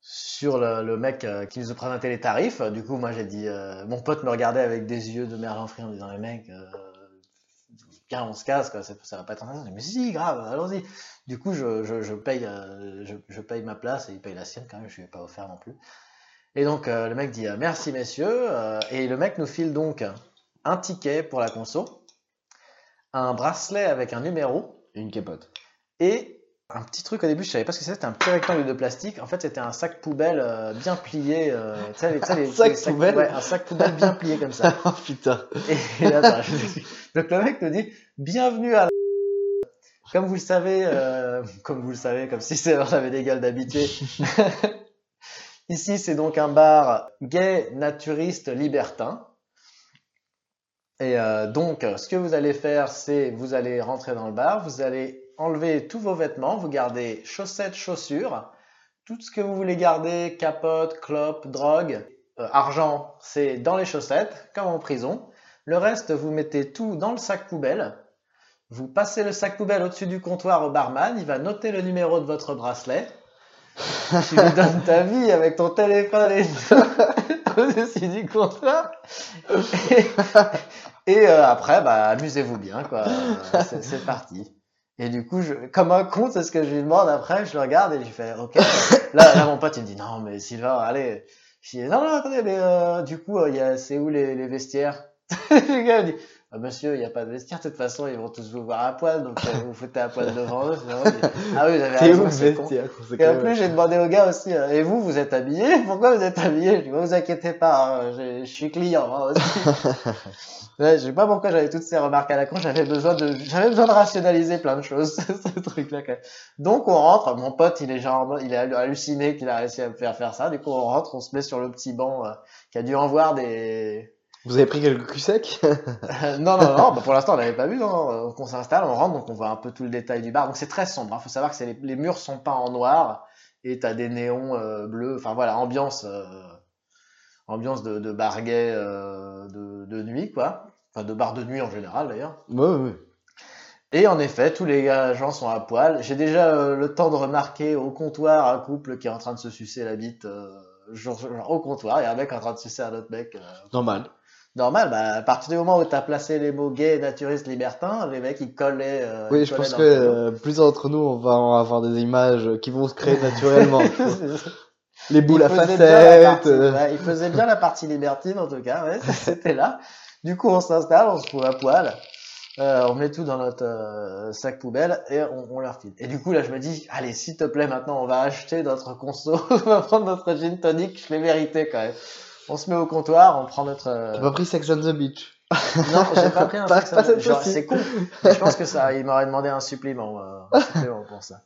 sur le, mec euh, qui nous a présenté les tarifs. Du coup, moi, j'ai dit, euh, mon pote me regardait avec des yeux de merlin frit en disant, les mecs, euh, viens, on se casse, quoi. Ça, ça va pas être intéressant. Mais si, grave, allons-y. Du coup, je, je, je paye, euh, je, je paye ma place et il paye la sienne quand même. Je lui ai pas offert non plus. Et donc, euh, le mec dit, euh, merci messieurs. Euh, et le mec nous file donc un ticket pour la conso, un bracelet avec un numéro Et une capote. et un petit truc au début, je savais pas ce que c'était, c'était un petit rectangle de plastique. En fait, c'était un sac poubelle euh, bien plié. euh, tu sais, les- Un sac les sacs- poubelle ouais, Un sac poubelle bien plié comme ça. oh putain. Et, et attends, je- donc le mec nous dit Bienvenue à la. Comme vous le savez, euh, comme vous le savez, comme si avait des gueules d'habitués. Ici, c'est donc un bar gay, naturiste, libertin. Et euh, donc, ce que vous allez faire, c'est vous allez rentrer dans le bar, vous allez enlever tous vos vêtements, vous gardez chaussettes, chaussures, tout ce que vous voulez garder, capote, clope, drogue, euh, argent, c'est dans les chaussettes, comme en prison. Le reste, vous mettez tout dans le sac poubelle. Vous passez le sac poubelle au-dessus du comptoir au barman, il va noter le numéro de votre bracelet. Tu lui donnes ta vie avec ton téléphone et au-dessus du comptoir. Et, euh, après, bah, amusez-vous bien, quoi. Euh, C'est c'est parti. Et du coup, je, comme un con, c'est ce que je lui demande après, je le regarde et je lui fais, ok. Là, là, mon pote, il me dit, non, mais Sylvain, allez. Je dis, non, non, attendez, mais euh, du coup, il y a, c'est où les, les vestiaires? Le gars me dit, ah, monsieur, il n'y a pas de vestiaire, de toute façon, ils vont tous vous voir à poil, donc euh, vous foutez à poil devant eux. ah oui, vous avez C'est raison, c'est Et en plus, j'ai demandé au gars aussi, euh, et vous, vous êtes habillé Pourquoi vous êtes habillé Je dis, vous inquiétez pas, hein, je suis client, moi aussi. Ouais, je sais pas pourquoi j'avais toutes ces remarques à la con, j'avais besoin de, j'avais besoin de rationaliser plein de choses, ce truc-là. Donc, on rentre, mon pote, il est genre, il est halluciné qu'il a réussi à me faire faire ça. Du coup, on rentre, on se met sur le petit banc, euh, qui a dû en voir des, Vous avez pris quelques culs secs? Euh, non, non, non, bah pour l'instant on l'avait pas vu. Non. Donc on s'installe, on rentre, donc on voit un peu tout le détail du bar. Donc c'est très sombre. Il faut savoir que les, les murs sont peints en noir et t'as des néons euh, bleus. Enfin voilà, ambiance, euh, ambiance de, de bar gay de, de nuit quoi. Enfin de bar de nuit en général d'ailleurs. Ouais, ouais. Et en effet, tous les gens sont à poil. J'ai déjà le temps de remarquer au comptoir un couple qui est en train de se sucer la bite. genre, genre au comptoir, il y a un mec en train de sucer un autre mec. Normal. Normal, bah, à partir du moment où tu as placé les mots gay, naturiste, libertin, les mecs ils collaient. euh, Oui, ils je collaient pense que euh, plus d'entre nous, on va avoir des images qui vont se créer naturellement. Les boules à facettes. euh, ouais, il faisait bien la partie libertine en tout cas, ouais, c'était là. Du coup, on s'installe, on se fout à poil, euh, on met tout dans notre euh, sac poubelle et on, on leur file. Et du coup, là, je me dis, allez, s'il te plaît, maintenant, on va acheter notre conso, on va prendre notre gin tonic, je l'ai mérité quand même. On se met au comptoir, on prend notre. euh, T'as pas pris Sex on the Beach Non, j'ai pas pris un Pas- sex on- genre, fois-ci. C'est con. Je pense que ça, il m'aurait demandé un supplément, euh, un supplément pour ça.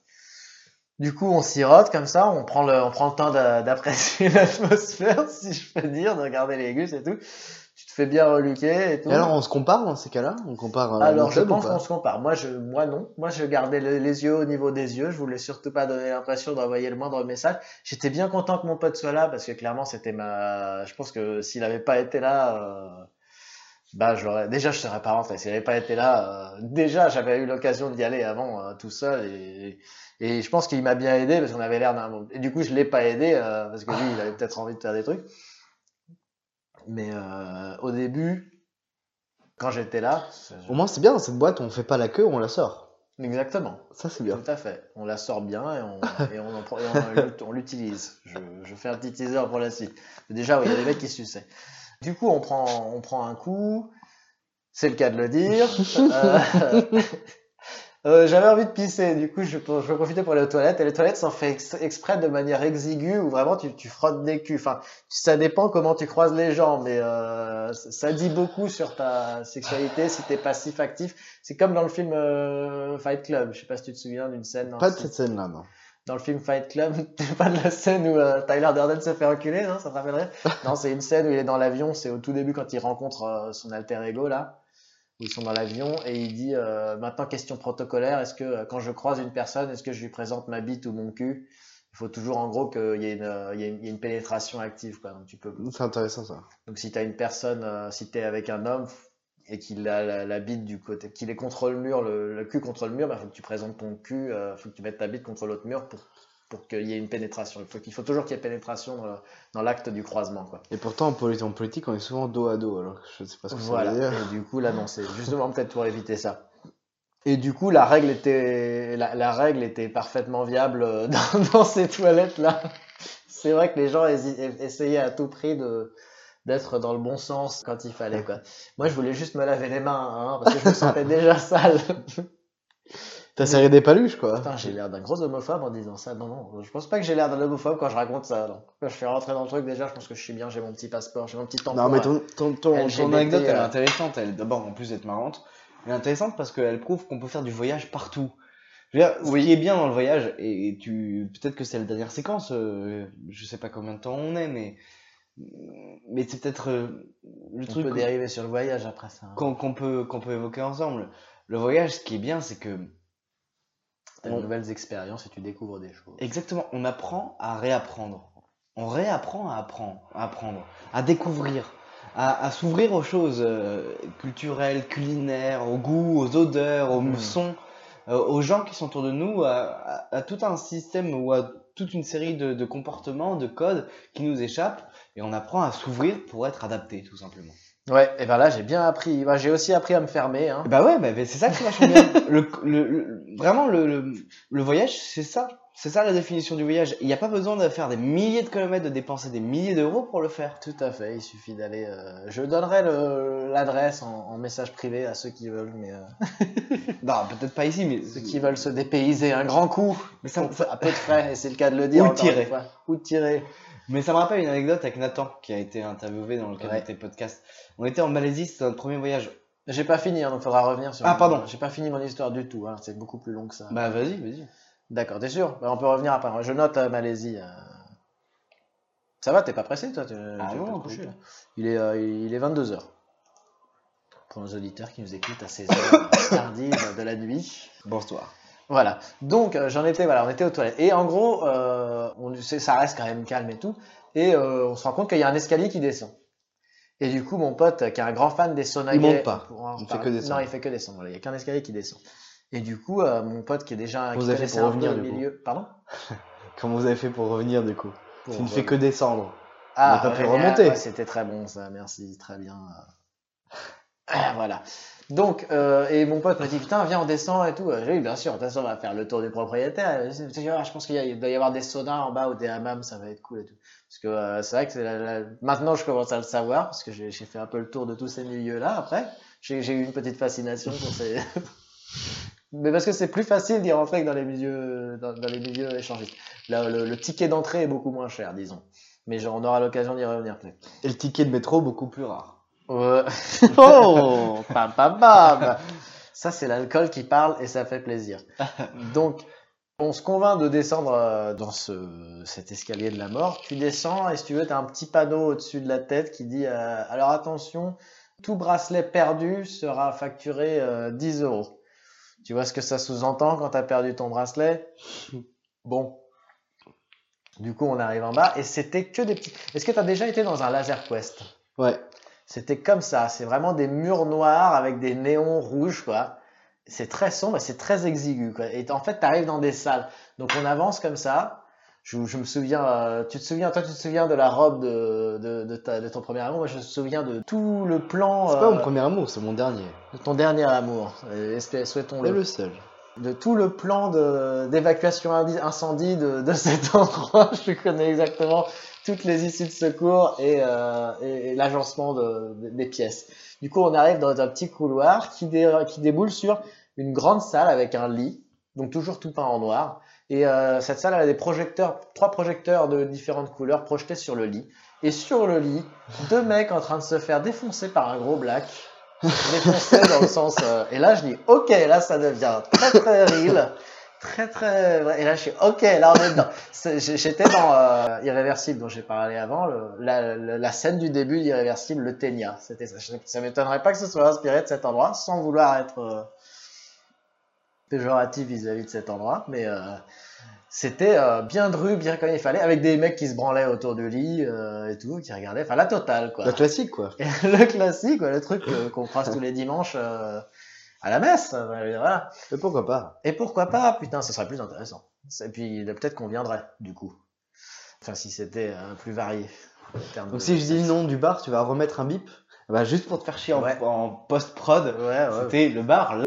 Du coup, on sirote comme ça, on prend le, on prend le temps d'a- d'apprécier l'atmosphère, si je peux dire, de regarder les gus et tout. Tu te fais bien reluquer et tout. Et alors, on se compare dans ces cas-là? On compare euh, Alors, je pense qu'on se compare. Moi, je, moi non. Moi, je gardais le- les yeux au niveau des yeux. Je voulais surtout pas donner l'impression d'envoyer le moindre message. J'étais bien content que mon pote soit là parce que clairement, c'était ma. Je pense que s'il avait pas été là, euh, bah, je l'aurais. Déjà, je serais pas rentré. S'il avait pas été là, euh, déjà, j'avais eu l'occasion d'y aller avant euh, tout seul et. Et je pense qu'il m'a bien aidé parce qu'on avait l'air d'un. Et du coup, je l'ai pas aidé euh, parce que lui, il avait peut-être envie de faire des trucs. Mais euh, au début, quand j'étais là, Au moins, c'est bien, dans cette boîte, on fait pas la queue, on la sort. exactement. Ça, c'est bien. Tout à fait. On la sort bien et on, et on, en prend- et on, l'ut- on l'utilise. Je, je fais un petit teaser pour la suite. Déjà, oui, il y a des mecs qui suçaient. Du coup, on prend, on prend un coup. C'est le cas de le dire. Euh, euh, J'avais envie de pisser, du coup je, je vais profiter pour aller aux toilettes et les toilettes sont faites ex- exprès de manière exiguë où vraiment tu, tu frottes des culs. Enfin, ça dépend comment tu croises les gens, mais euh, ça dit beaucoup sur ta sexualité si t'es passif actif. C'est comme dans le film euh, Fight Club. Je sais pas si tu te souviens d'une scène. dans Pas de cette scène-là, non. dans le film Fight Club, pas de la scène où euh, Tyler Durden se fait enculer, non Ça te rappellerait? Non, c'est une scène où il est dans l'avion, c'est au tout début quand il rencontre euh, son alter ego là, où ils sont dans l'avion et il dit euh, maintenant question protocolaire, est-ce que euh, quand je croise une personne, est-ce que je lui présente ma bite ou mon cul? Il faut toujours en gros qu'il y ait une, euh, il y ait une, il y ait une pénétration active quoi. Donc tu peux C'est intéressant, ça. donc si tu as une personne, euh, si tu es avec un homme et qu'il a la, la bite du côté, qu'il est contre le mur, le, le cul contre le mur, il faut que tu présentes ton cul, il faut que tu mettes ta bite contre l'autre mur pour, pour qu'il y ait une pénétration. Il faut, toujours qu'il y ait pénétration dans, le- dans l'acte du croisement. Quoi. Et pourtant, en poli- en politique, on est souvent dos à dos, alors je sais pas ce que Voilà. ça veut dire. Et du coup, là, non, c'est justement peut-être pour éviter ça. Et du coup, la règle était, la, la règle était parfaitement viable euh, dans, dans ces toilettes-là. C'est vrai que les gens essayaient à tout prix de, d'être dans le bon sens quand il fallait, quoi. Moi, je voulais juste me laver les mains, hein, parce que je me sentais déjà sale. T'as serré des paluches, quoi. Putain, j'ai l'air d'un gros homophobe en disant ça. Non, non, je pense pas que j'ai l'air d'un homophobe quand je raconte ça. non. Quand je suis rentré dans le truc, déjà, je pense que je suis bien, j'ai mon petit passeport, j'ai mon petit tampon. Non, mais là. ton, ton, ton, ton anecdote, elle est euh. intéressante. Elle, d'abord, en plus d'être marrante, elle est intéressante parce qu'elle prouve qu'on peut faire du voyage partout. Je veux dire, ce qui est bien dans le voyage, et tu peut-être que c'est la dernière séquence, euh, je sais pas combien de temps on est, mais mais c'est peut-être euh, le On truc peut qu'on- dériver sur le voyage après ça. hein. qu'on qu'on peut qu'on peut évoquer ensemble. Le voyage, ce qui est bien, c'est que De nouvelles expériences et tu découvres des choses. Exactement, on apprend à réapprendre. On réapprend à apprendre, à apprendre, à découvrir, à, à s'ouvrir aux choses euh, culturelles, culinaires, aux goûts, aux odeurs, aux Mhm. sons, euh, aux gens qui sont autour de nous, à, à- à tout un système ou à toute une série de, de comportements, de codes qui nous échappent, et on apprend à s'ouvrir pour être adapté, tout simplement. Ouais, et ben là j'ai bien appris. Bah, j'ai aussi appris à me fermer. Hein. Bah ouais, bah, c'est ça qui vachement bien. Le, le, le- vraiment, le, le, le voyage, c'est ça. C'est ça la définition du voyage. Il n'y a pas besoin de faire des milliers de kilomètres, de dépenser des milliers d'euros pour le faire. Tout à fait, il suffit d'aller. euh, Je donnerai l'adresse en, en message privé à ceux qui veulent, mais euh, Non, peut-être pas ici, mais ceux qui veulent se dépayser un grand coup, Mais ça, ça- à peu de frais, et c'est le cas de le dire. Ou tirer. Ou tirer. Mais ça me rappelle une anecdote avec Nathan qui a été interviewé dans le cadre Ouais. de tes podcasts. On était en Malaisie, c'était notre premier voyage. J'ai pas fini, hein, donc faudra revenir sur. Ah, pardon. J'ai pas fini mon histoire du tout, hein, c'est beaucoup plus long que ça. Bah vas-y, vas-y. D'accord, t'es sûr? Bah, On peut revenir après. Je note euh, Malaisie. euh. Ça va, t'es pas pressé toi? Tu, Ah tu non, coucher, Il est, euh, il est 22h. Pour nos auditeurs qui nous écoutent à ces heures tardives de la nuit. Bonsoir. Voilà. Donc euh, j'en étais, voilà, on était aux toilettes. Et en gros, euh, on, ça reste quand même calme et tout. Et euh, on se rend compte qu'il y a un escalier qui descend. Et du coup, mon pote, qui est un grand fan des saunas Il monte pas. Il fait que descendre. Non, il fait que descendre. voilà. Il y a qu'un escalier qui descend. Et du coup, euh, mon pote qui est déjà Vous qui avez fait pour revenir, du coup milieu. Pardon? Comment vous avez fait pour revenir du coup? Pour Tu ne fais que descendre. Ah, On n'a pas pu ouais, remonter. ouais, C'était très bon ça, merci, très bien. Ah, voilà. Donc, euh, et mon pote me dit, putain, viens, on descend et tout. J'ai dit, bien sûr, de toute façon, on va faire le tour du propriétaire. Je pense qu'il doit y avoir des saunas en bas ou des hammams, ça va être cool et tout. Parce que euh, c'est vrai que c'est la- la- maintenant, je commence à le savoir, parce que j'ai fait un peu le tour de tous ces milieux-là après. J'ai eu une petite fascination pour ces... Mais parce que c'est plus facile d'y rentrer que dans les milieux, dans, les milieux échangistes. Là, le, le ticket d'entrée est beaucoup moins cher, disons. Mais genre, on aura l'occasion d'y revenir. Et le ticket de métro beaucoup plus rare. Ouais. Oh, pam pam pam. Ça c'est l'alcool qui parle et ça fait plaisir. Donc on se convainc de descendre euh, dans ce, cet escalier de la mort. Tu descends et si tu veux, tu as un petit panneau au-dessus de la tête qui dit euh, alors attention, tout bracelet perdu sera facturé euh, 10 euros. Tu vois ce que ça sous-entend quand tu as perdu ton bracelet? Bon. Du coup, on arrive en bas et c'était que des petits. Est-ce que tu as déjà été dans un laser quest? Ouais. C'était comme ça, c'est vraiment des murs noirs avec des néons rouges, quoi. C'est très sombre et c'est très exigu, quoi. Et en fait, tu arrives dans des salles. Donc on avance comme ça. Je, je me souviens, euh, tu te souviens, toi tu te souviens de la robe de, de, de, ta- de ton premier amour, moi je me souviens de tout le plan C'est pas euh, mon premier amour, c'est mon dernier. de ton dernier amour. Euh, Souhaitons-le. le seul. De tout le plan d'évacuation incendie de, de cet endroit, je connais exactement toutes les issues de secours et, euh, et, et l'agencement de- de- des pièces. Du coup, on arrive dans un petit couloir qui, dé- qui déboule sur une grande salle avec un lit, donc toujours tout peint en noir. Et euh, cette salle elle a des projecteurs, trois projecteurs de différentes couleurs projetés sur le lit. Et sur le lit, deux mecs en train de se faire défoncer par un gros black. Défoncer dans le sens. euh, et là, je dis, ok, là, ça devient très très real. Très très. Et là, je suis, ok, là, on est dedans. J'étais dans euh, Irréversible, dont j'ai parlé avant, le- la, la, scène du début d'Irréversible, le Ténia. C'était ça. Ça m'étonnerait pas que ce soit inspiré de cet endroit, sans vouloir être euh, péjoratif vis-à-vis de cet endroit, mais euh, c'était euh, bien dru, bien comme il fallait, avec des mecs qui se branlaient autour du lit et tout, qui regardaient, enfin la totale quoi. La classique quoi. Le classique, quoi, le truc qu'on croise tous les dimanches à la messe, euh, voilà. Mais pourquoi pas? Et pourquoi pas, putain, ce serait plus intéressant. Et puis peut-être qu'on viendrait, du coup. Enfin, si c'était euh, plus varié. en Donc de- si je dis le nom du bar, tu vas remettre un bip? Bah, Juste pour te faire chier en, Ouais. en post-prod, Ouais, ouais. c'était le bar. là.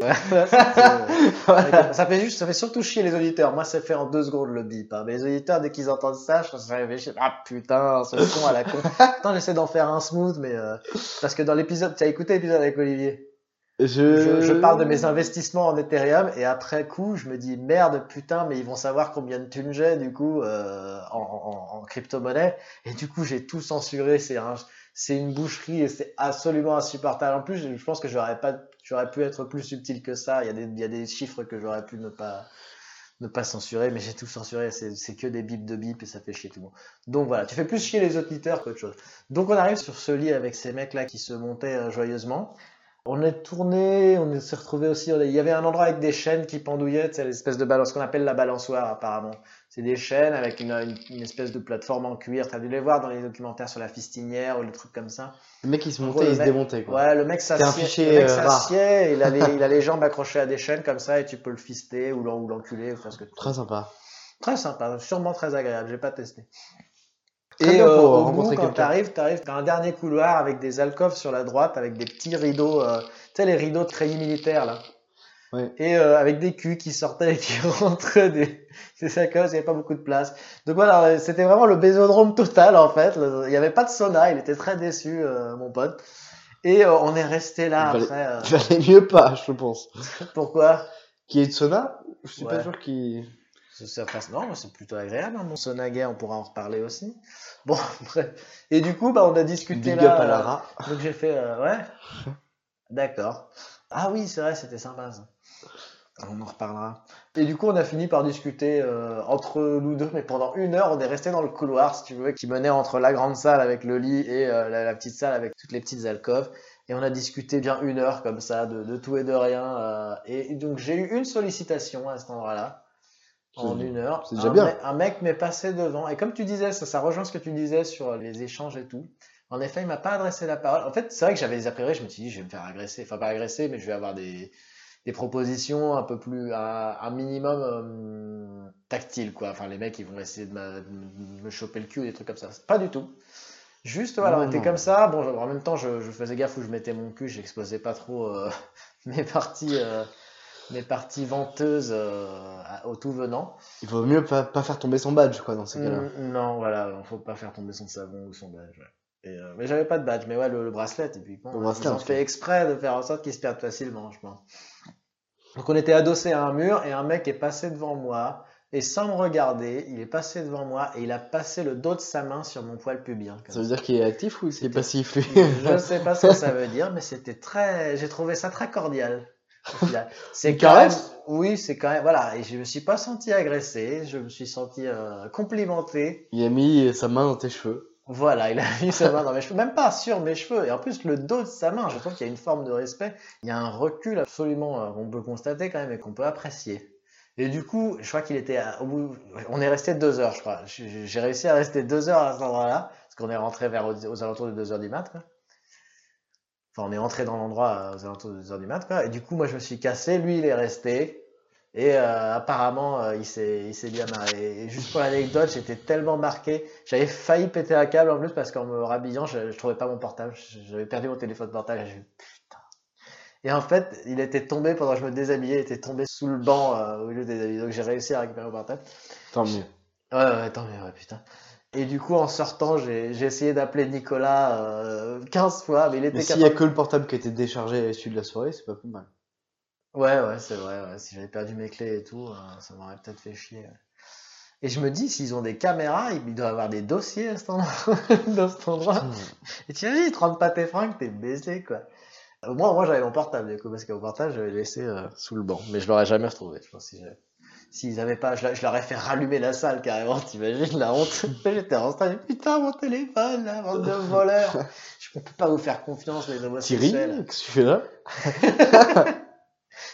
C'était- ça fait juste, ça fait surtout chier les auditeurs. Moi, ça fait en deux secondes le bip. hein. Mais les auditeurs, dès qu'ils entendent ça, je pense que. Ah putain, ce con à la con. Putain, j'essaie d'en faire un smooth, mais euh, parce que dans l'épisode, tu as écouté l'épisode avec Olivier? Je... Je, parle de mes investissements en Ethereum et après coup, je me dis merde, putain, mais ils vont savoir combien de thunes j'ai du coup euh, en, en, en crypto-monnaie. Et du coup, j'ai tout censuré. C'est un, c'est une boucherie et c'est absolument insupportable. En plus, je pense que j'aurais pas, j'aurais pu être plus subtil que ça. Il y a des, il y a des chiffres que j'aurais pu ne pas, ne pas censurer, mais j'ai tout censuré. C'est que des bips de bip et ça fait chier tout le monde. Donc voilà, tu fais plus chier les auditeurs qu'autre chose. Donc on arrive sur ce lit avec ces mecs-là qui se montaient euh, joyeusement. On est tourné, on s'est retrouvé aussi. Il y avait un endroit avec des chaînes qui pendouillaient, c'est l'espèce de balance, ce qu'on appelle la balançoire apparemment. C'est des chaînes avec une, une, une espèce de plateforme en cuir. T'as dû les voir dans les documentaires sur la fistinière ou les trucs comme ça. Le mec, il se montait il se démontait, quoi. Ouais, le mec s'assied, euh, il a les, il a les jambes accrochées à des chaînes comme ça et tu peux le fister ou l'en- ou l'enculer. Très sympa. Très sympa, sûrement très agréable, j'ai pas testé. Très Et euh, au bout, quand quelqu'un. t'arrives, t'arrives, t'as un dernier couloir avec des alcôves sur la droite, avec des petits rideaux, euh, tu sais, les rideaux de treillis militaires, là. Ouais. Et euh, avec des culs qui sortaient et qui rentraient des, des alcôves, il n'y avait pas beaucoup de place. Donc voilà, c'était vraiment le bésodrome total, en fait. Il n'y avait pas de sauna, il était très déçu, mon pote. Et on est resté là Il après. Il valait mieux pas, je pense. pourquoi? Qui est de sauna? Je suis pas Ouais. sûr qu'il. Ça, Non, c'est plutôt agréable, hein, mon sauna gay, on pourra en reparler aussi. Bon, bref. Et du coup, bah, on a discuté Big là. up à euh, Lara. Donc j'ai fait, euh, ouais, d'accord. Ah oui, c'est vrai, c'était sympa ça. On en reparlera. Et du coup, on a fini par discuter euh, entre nous deux, mais pendant une heure, on est resté dans le couloir, si tu veux, qui menait entre la grande salle avec le lit et la, la petite salle avec toutes les petites alcôves. Et on a discuté bien une heure comme ça, de, de tout et de rien. et donc j'ai eu une sollicitation à cet endroit-là. En une heure. c'est déjà un, bien. me- un mec m'est passé devant. Et comme tu disais, ça, ça rejoint ce que tu disais sur les échanges et tout. En effet, il m'a pas adressé la parole. En fait, c'est vrai que j'avais des a priori, je me suis dit, je vais me faire agresser. Enfin, pas agresser, mais je vais avoir des, des propositions un peu plus, un, un minimum euh, tactile, quoi. Enfin, les mecs, ils vont essayer de, me- de me choper le cul ou des trucs comme ça. Pas du tout. Juste, voilà, on était comme ça. Bon, en même temps, je, je faisais gaffe où je mettais mon cul, j'exposais pas trop euh, mes parties, euh, mes parties venteuses euh, au tout venant. Il vaut mieux pas, pas faire tomber son badge, quoi, dans ces cas-là. Mm, Non, voilà, faut pas faire tomber son savon ou son badge. ouais. Et, euh, mais j'avais pas de badge, mais ouais, le, le bracelet, typiquement. Le ouais, bracelet, ils ont fait exprès de faire en sorte qu'ils se perdent facilement, je pense. Donc on était adossé à un mur et un mec est passé devant moi et sans me regarder, il est passé devant moi et il a passé le dos de sa main sur mon poil pubien. Ça veut dire qu'il est actif ou qu'il est passif, lui? Je sais pas ce que ça veut dire, mais c'était très. J'ai trouvé ça très cordial. C'est quand même. Oui, c'est quand même. Voilà, et je me suis pas senti agressé, je me suis senti euh, complimenté. Il a mis sa main dans tes cheveux. Voilà, il a mis sa main dans mes cheveux, même pas sur mes cheveux, et en plus le dos de sa main, je trouve qu'il y a une forme de respect, il y a un recul absolument euh, qu'on peut constater quand même et qu'on peut apprécier. Et du coup, je crois qu'il était à- au bout, on est resté deux heures, je crois. J'ai réussi à rester deux heures à cet endroit-là, parce qu'on est rentré vers aux, aux alentours de deux heures du mat, quoi. Enfin, on est entré dans l'endroit euh, aux alentours de deux heures du mat, quoi. Et du coup, moi, je me suis cassé, lui, il est resté. Et euh, apparemment, euh, il s'est, il s'est bien marré. Et juste pour l'anecdote, j'étais tellement marqué, j'avais failli péter un câble en plus parce qu'en me rhabillant, je, je trouvais pas mon portable. J'avais perdu mon téléphone portable. Et, putain. et en fait, il était tombé pendant que je me déshabillais, il était tombé sous le banc euh, au lieu de déshabiller. Donc j'ai réussi à récupérer mon portable. Tant mieux. Ouais, ouais, tant mieux, ouais, putain. Et du coup, en sortant, j'ai, essayé d'appeler Nicolas euh, 15 fois, mais il était Mais s'il y a que le portable qui était déchargé à l'issue de la soirée, c'est pas plus mal. Ouais, ouais, c'est vrai. Ouais. Si j'avais perdu mes clés et tout, euh, ça m'aurait peut-être fait chier. ouais. Et je me dis, s'ils ont des caméras, ils doivent avoir des dossiers à cet endroit, dans cet endroit. Et tu imagines, ils te rendent pas tes fringues, t'es baisé, quoi. Moi, moi j'avais mon portable, du coup, parce que mon portable, je l'avais laissé euh, sous le banc. Mais je l'aurais jamais retrouvé, je pense. Si j'avais- S'ils avaient pas, je, leur- je leur ai fait rallumer la salle carrément, t'imagines la honte. J'étais en stade, putain, mon téléphone, là, bande de voleurs. Je peux pas vous faire confiance, les Thierry, homosexuels. qu'est-ce que tu fais là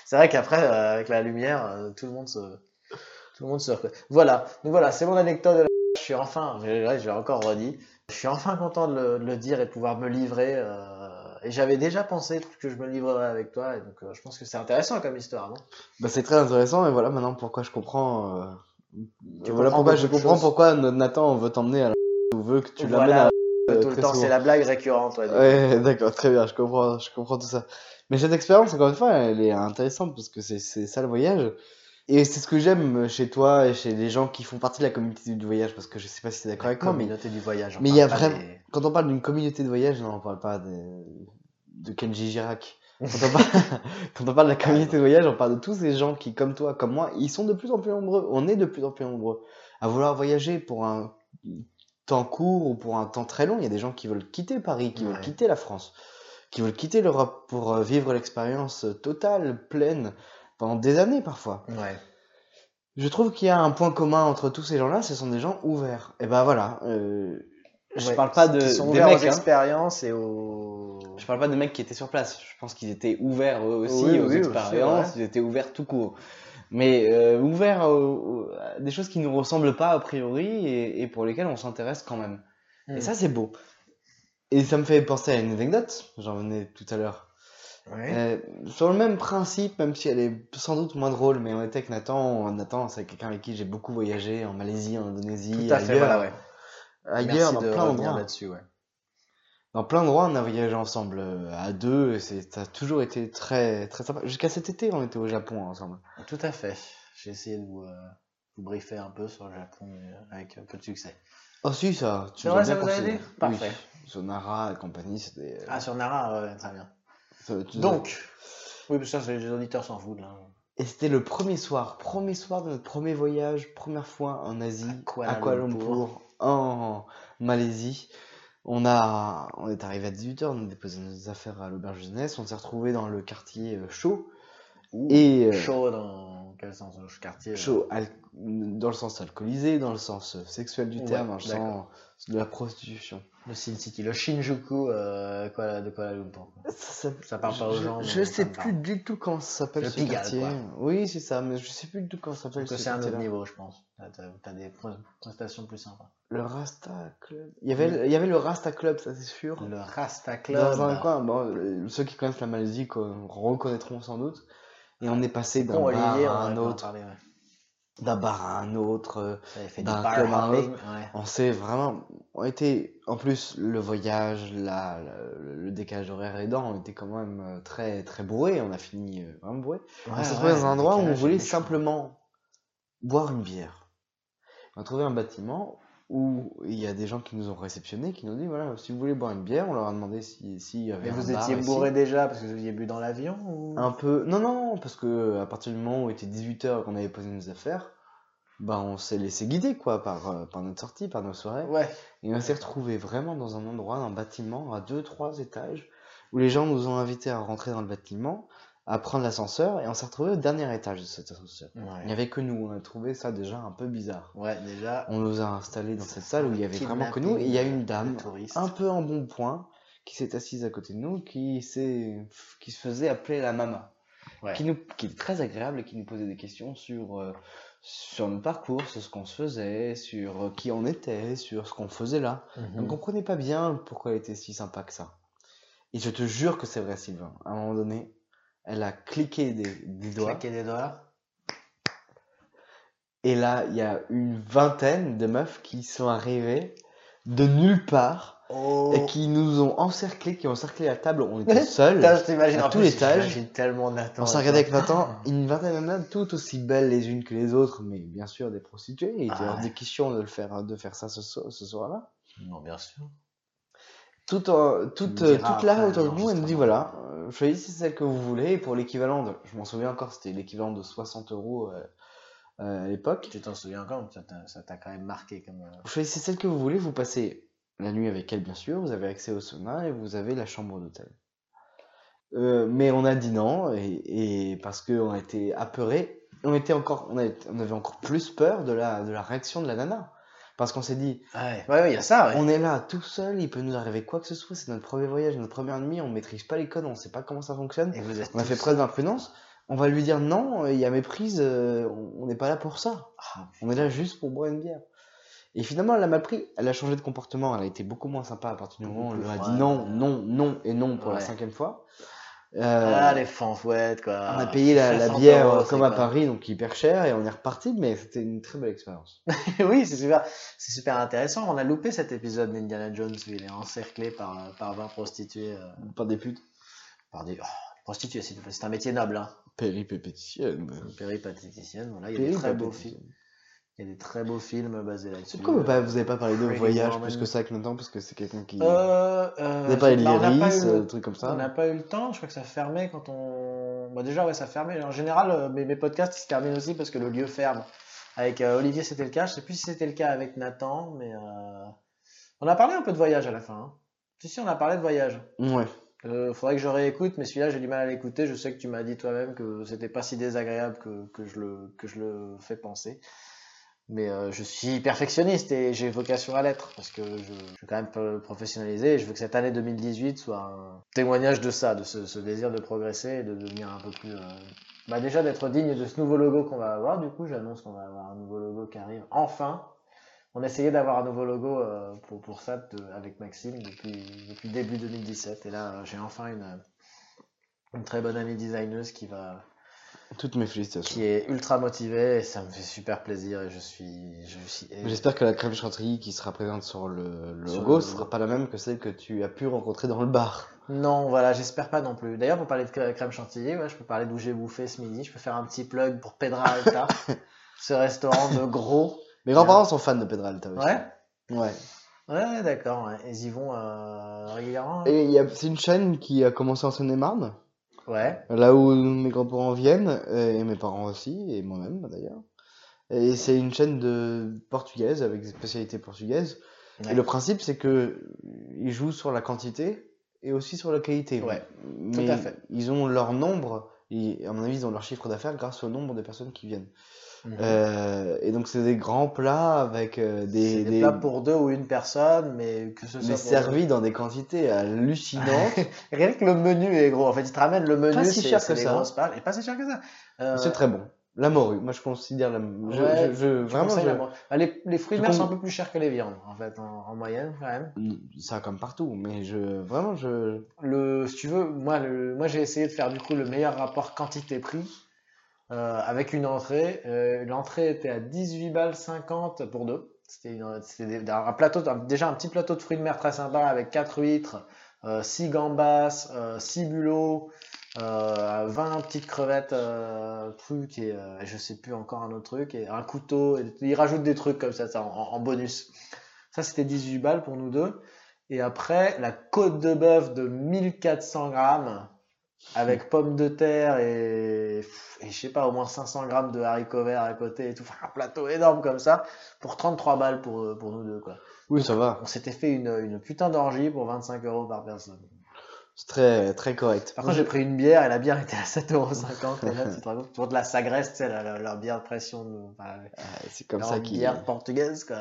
C'est vrai qu'après, euh, avec la lumière, euh, tout le monde se, tout le monde se reconnaît. Voilà. Donc voilà, c'est mon anecdote de la. Je suis enfin, l'ai encore redit, je suis enfin content de le, de le dire et de pouvoir me livrer. euh, et j'avais déjà pensé que je me livrerais avec toi, et donc euh, je pense que c'est intéressant comme histoire, non? Bah, c'est très intéressant, et voilà maintenant pourquoi je comprends. euh, Tu voilà comprends pourquoi je comprends pourquoi Nathan veut t'emmener à la ou veut que tu l'amènes Voilà, à la tout le très temps, c'est la blague récurrente. Ouais. Ouais, d'accord, très bien, je comprends, je comprends tout ça. Mais cette expérience, encore une fois, elle est intéressante parce que c'est c'est ça le voyage. Et c'est ce que j'aime chez toi et chez les gens qui font partie de la communauté du voyage, parce que je sais pas si tu es d'accord avec moi, mais communauté du voyage. mais il y a vraiment- des- quand on parle d'une communauté de voyage, non, on parle pas de, de Kenji Girac. Quand on, parle, quand on parle de la communauté de voyage, on parle de tous ces gens qui, comme toi, comme moi, ils sont de plus en plus nombreux. On est de plus en plus nombreux à vouloir voyager pour un temps court ou pour un temps très long. Il y a des gens qui veulent quitter Paris, qui veulent quitter la France, qui veulent quitter l'Europe pour euh, vivre l'expérience totale, pleine, pendant des années parfois. Ouais. Je trouve qu'il y a un point commun entre tous ces gens-là, ce sont des gens ouverts. Et ben voilà, euh, je Ouais. parle pas de sont des mecs, aux hein. expériences et aux. Je parle pas des mecs qui étaient sur place. Je pense qu'ils étaient ouverts eux aussi Oui, aux oui, expériences. Ils étaient ouverts tout court. Mais euh, ouverts aux- aux- à des choses qui nous ressemblent pas a priori et, et pour lesquelles on s'intéresse quand même. Mm. Et ça, c'est beau. Et ça me fait penser à une anecdote. J'en venais tout à l'heure. Ouais. Euh, sur le même principe, même si elle est sans doute moins drôle, mais on était avec Nathan. Nathan, c'est quelqu'un avec qui j'ai beaucoup voyagé en Malaisie, en Indonésie, Tout à fait, ailleurs, voilà, ouais. ailleurs Merci dans de plein d'endroits. là-dessus, ouais. Dans plein d'endroits, on a voyagé ensemble euh, à deux, et c'est, ça a toujours été très, très sympa. Jusqu'à cet été, on était au Japon ensemble. Tout à fait. J'ai essayé de vous, euh, vous briefer un peu sur le Japon euh, avec un peu de succès. Oh si, ça, tu C'est nous vrai, as bien ça vous a aidé? Parfait. Oui. Sonara et compagnie, c'était... Ah, sur Nara, ouais, très bien. Ça- tu- Donc, oui, mais ça, c'est- les auditeurs s'en foutent, là. Et c'était le premier soir, premier soir de notre premier voyage, première fois en Asie, À Kuala à Kuala Lumpur. Lumpur, en Malaisie. On a, on est arrivé à 18h, on a déposé nos affaires à l'auberge jeunesse, on s'est retrouvé dans le quartier euh, chaud. Et euh, Chaud dans quel sens Le quartier là chaud al- dans le sens alcoolisé, dans le sens euh, sexuel du Ouais, terme, dans le sens de la prostitution. Le Sin City, le Shinjuku euh, Kuala- de Kuala Lumpur. quoi. Ça, Ça parle pas aux gens, Je mais sais ça plus du tout comment ça s'appelle Le ce Pigalle, quartier. quoi. Oui, c'est ça, mais je sais plus du tout comment ça s'appelle ce c'est un autre niveau, je pense. T'as t'as des pre- prestations plus sympas. Le Rasta Club. Il y avait, le- il y avait le Rasta Club, ça c'est sûr. Le Rasta Club. Dans un coin, bon, le- ceux qui connaissent la Malaisie quoi, reconnaîtront sans doute. Et on est passé d'un bar à un autre, ouais. d'un bar à un autre. euh, fait D'un bar club à un ouais. On s'est vraiment, on était, en plus, le voyage, la, le décalage horaire aidant, on était quand même euh, très, très bourré. On a fini euh, vraiment bourré. on s'est trouvé dans un endroit où on voulait simplement boire une bière. On a trouvé un bâtiment où il y a des gens qui nous ont réceptionnés, qui nous ont dit voilà, si vous voulez boire une bière, on leur a demandé si, s'il y avait Mais un vous bar étiez ici. bourré déjà parce que vous aviez bu dans l'avion ou... Un peu. Non, non, parce que à partir du moment où il était 18h et qu'on avait posé nos affaires, bah on s'est laissé guider quoi par, euh, par notre sortie, par nos soirées. Ouais. Et on s'est retrouvé vraiment dans un endroit, un bâtiment à deux, trois étages, où les gens nous ont invités à rentrer dans le bâtiment, à prendre l'ascenseur, et on s'est retrouvé au dernier étage de cet ascenseur. Il n'y avait que nous, on a trouvé ça déjà un peu bizarre. Ouais, déjà. On nous a installés dans cette salle où il y avait vraiment que nous, et il y a une dame, un peu en bon point, qui s'est assise à côté de nous, qui, s'est- qui se faisait appeler la mama Ouais. qui, nous, qui est très agréable et qui nous posait des questions sur, euh, sur notre parcours, sur ce qu'on se faisait, sur euh, qui on était, sur ce qu'on faisait là. On ne Mhm. comprenait pas bien pourquoi elle était si sympa que ça. Et je te jure que c'est vrai, Sylvain. À un moment donné, elle a cliqué des, des doigts. Des doigts. Et là, il y a une vingtaine de meufs qui sont arrivées de nulle part Oh. et qui nous ont encerclés, qui ont encerclé la table. On était seuls. À étages. J'imagine tellement Nathan. On s'est regardé avec Nathan, une vingtaine de nanas, toutes aussi belles les unes que les autres, mais bien sûr des prostituées. Il était Ah hors ouais. des questions de le faire, de faire ça ce soir-là. Non, bien sûr. Tout, en- toutes, toutes là autour de nous, elle nous dit voilà, euh, choisissez celle que vous voulez. Et pour l'équivalent de, je m'en souviens encore, c'était l'équivalent de 60 euros euh, euh, à l'époque. Tu t'en souviens encore Ça t'a ça t'a quand même marqué comme. Vous choisissez celle que vous voulez, vous passez la nuit avec elle, bien sûr, vous avez accès au sauna et vous avez la chambre d'hôtel. Euh, mais on a dit non, et, et parce qu'on était apeurés, on, était encore, on, avait, on avait encore plus peur de la, de la réaction de la nana. Parce qu'on s'est dit, Ouais, il y a ça, ouais. on est là tout seul, il peut nous arriver quoi que ce soit, c'est notre premier voyage, notre première nuit, on maîtrise pas les codes, on sait pas comment ça fonctionne. Et vous êtes On a fait preuve d'imprudence, on va lui dire non, il y a méprise, euh, on n'est pas là pour ça. Ah, On est là juste pour boire une bière. Et finalement, elle a mal pris. Elle a changé de comportement. Elle a été beaucoup moins sympa à partir du moment où on lui a dit non, non, non et non pour la cinquième fois. Euh, Ah, les fanfouettes, quoi. on a payé la, la 60 bière euros, euh, comme à quoi Paris, donc hyper cher, et on est reparti, mais c'était une très belle expérience. oui, c'est super, c'est super intéressant. On a loupé cet épisode d'Indiana Jones où il est encerclé par, par 20 prostituées. euh, Pas des putes. par des oh, prostituées, c'est un métier noble, hein. Péripétitienne. Péripatéticienne, voilà. Il y a des très beaux films. Il y a des très beaux films basés là-dessus. Pourquoi vous, pas- vous avez pas parlé de voyage plus que ça avec Nathan, parce que c'est quelqu'un qui. Euh, euh, vous avez parlé de bah, pas l'iris, eu le- euh, des trucs comme On n'a ça. pas eu le temps, je crois que ça fermait quand on. Bah déjà, ouais, ça fermait. En général, euh, mes, mes podcasts ils se terminent aussi parce que le lieu ferme. Avec euh, Olivier, c'était le cas. Je sais plus si c'était le cas avec Nathan, mais On a parlé un peu de voyage à la fin. Hein. Si, si, on a parlé de voyage. Ouais. Euh, faudrait que je réécoute, mais celui-là, j'ai du mal à l'écouter. Je sais que tu m'as dit toi-même que c'était pas si désagréable que, que, je le, que je le fais penser. Mais euh, je suis perfectionniste et j'ai vocation à l'être parce que je, je veux quand même professionnaliser et je veux que cette année 2018 soit un témoignage de ça, de ce, ce désir de progresser et de devenir un peu plus. Euh, bah déjà d'être digne de ce nouveau logo qu'on va avoir. Du coup, j'annonce qu'on va avoir un nouveau logo qui arrive enfin on essayait d'avoir un nouveau logo euh, pour, pour ça avec Maxime depuis, depuis début 2017. Et là, j'ai enfin une, une très bonne amie designeuse qui va. Toutes mes félicitations. Qui est ultra motivée et ça me fait super plaisir et je suis. Je suis... J'espère que la crème chantilly qui sera présente sur le, logo ne sera pas la même que celle que tu as pu rencontrer dans le bar. Non, voilà, j'espère pas non plus. D'ailleurs, pour parler de crème chantilly, ouais, je peux parler d'où j'ai bouffé ce midi. Je peux faire un petit plug pour Pedra Alta, ce restaurant de gros mes grands-parents sont fans de Pedralta aussi. Ouais? Ouais. Ouais, d'accord. Ils y vont euh, régulièrement. Et c'est une chaîne qui a commencé en Seine-et-Marne? Ouais. Là où mes grands-parents viennent, et mes parents aussi, et moi-même d'ailleurs. Et c'est une chaîne de portugaise avec des spécialités portugaises. Et le principe, c'est que ils jouent sur la quantité et aussi sur la qualité. Ouais. Mais Tout à fait. ils ont leur nombre, et à mon avis, ils ont leur chiffre d'affaires grâce au nombre de personnes qui viennent. Mhm. Euh, et donc c'est des grands plats avec euh, des, des, des, plats pour deux ou une personne, mais que ce soit mais servis dans des quantités hallucinantes. Rien que le menu est gros. En fait, ils te ramènent le menu, pas si cher que ça. Et pas si cher que ça. Euh... C'est très bon. La morue, moi je considère la je, ouais, je, je, vraiment je... bah, les, les, fruits de mer sont un peu plus chers que les viandes en fait en, en, moyenne quand même. Ça comme partout, mais je vraiment je le si tu veux moi le moi j'ai essayé de faire du coup le meilleur rapport quantité prix euh, avec une entrée. Euh, L'entrée était à 18 balles 50 pour deux. C'était un plateau, déjà un petit plateau de fruits de mer très sympa avec 4 huîtres, 6 euh, gambas, 6 bulots, 20 petites crevettes trucs et je sais plus encore un autre truc et un couteau. Ils rajoutent des trucs comme ça, ça en, en bonus. Ça c'était 18 balles pour nous deux. Et après la côte de bœuf de 1400 grammes avec pommes de terre et, et je sais pas, au moins 500 grammes de haricots verts à côté et tout, un plateau énorme comme ça, pour 33 balles pour, pour nous deux, quoi. Oui, ça va. On s'était fait une, une putain d'orgie pour 25 euros par personne. C'est très, très correct. Par contre, j'ai pris une bière et la bière était à 7,50 euros. Compte, pour de la Sagresse, tu sais, leur, leur bière de pression. Enfin, c'est comme ça qu'ils. bière portugaise, quoi.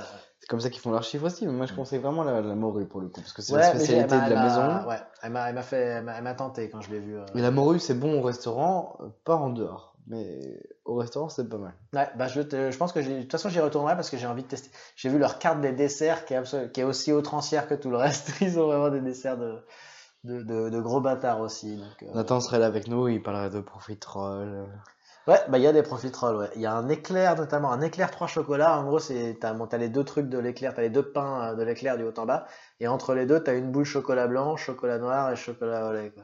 Comme ça qu'ils font leurs chiffres aussi. Mais moi, je conseille vraiment la, la morue pour le coup. Parce que c'est ouais, la spécialité de la maison. Ouais, elle m'a, fait, elle m'a tenté quand je l'ai vu. Euh... Mais la morue, c'est bon au restaurant, pas en dehors. Mais au restaurant, c'est pas mal. Ouais, bah je, te, je pense que de toute façon, j'y retournerai parce que j'ai envie de tester. J'ai vu leur carte des desserts qui est, absolu, qui est aussi outrancière que tout le reste. Ils ont vraiment des desserts de de, de, de, gros bâtards aussi. Donc, euh... Nathan serait là avec nous, il parlerait de profiterole. Ouais, bah il y a des profiteroles, ouais. Il y a un éclair notamment, un éclair 3 chocolats. En gros, c'est t'as as les deux trucs de l'éclair, t'as les deux pains de l'éclair du haut en bas, et entre les deux, t'as une boule chocolat blanc, chocolat noir et chocolat au lait. Quoi.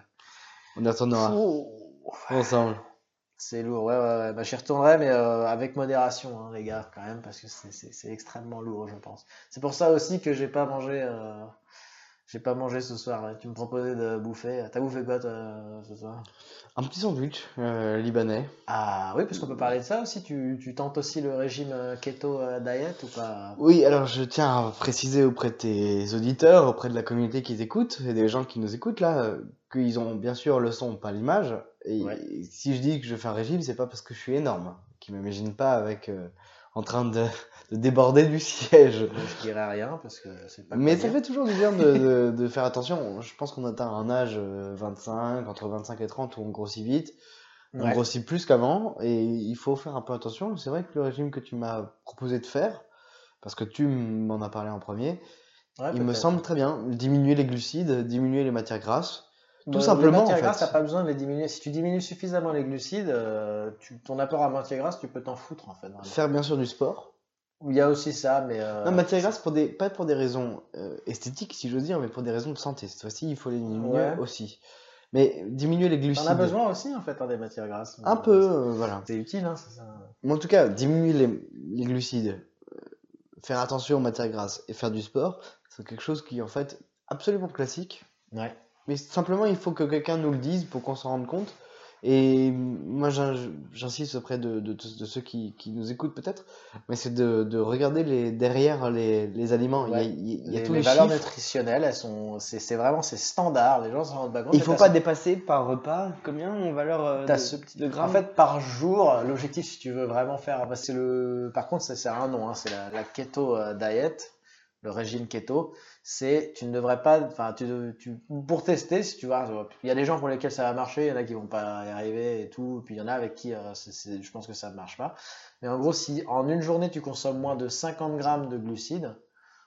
On attendra ensemble. C'est lourd, ouais, ouais, ouais. Bah, j'y retournerai, mais euh, avec modération, hein, les gars, quand même, parce que c'est extrêmement lourd, je pense. C'est pour ça aussi que j'ai pas mangé. Euh... J'ai pas mangé ce soir. Tu me proposais de bouffer. T'as bouffé quoi toi, ce soir? Un petit sandwich euh, libanais. Ah oui, parce qu'on peut parler de ça aussi. Tu, tu tentes aussi le régime euh, keto euh, diet ou pas? Oui, alors je tiens à préciser auprès de tes auditeurs, auprès de la communauté qui t'écoute, et des gens qui nous écoutent là, qu'ils ont bien sûr le son, pas l'image. Et ouais. si je dis que je fais un régime, c'est pas parce que je suis énorme. Qui m'imagine pas avec en train de, de, déborder du siège. Je dirais rien parce que c'est pas. Mais ça fait toujours du bien de, de, de faire attention. Je pense qu'on atteint un âge 25, entre 25 et 30 où on grossit vite. On ouais. grossit plus qu'avant et il faut faire un peu attention. C'est vrai que le régime que tu m'as proposé de faire, parce que tu m'en as parlé en premier, ouais, il me semble très bien. Diminuer les glucides, diminuer les matières grasses. Tout simplement. Les matières en fait. grasses, t'as pas besoin de les diminuer. Si tu diminues suffisamment les glucides, euh, tu, ton apport à matières grasses, tu peux t'en foutre en fait. Vraiment. Faire bien sûr du sport. Il y a aussi ça, mais. Euh, non, matières grasses, pour des, pas pour des raisons euh, esthétiques, si j'ose dire, mais pour des raisons de santé. Cette fois-ci, il faut les diminuer ouais. aussi. Mais diminuer les glucides. On a besoin aussi, en fait, hein, des matières grasses. Un peu, euh, voilà. C'est utile, hein, c'est ça. Mais en tout cas, diminuer les, les glucides, faire attention aux matières grasses et faire du sport, c'est quelque chose qui est en fait absolument classique. Ouais. Mais simplement, il faut que quelqu'un nous le dise pour qu'on s'en rende compte. Et moi, j'in- j'insiste auprès de, de, de ceux qui, qui nous écoutent peut-être, mais c'est de, de regarder les, derrière les, les aliments. Il y a, Ouais. il y a- il y a Les, tous les les valeurs chiffres. nutritionnelles, elles sont, c'est vraiment, c'est standard. Les gens s'en rendent pas compte. Il mais faut pas dépasser par repas combien en valeur euh, de, ce petit- de En grammes fait, par jour, l'objectif, si tu veux vraiment faire, c'est le. Par contre, ça c'est un nom, hein, c'est la, la keto euh, diet, le régime keto. C'est, tu ne devrais pas, enfin, tu, tu, pour tester, si tu vois, il y a des gens pour lesquels ça va marcher, il y en a qui vont pas y arriver et tout, puis il y en a avec qui, euh, je pense que ça ne marche pas. Mais en gros, si en une journée tu consommes moins de 50 grammes de glucides,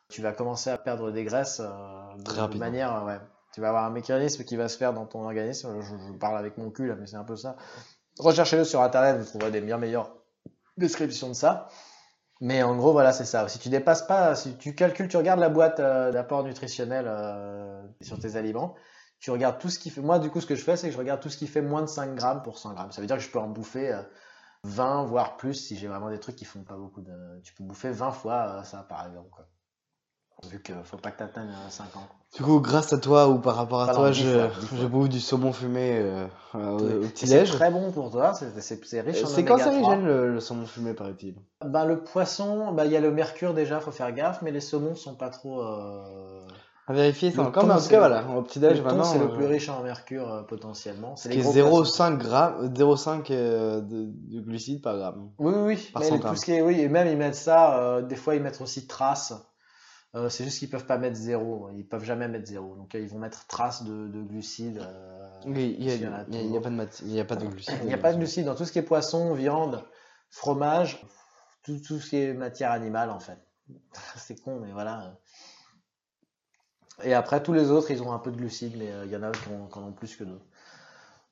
tu vas commencer à perdre des graisses euh, de, Très de rapidement. manière, euh, ouais. Tu vas avoir un mécanisme qui va se faire dans ton organisme. Je, je parle avec mon cul là, mais c'est un peu ça. Recherchez-le sur internet, vous trouverez des bien meilleures descriptions de ça. Mais en gros, voilà, c'est ça. Si tu dépasses pas, si tu calcules, tu regardes la boîte euh, d'apport nutritionnel euh, sur tes aliments, tu regardes tout ce qui fait. Moi, du coup, ce que je fais, c'est que je regarde tout ce qui fait moins de 5 grammes pour 100 grammes. Ça veut dire que je peux en bouffer euh, 20, voire plus, si j'ai vraiment des trucs qui font pas beaucoup de. Tu peux bouffer 20 fois euh, ça, par exemple. Quoi. Vu qu'il faut pas que tu atteignes 5 ans. Du coup, grâce à toi ou par rapport à Pas toi, dans dix je, bouffe du saumon fumé euh, euh, au, Et C'est petit-déj. très bon pour toi, c'est c'est- c'est riche en C'est oméga 3. cancérigène le, le saumon fumé, paraît-il? Ben, le poisson, ben, il y a le mercure déjà, faut faire gaffe, mais les saumons sont pas trop. euh, À vérifier Le encore, mais en tout c'est cas, le- voilà, au petit-déj, c'est le euh, plus riche en mercure euh, potentiellement. C'est qui les est gros 0,5 poissons. grammes, 0,5 euh, de, de glucides par gramme. Oui, oui, oui. Par Mais 100 tout ce qui est, oui, et même ils mettent ça. euh, des fois, ils mettent aussi trace. Euh, c'est juste qu'ils peuvent pas mettre zéro. Ils peuvent jamais mettre zéro. Donc, euh, ils vont mettre trace de, de glucides. euh, Oui, il y a, pas de mat- il y a pas de glucides. Il n'y a pas de glucides dans tout ce qui est poisson, viande, fromage, tout, tout ce qui est matière animale en fait. C'est con, mais voilà. Et après, tous les autres, ils ont un peu de glucides, mais il y en a qui en, qui en ont plus que d'autres.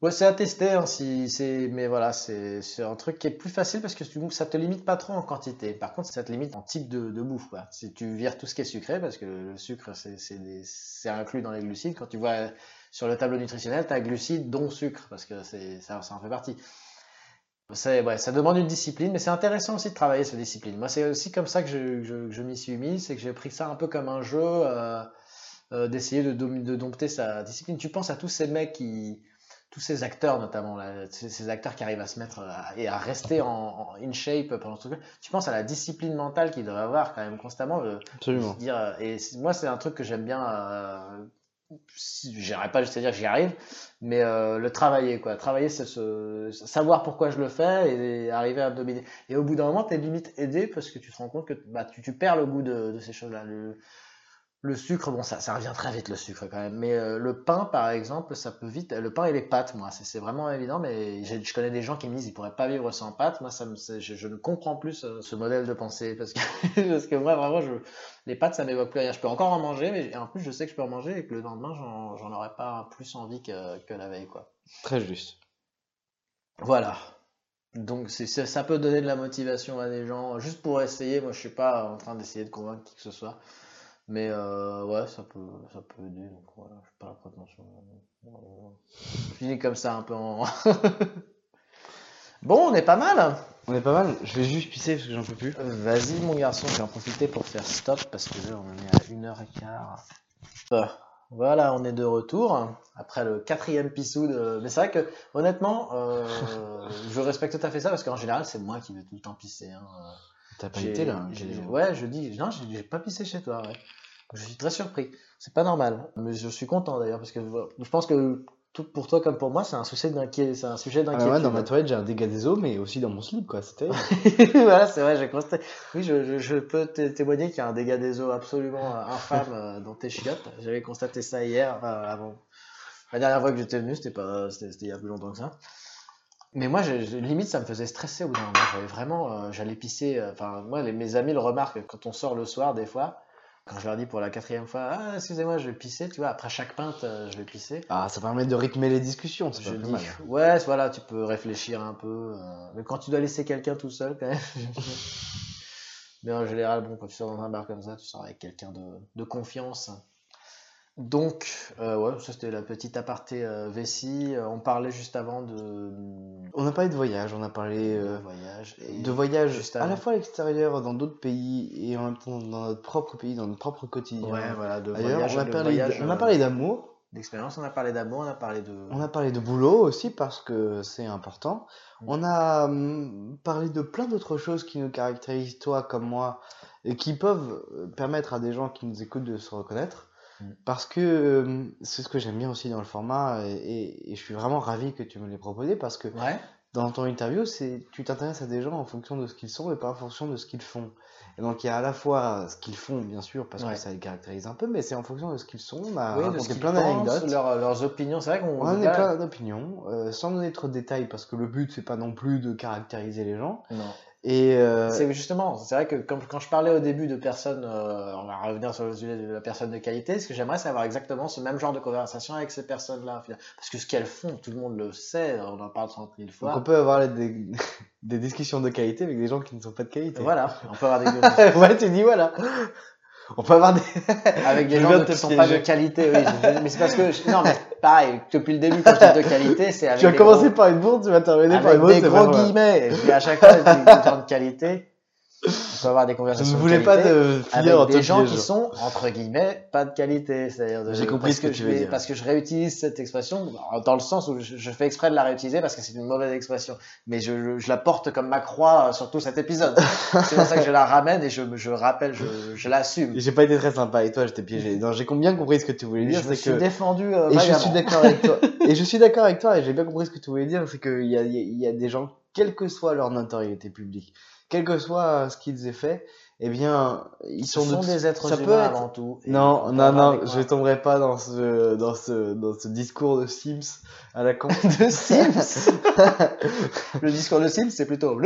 Ouais, c'est à tester, hein, si c'est, mais voilà, c'est un truc qui est plus facile parce que ça te limite pas trop en quantité. Par contre, ça te limite en type de, de bouffe, quoi. Si tu vires tout ce qui est sucré, parce que le sucre, c'est inclus dans les glucides. Quand tu vois sur le tableau nutritionnel, tu as glucides dont sucre, parce que ça, ça en fait partie. Ouais, ça demande une discipline, mais c'est intéressant aussi de travailler cette discipline. Moi, c'est aussi comme ça que je, je- m'y suis mis, c'est que j'ai pris ça un peu comme un jeu, euh, euh, d'essayer de, dom- de dompter sa discipline. Tu penses à tous ces mecs qui, tous ces acteurs notamment, là, ces, acteurs qui arrivent à se mettre à- et à rester en, en in shape pendant tout Tu penses à la discipline mentale qu'ils doivent avoir quand même constamment. euh, Absolument. dire, euh, et moi, c'est un truc que j'aime bien. Euh, J'irai pas juste à dire que j'y arrive, mais euh, le travailler, quoi. Travailler, c'est se, savoir pourquoi je le fais et, arriver à dominer. Et au bout d'un moment, t'es limite aidé parce que tu te rends compte que bah, tu, tu perds le goût de, de ces choses-là. Le, le sucre, bon, ça, ça revient très vite le sucre quand même. Mais euh, le pain, par exemple, ça peut vite. Le pain et les pâtes, moi, c'est vraiment évident. Mais je connais des gens qui me disent ils pourraient pas vivre sans pâtes. Moi, ça me, je, je ne comprends plus ce, ce modèle de pensée parce que parce que moi, vraiment, je, les pâtes, ça m'évoque plus rien. Je peux encore en manger, mais en plus, je sais que je peux en manger et que le lendemain, j'en aurais pas plus envie que, que la veille, quoi. Très juste. Voilà. Donc c'est- ça peut donner de la motivation à des gens, juste pour essayer. Moi, je suis pas en train d'essayer de convaincre qui que ce soit, mais euh, ouais, ça peut, ça peut aider. Donc voilà, je pas la prétention. Je finis comme ça un peu en. bon, on est pas mal. On est pas mal. Je vais juste pisser parce que j'en peux plus. Vas-y, mon garçon, je vais en profiter pour faire stop parce que là, on en est à une heure et quart. Euh, Voilà, on est de retour après le quatrième pissou de. Mais c'est vrai que, honnêtement, euh, je respecte tout à fait ça parce qu'en général, c'est moi qui vais tout le temps pisser. hein. T'as pas été là. Ouais, je dis, non, j'ai pas pissé chez toi, ouais. Je suis très surpris. C'est pas normal, mais je suis content d'ailleurs parce que je pense que tout pour toi comme pour moi, c'est un sujet d'inquiétude. C'est un sujet Ah ouais, dans ma toilette, j'ai un dégât des eaux, mais aussi dans mon slip, quoi. C'était. voilà, c'est vrai, j'ai constaté. Oui, je, je, je peux té- témoigner qu'il y a un dégât des eaux absolument euh, infâme euh, dans tes chiottes. J'avais constaté ça hier, enfin, avant. La dernière fois que j'étais venu, c'était pas, c'était il y a plus longtemps que ça. Mais moi, limite, ça me faisait stresser au bout d'un moment. J'avais vraiment, euh, j'allais pisser. euh, Enfin, moi, les- mes amis le remarquent quand on sort le soir, des fois. Quand je leur dis pour la quatrième fois, ah, excusez-moi, je vais pisser, tu vois, après chaque pinte, euh, je vais pisser. Ah, ça permet de rythmer les discussions, c'est pas plus dis, mal. ouais, voilà, tu peux réfléchir un peu. mais quand tu dois laisser quelqu'un tout seul, quand même. mais en général, bon, quand tu sors dans un bar comme ça, tu sors avec quelqu'un de, de confiance. Donc, euh, ouais, ça c'était la petite aparté euh, vessie. Euh, on parlait juste avant de, On a parlé de voyage, on a parlé de euh, voyage. et- de voyage juste à la fois à l'extérieur, dans d'autres pays, et en même temps dans notre propre pays, dans notre propre quotidien. Ouais, voilà, de voyage. on a de parlé, voyage, on a euh, parlé d'amour. d'expérience, on a parlé d'amour, on a parlé de. On a parlé de boulot aussi parce que c'est important. Mm. On a hum, parlé de plein d'autres choses qui nous caractérisent, toi comme moi, et qui peuvent permettre à des gens qui nous écoutent de se reconnaître. Mm. Parce que hum, c'est ce que j'aime bien aussi dans le format, et, je suis vraiment ravi que tu me l'aies proposé parce que Ouais. dans ton interview, c'est tu t'intéresses à des gens en fonction de ce qu'ils sont et pas en fonction de ce qu'ils font. Et donc il y a à la fois ce qu'ils font, bien sûr, parce Ouais. que ça les caractérise un peu, mais c'est en fonction de ce qu'ils sont. On a Oui, de ce plein d'anecdotes. leurs, leurs opinions. C'est vrai qu'on. On a plein d'opinions, euh, sans donner trop de détails, parce que le but, c'est pas non plus de caractériser les gens. Non. Et euh, C'est justement, c'est vrai que quand, quand je parlais au début de personnes, euh, on va revenir sur le sujet de la personne de qualité, ce que j'aimerais, c'est avoir exactement ce même genre de conversation avec ces personnes-là. Parce que ce qu'elles font, tout le monde le sait, on en parle 30 000 donc fois. on peut avoir des, des discussions de qualité avec des gens qui ne sont pas de qualité. Voilà, on peut avoir des ouais, tu dis voilà. On peut avoir des. avec des Je gens qui sont pas de qualité. Oui, je- mais c'est parce que je- non, mais pareil, depuis le début, quand je dis de qualité, c'est avec Tu vas des commencer gros- par une bourde, tu vas terminer par avec une bourde. des c'est gros guillemets. Et puis à chaque fois, des des gens de qualité. On peut avoir des Je conversations. ne de voulais pas de finir en des gens qui sont entre guillemets pas de qualité c'est-à-dire J'ai compris ce que que tu je veux dire. parce que je réutilise cette expression dans le sens où je, je fais exprès de la réutiliser parce que c'est une mauvaise expression mais je, je, je la porte comme ma croix euh, sur tout cet épisode c'est pour ça que je la ramène et je, je rappelle je, je l'assume J'ai pas été très sympa et toi, je t'ai piégé. J'ai bien compris ce que tu voulais dire. je me suis que défendu euh, Et je suis d'accord avec toi. Et je suis d'accord avec toi et j'ai bien compris ce que tu voulais dire, c'est qu'il y a, y a des gens, quelle que soit leur notoriété publique, quel que soit ce qu'ils aient fait, eh bien, ils ce sont, sont de- des êtres ça peut humains être- avant tout Non, non, non, je tomberai pas dans ce, dans ce, dans ce discours de Sims à la con. de Sims le discours de Sims c'est plutôt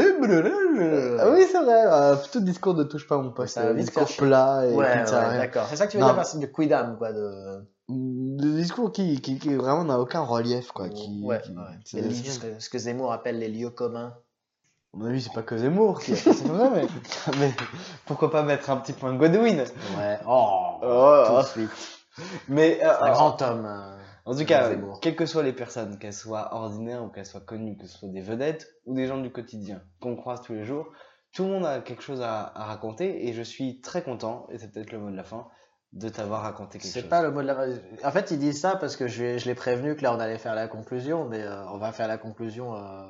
ah oui, c'est vrai, euh, plutôt discours de touche pas mon poste, va euh, discours plat et ouais, ouais, rien. d'accord c'est ça que tu veux Non. dire par de quidam quoi de Le discours qui, qui, qui vraiment n'a aucun relief, quoi. Qui, ouais, qui- ouais. c'est- Les c'est- lieux- ce que Zemmour appelle les lieux communs. À mon avis, c'est pas que Zemmour qui a fait ça comme ça, mais... mais pourquoi pas mettre un petit point Godwin? Ouais. Oh, Oh, tout de suite. Mais euh, C'est un grand homme. euh, en tout cas, Zemmour. quelles que soient les personnes, qu'elles soient ordinaires ou qu'elles soient connues, que ce soit des vedettes ou des gens du quotidien qu'on croise tous les jours, tout le monde a quelque chose à, à raconter et je suis très content, et c'est peut-être le mot de la fin, de t'avoir raconté quelque C'est chose. pas le mot de la. En fait, il dit ça parce que je, je l'ai prévenu que là, on allait faire la conclusion, mais euh, on va faire la conclusion. euh,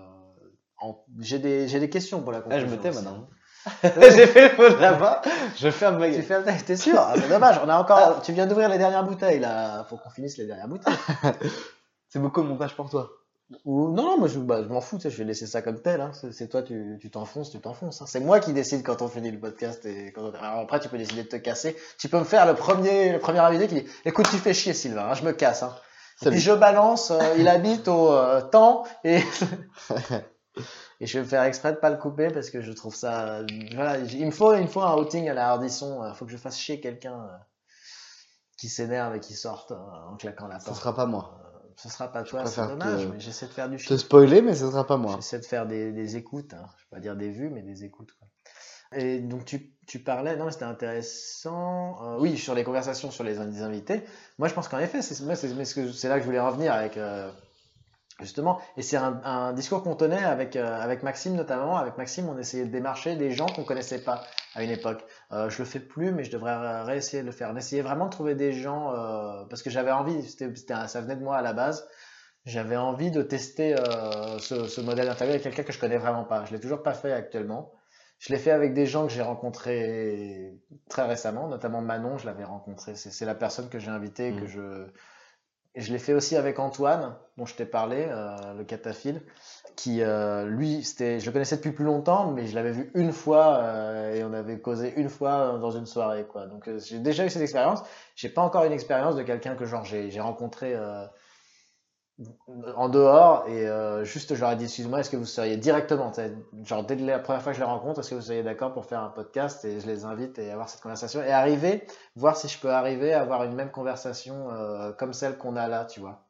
en... J'ai des, j'ai des questions pour la Ah, conclusion. je me tais maintenant. J'ai fait le la fin, je ferme ma Tu gueule. fais T'es sûr Ah, C'est dommage. On a encore. Tu viens d'ouvrir les dernières bouteilles là. Faut qu'on finisse les dernières bouteilles. C'est beaucoup de montage pour toi. Ou non, non, moi je, bah, je m'en fous. tu Je vais laisser ça comme tel. Hein. C'est toi, tu tu t'enfonces, tu t'enfonces. hein. C'est moi qui décide quand on finit le podcast et quand on- Alors après, tu peux décider de te casser. Tu peux me faire le premier, le premier invité qui dit "Écoute, tu fais chier, Sylvain. hein, je me casse." Hein. Et puis je balance. euh, il habite au euh, temps et et je vais me faire exprès de pas le couper parce que je trouve ça. euh, Voilà, il me faut, il me faut un outing à la Hardisson. Il faut que je fasse chier quelqu'un euh, qui s'énerve et qui sorte euh, en claquant la Ce porte. sera pas moi. Ce sera pas toi, c'est dommage, mais j'essaie de faire du Te spoiler, mais ce sera pas moi. J'essaie de faire des, des écoutes, hein. je vais pas dire des vues, mais des écoutes. Quoi. Et donc tu, tu parlais, non mais c'était intéressant, euh, oui, sur les conversations sur les in- invités. Moi je pense qu'en effet, c'est ce là que je voulais revenir avec, euh, justement, et c'est un, un discours qu'on tenait avec, euh, avec Maxime notamment. Avec Maxime, on essayait de démarcher des gens qu'on connaissait pas à une époque. Euh, je le fais plus, mais je devrais ré- réessayer de le faire. On essayait vraiment de trouver des gens, euh, parce que j'avais envie, c'était, ça venait de moi à la base. J'avais envie de tester euh, ce, ce modèle d'interview avec quelqu'un que je connais vraiment pas. Je l'ai toujours pas fait actuellement. Je l'ai fait avec des gens que j'ai rencontrés très récemment, notamment Manon, je l'avais rencontré. C'est c'est la personne que j'ai invitée, que Mm. je et je l'ai fait aussi avec Antoine, dont je t'ai parlé, euh, le cataphile, qui euh, lui, c'était, je le connaissais depuis plus longtemps, mais je l'avais vu une fois euh, et on avait causé une fois dans une soirée, quoi. Donc euh, j'ai déjà eu cette expérience. J'ai pas encore une expérience de quelqu'un que genre j'ai j'ai rencontré euh, en dehors et euh, juste je leur ai dit excuse-moi est-ce que vous seriez directement genre dès la première fois que je les rencontre est-ce que vous seriez d'accord pour faire un podcast et je les invite et avoir cette conversation et arriver voir si je peux arriver à avoir une même conversation euh, comme celle qu'on a là tu vois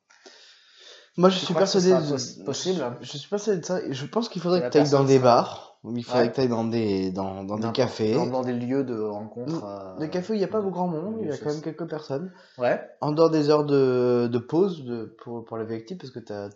Moi, je suis persuadé. de- pos- possible Je, je suis persuadé de ça. et Je pense qu'il faudrait Que tu ailles dans des sera- Il faudrait Ouais. que tu ailles dans des, dans, dans des cafés. dans, dans des lieux de rencontre euh, Des cafés où il n'y a pas de- grand monde, il y a quand même quelques personnes. ouais En dehors des heures de, de pause de, pour, pour les victimes, parce que tu as,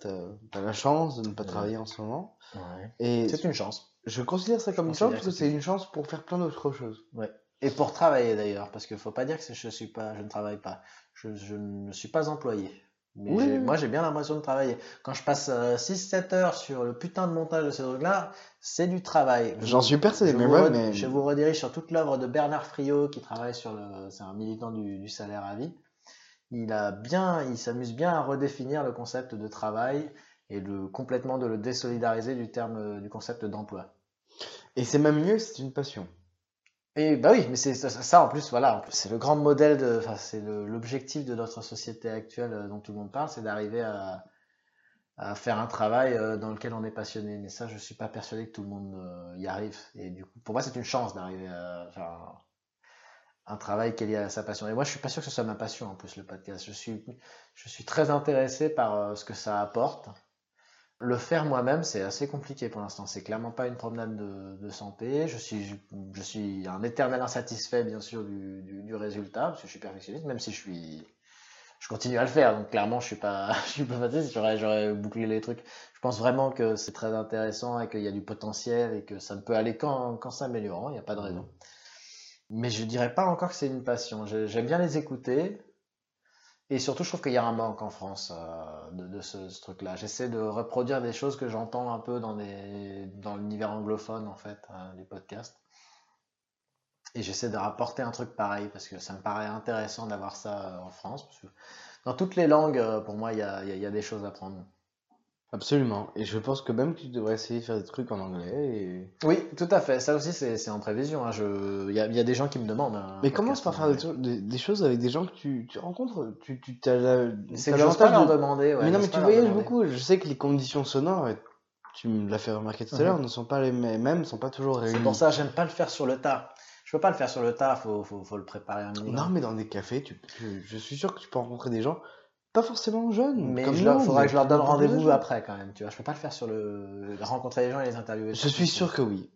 la chance de ne pas Ouais. travailler en ce moment. ouais c'est une chance je considère ça comme Je une chance parce que c'est une chance pour faire plein d'autres choses. Ouais. Et pour travailler d'ailleurs, parce qu'il faut pas dire que je suis pas, je ne travaille pas. Je, je ne suis pas employé. Mais Oui, moi, j'ai bien l'impression de travailler. Quand je passe 6-7 heures sur le putain de montage de ces trucs-là, c'est du travail. J'en suis persuadé, je mais ouais, mais- Je vous redirige sur toute l'œuvre de Bernard Friot, qui travaille sur le. C'est un militant du, du salaire à vie. Il a bien, il s'amuse bien à redéfinir le concept de travail et de complètement de le désolidariser du terme du concept d'emploi. Et c'est même mieux, c'est une passion. Et bah oui, mais c'est ça, en plus, voilà, c'est le grand modèle enfin, c'est l'objectif de notre société actuelle euh, dont tout le monde parle, c'est d'arriver à, faire un travail euh, dans lequel on est passionné. Mais ça, je suis pas persuadé que tout le monde euh, y arrive. Et du coup, pour moi, c'est une chance d'arriver à faire un, travail qui est lié à sa passion. Et moi, je suis pas sûr que ce soit ma passion en plus, le podcast. Je suis, je suis très intéressé par ce que ça apporte. Le faire moi-même, c'est assez compliqué pour l'instant. C'est clairement pas une promenade de, de santé. Je suis, je suis un éternel insatisfait, bien sûr, du, du, du résultat, parce que je suis perfectionniste, même si je suis, je continue à le faire. Donc clairement, je suis pas, je suis pas fatigué. J'aurais, j'aurais bouclé les trucs. Je pense vraiment que c'est très intéressant et qu'il y a du potentiel et que ça ne peut aller qu'en, qu'en s'améliorant. Il n'y a pas de raison. Mais je dirais pas encore que c'est une passion. J'ai- J'aime bien les écouter. Et surtout, je trouve qu'il y a un manque en France euh, de, ce, truc-là. J'essaie de reproduire des choses que j'entends un peu dans, l'univers anglophone, en fait, euh, des podcasts. Et j'essaie de rapporter un truc pareil, parce que ça me paraît intéressant d'avoir ça euh, en France. Dans toutes les langues, euh, pour moi, il y a, y a des choses à prendre. Absolument. Et je pense que même que tu devrais essayer de faire des trucs en anglais. Et... Oui, tout à fait. Ça aussi, c'est c'est en prévision. hein. Je... Il y a, il y a des gens qui me demandent. un Mais commence par en faire des, anglais. trucs- des, des choses avec des gens que tu, tu rencontres? Tu, tu as la- C'est t'as que j'ose pas l'avantage leur de- demander. ouais, mais non, j'ose mais pas tu leur voyages demander. beaucoup. Je sais que les conditions sonores, et tu me l'as fait remarquer tout à l'heure, Mhm. ne sont pas les mê- mêmes, ne sont pas toujours C'est réunies. pour ça que j'aime pas le faire sur le tas. Je peux pas le faire sur le tas, faut, faut, faut le préparer un minimum. Non, mais dans des cafés, tu, tu- je suis sûr que tu peux rencontrer des gens pas forcément jeunes. Mais vous faudra que je leur donne rendez-vous après quand même, tu vois. Je peux pas le faire sur le rencontrer les gens et les interviewer. Je suis sûr que oui.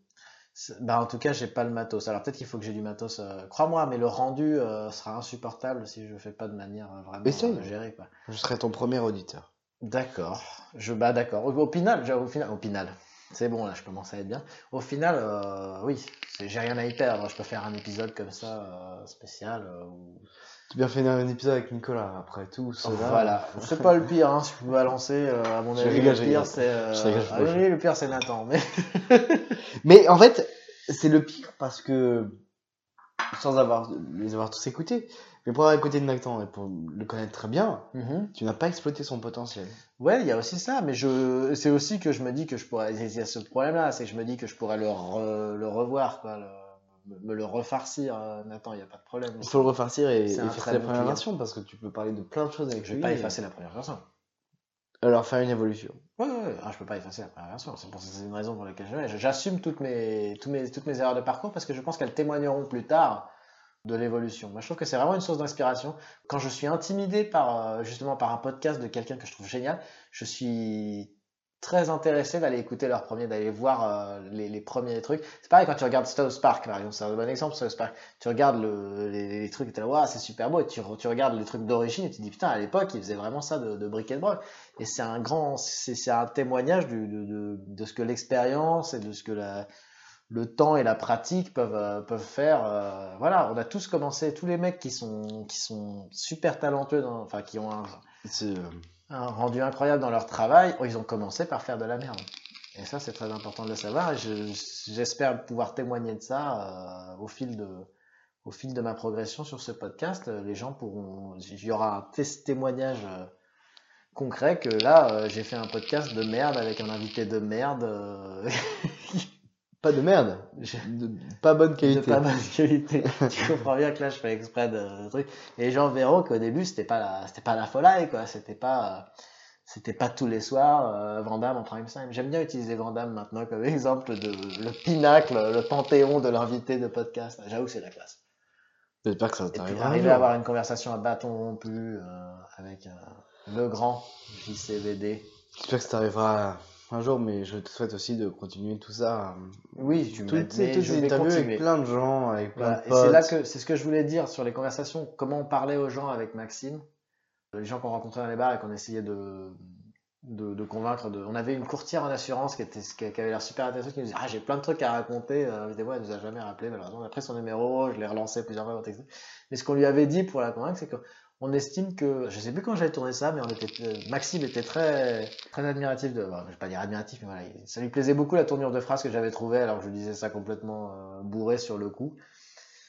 Bah en tout cas, j'ai pas le matos. Alors peut-être qu'il faut que j'ai du matos. euh, Crois-moi, mais le rendu euh, sera insupportable si je le fais pas de manière euh, vraiment Essaye. gérée quoi. Je serai ton premier auditeur. D'accord. Je bah d'accord. Au, au final, au final, au final. C'est bon là, je commence à être bien. Au final, oui, j'ai rien à y perdre. Je peux faire un épisode comme ça spécial. As bien fait un épisode avec Nicolas après tout cela. Voilà, c'est pas le pire, hein, si je peux balancer, euh, à mon avis, rigole, le pire euh, ah oui, le pire c'est Nathan, mais... Mais en fait, c'est le pire parce que, sans avoir, les avoir tous écoutés, mais pour avoir écouté Nathan et pour le connaître très bien, Mhm. tu n'as pas exploité son potentiel. Ouais, il y a aussi ça, mais je... c'est aussi que je me dis que je pourrais... Il y a ce problème-là, c'est que je me dis que je pourrais le, re- le revoir, quoi, le- me le refarcir, euh, Nathan, il n'y a pas de problème. Il faut le refarcir et effacer la première client. version parce que tu peux parler de plein de choses avec Je vais lui pas et- effacer la première version. Alors faire une évolution. Ouais, ouais, ouais. Ah, je peux pas effacer la première version. C'est pour une raison pour laquelle je j'assume toutes mes, toutes mes erreurs de parcours parce que je pense qu'elles témoigneront plus tard de l'évolution. Moi, je trouve que c'est vraiment une source d'inspiration. Quand je suis intimidé par euh, justement par un podcast de quelqu'un que je trouve génial, je suis très intéressé d'aller écouter leurs premiers, d'aller voir euh, les, premiers trucs. C'est pareil quand tu regardes South Park, par exemple, c'est un bon exemple, South Park. Tu regardes le, les, trucs et t'es là, c'est super beau, et tu, re- tu regardes les trucs d'origine et tu te dis, putain, à l'époque, ils faisaient vraiment ça de, brick and broc. Et c'est un grand, c'est un témoignage de, ce que l'expérience et de ce que le temps et la pratique peuvent, euh, peuvent faire. euh, voilà, on a tous commencé, tous les mecs qui sont, qui sont super talentueux, enfin, qui ont un, rendu incroyable dans leur travail, oh, ils ont commencé par faire de la merde. Et ça, c'est très important de le savoir. J'espère pouvoir témoigner de ça euh, au fil de, au fil de ma progression sur ce podcast. Euh, Les gens pourront, il y aura un témoignage euh, concret que là, j'ai fait un podcast de merde avec un invité de merde. pas de merde, de pas bonne de qualité. pas bonne qualité. tu comprends bien que là, je fais exprès de, de trucs. Et les gens verront qu'au début, c'était pas la, c'était pas la folie, quoi. C'était pas, c'était pas tous les soirs euh, Vandame en prime time. J'aime bien utiliser Vandame maintenant comme exemple de le pinacle, le panthéon de l'invité de podcast. J'avoue que c'est la classe. J'espère que ça Et puis t'arrivera. un arriver à avoir une conversation à bâton rompu euh, avec euh, le grand JCVD. J'espère que ça t'arrivera un jour, mais je te souhaite aussi de continuer tout ça. Oui, tu Toutes ces, mais toutes je ces vais interviews continuer. avec plein de gens, avec plein Voilà, de et c'est là que c'est ce que je voulais dire sur les conversations, comment on parlait aux gens avec Maxime, les gens qu'on rencontrait dans les bars et qu'on essayait de de, de convaincre. De... On avait une courtière en assurance qui, était, qui avait l'air super intéressante, qui nous disait Ah, j'ai plein de trucs à raconter. Euh, Invitez-moi, elle nous a jamais rappelé, malheureusement. On a pris son numéro, je l'ai relancé plusieurs fois. Mais ce qu'on lui avait dit pour la convaincre, c'est qu'on estime que, je sais plus quand j'avais tourné ça, mais on était, euh, Maxime était très, très admiratif de, bon, je vais pas dire admiratif, mais voilà, ça lui plaisait beaucoup la tournure de phrase que j'avais trouvée, alors que je disais ça complètement euh, bourré sur le coup.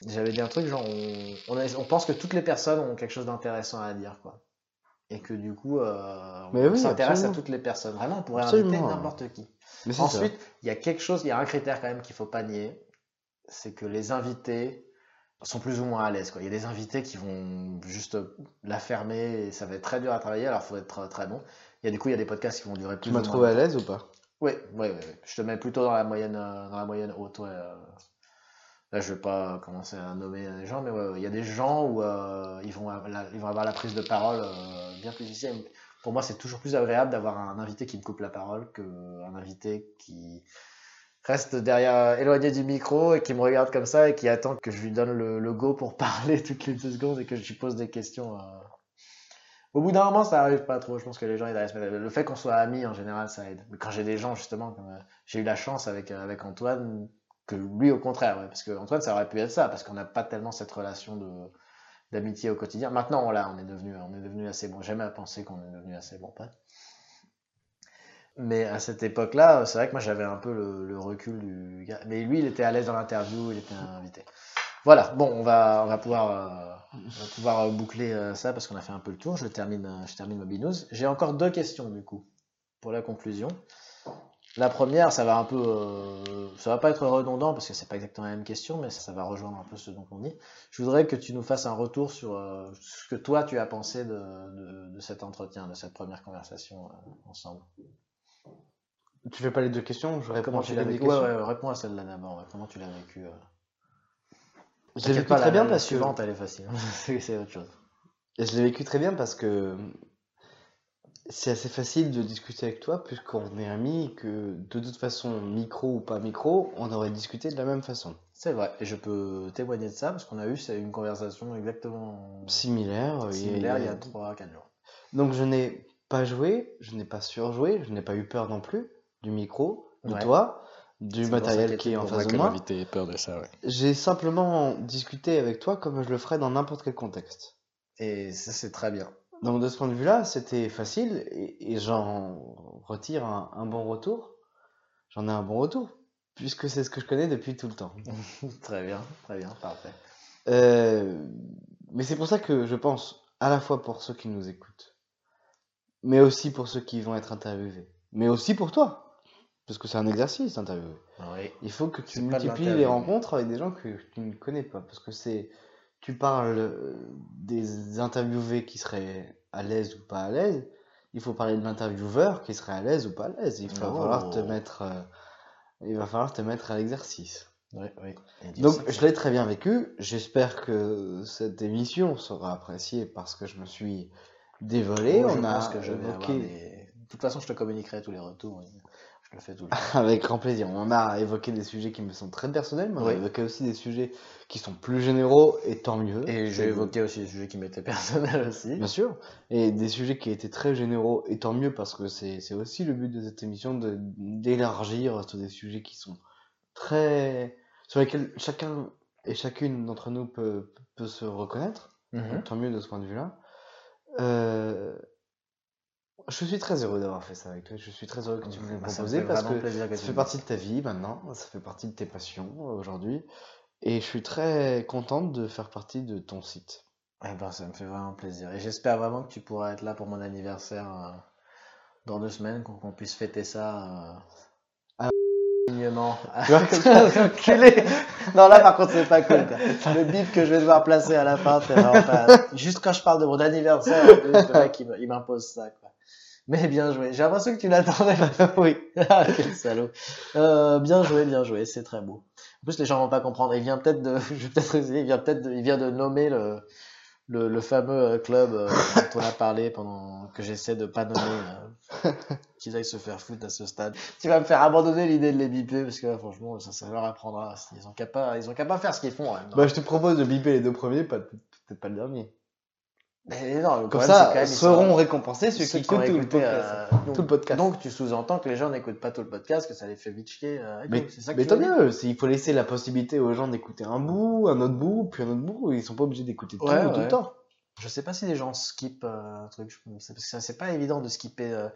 J'avais dit un truc genre, on, on, on, pense que toutes les personnes ont quelque chose d'intéressant à dire, quoi et que du coup, euh, on s'intéresse à toutes les personnes. Vraiment, on pourrait inviter n'importe qui. Ensuite, il y a quelque chose, il y a un critère quand même qu'il faut pas nier, c'est que les invités sont plus ou moins à l'aise. Il y a des invités qui vont juste la fermer et ça va être très dur à travailler, alors il faut être très bon. Il y a du coup, il y a des podcasts qui vont durer plus Tu m'as trouvé à l'aise ou pas? Oui, oui, oui, je te mets plutôt dans la moyenne, euh, dans la moyenne haute. Ouais, euh. Là, je vais pas commencer à nommer les gens, mais il y a des gens où euh, ils, vont ils vont avoir la prise de parole euh, bien plus difficile. Pour moi, c'est toujours plus agréable d'avoir un invité qui me coupe la parole qu'un invité qui reste derrière, éloigné du micro et qui me regarde comme ça et qui attend que je lui donne le, go pour parler toutes les deux secondes et que je lui pose des questions. Euh. Au bout d'un moment, ça arrive pas trop. Je pense que les gens, ils mettre... Le fait qu'on soit amis, en général, ça aide. Mais quand j'ai des gens, justement, comme j'ai eu la chance avec, avec Antoine, que lui, au contraire, parce que Antoine, ça aurait pu être ça, parce qu'on n'a pas tellement cette relation de d'amitié au quotidien. Maintenant, là, on est devenu, on est devenu assez bon. Jamais à penser qu'on est devenu assez bon. Mais à cette époque-là, c'est vrai que moi j'avais un peu le, recul du gars. Mais lui, il était à l'aise dans l'interview, il était invité. Voilà, bon, on va, on va pouvoir, euh, pouvoir boucler euh, ça parce qu'on a fait un peu le tour. Je termine, je termine. J'ai encore deux questions du coup pour la conclusion. La première, ça va un peu, euh, ça va pas être redondant parce que c'est pas exactement la même question, mais ça, va rejoindre un peu ce dont on dit. Je voudrais que tu nous fasses un retour sur euh, ce que toi tu as pensé de, cet entretien, de cette première conversation euh, ensemble. Tu fais pas les deux questions Je réponds Comment tu l'as vécu ouais, ouais, réponds à celle-là d'abord. Comment tu l'as vécu Je l'ai vécu très bien parce que. suivante, elle est facile. c'est autre chose. je l'ai vécu très bien parce que c'est assez facile de discuter avec toi puisqu'on est amis que de toute façon, micro ou pas micro, on aurait discuté de la même façon. C'est vrai, et je peux témoigner de ça parce qu'on a eu une conversation exactement similaire, similaire il y a 3-4 jours. Donc je n'ai pas joué, je n'ai pas surjoué, je n'ai pas eu peur non plus du micro, de toi, du matériel qui est en face de moi. peur de ça, ouais. J'ai simplement discuté avec toi comme je le ferais dans n'importe quel contexte. Et ça c'est très bien. Donc de ce point de vue-là, c'était facile et, j'en retire un, bon retour. J'en ai un bon retour puisque c'est ce que je connais depuis tout le temps. très bien, très bien, parfait. Euh, mais c'est pour ça que je pense à la fois pour ceux qui nous écoutent, mais aussi pour ceux qui vont être interviewés, mais aussi pour toi, parce que c'est un exercice d'interviewer. Oui. Il faut que tu multiplies les rencontres avec des gens que tu ne connais pas, parce que c'est tu parles euh, des interviewés qui seraient à l'aise ou pas à l'aise, il faut parler de l'intervieweur qui serait à l'aise ou pas à l'aise. Il va falloir te oh. mettre, euh, il va falloir te mettre à l'exercice. Donc je l'ai très bien vécu. J'espère que cette émission sera appréciée parce que je me suis dévolé. On a que je De toute façon, je te communiquerai tous les retours tout Avec grand plaisir. On a évoqué des sujets qui me sont très personnels, mais on a évoqué aussi des sujets qui sont plus généraux, et tant mieux. Et j'ai évoqué aussi des sujets qui m'étaient personnels aussi. Bien sûr. Et des sujets qui étaient très généraux, et tant mieux, parce que c'est aussi le but de cette émission d'élargir sur des sujets qui sont très. sur lesquels chacun et chacune d'entre nous peut, peut se reconnaître. Mhm. Tant mieux de ce point de vue-là. Euh, je suis très heureux d'avoir fait ça avec toi. Je suis très heureux que tu me l'aies bah, proposé parce que, ça fait partie de ta vie maintenant, ça fait partie de tes passions aujourd'hui. Et je suis très contente de faire partie de ton site. Eh ben, ça me fait vraiment plaisir. Et j'espère vraiment que tu pourras être là pour mon anniversaire euh, dans deux semaines, qu'on puisse fêter ça. Euh, ah. dignement. non, là, par contre, c'est pas cool. Le bip que je vais devoir placer à la fin, c'est Juste quand je parle de mon anniversaire, le mec, il m'impose ça, quoi. Mais bien joué. J'ai l'impression que tu l'attendais. oui. Ah, quel salaud. Euh, bien joué, bien joué. C'est très beau. En plus, les gens vont pas comprendre. Il vient peut-être de, je vais peut-être essayer. Il vient peut-être, il vient de nommer le, le, fameux euh, club euh, dont on a parlé pendant que j'essaie de pas nommer. Qu'ils aillent se faire foutre à ce stade. Tu vas me faire abandonner l'idée de les biper parce que franchement, ça, ça leur apprendra. Ils ont qu'à pas, ils ont qu'à pas faire ce qu'ils font. bah, je te propose de biper les deux premiers, pas peut-être pas le dernier. Mais non, Comme quand ça, même, ils seront sont- récompensés ceux, ceux qui qui écoutent tout le écouté, podcast. euh, donc, tout le podcast. Donc, tu sous-entends que les gens n'écoutent pas tout le podcast, que ça les fait vite chier. euh, mais c'est ça que mais tant mieux, il faut laisser la possibilité aux gens d'écouter un bout, un autre bout, puis un autre bout. Ils sont pas obligés d'écouter tout, Ouais, tout ouais. le temps. Je sais pas si les gens skippent euh, un truc, je- parce que c'est pas évident de skipper.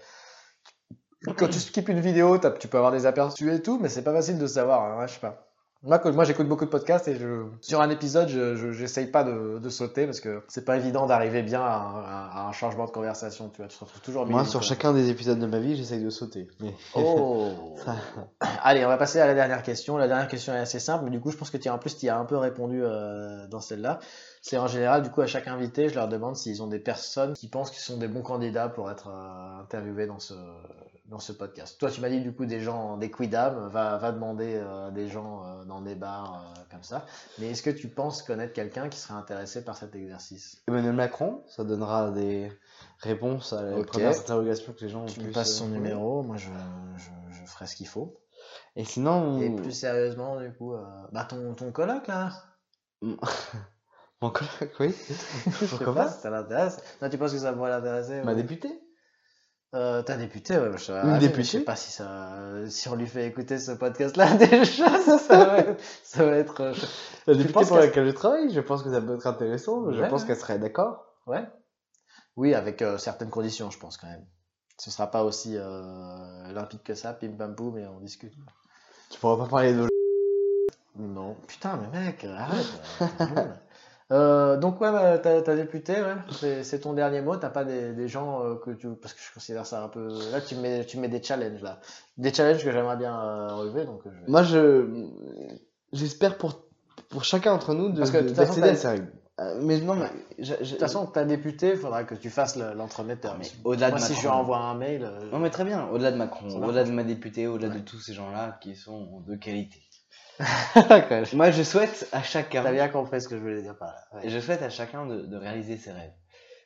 Quand tu skippes une vidéo, tu peux avoir des aperçus et tout, mais c'est pas facile de savoir, hein, ouais, je sais pas. Moi, j'écoute beaucoup de podcasts et je, sur un épisode, je, je- j'essaye pas de, de sauter parce que c'est pas évident d'arriver bien à un, à- à un changement de conversation, tu vois, tu te retrouves toujours Moi, sur chacun des épisodes de ma vie, j'essaye de sauter. Mais... Oh Ça- Allez, on va passer à la dernière question. La dernière question est assez simple, mais du coup, je pense que tu as en plus, tu y as un peu répondu euh, dans celle-là. C'est en général, du coup, à chaque invité, je leur demande s'ils ont des personnes qui pensent qu'ils sont des bons candidats pour être euh, interviewés dans ce, dans ce podcast. Toi, tu m'as dit du coup des gens, des quidam, va, va demander euh, des gens euh, dans des bars euh, comme ça. Mais est-ce que tu penses connaître quelqu'un qui serait intéressé par cet exercice? Emmanuel Macron, ça donnera des réponses à les premières interrogations que les gens ont Tu me passes se son poser. numéro, moi je, je, je ferai ce qu'il faut. Et sinon, Et plus sérieusement, du coup, euh, bah ton, ton coloc là mon collègue, oui. Pourquoi pas pas si ça l'intéresse. Non, tu penses que ça pourrait l'intéresser Ma ouais. députée Euh, T'as député, ouais, je Une mais députée Je sais pas si ça, si on lui fait écouter ce podcast-là déjà, ça, ça va, être- ça va être. euh, La Tu députée pour qu'elle- laquelle je travaille, je pense que ça peut être intéressant. Je pense qu'elle serait d'accord. Ouais. Oui, avec euh, certaines conditions, je pense quand même. Ce sera pas aussi euh, limpide que ça, pim pam poum, et on discute. Tu pourras pas parler de. Non, putain, mais mec, arrête. euh, donc ouais, bah, t'as député, ouais. C'est- ton dernier mot. T'as pas des, des gens euh, que tu, parce que je considère ça un peu. Là, tu me mets, tu me mets des challenges là, des challenges que j'aimerais bien euh, relever. Donc, je vais- Moi, je. J'espère pour, pour chacun d'entre nous de- d'accéder à. Euh, mais non, mais. je- je- de toute façon, t'as député, il faudra que tu fasses le- l'entremetteur. Au-delà de Moi, si je lui Macron. envoie un mail, Non, mais très bien. Au-delà de Macron, Ça au-delà de ma députée, au-delà Ouais. de tous ces gens-là qui sont de qualité. Moi, je souhaite à chacun. T'as bien compris ce que je voulais dire par là. ouais. Je souhaite à chacun de, de réaliser ses rêves.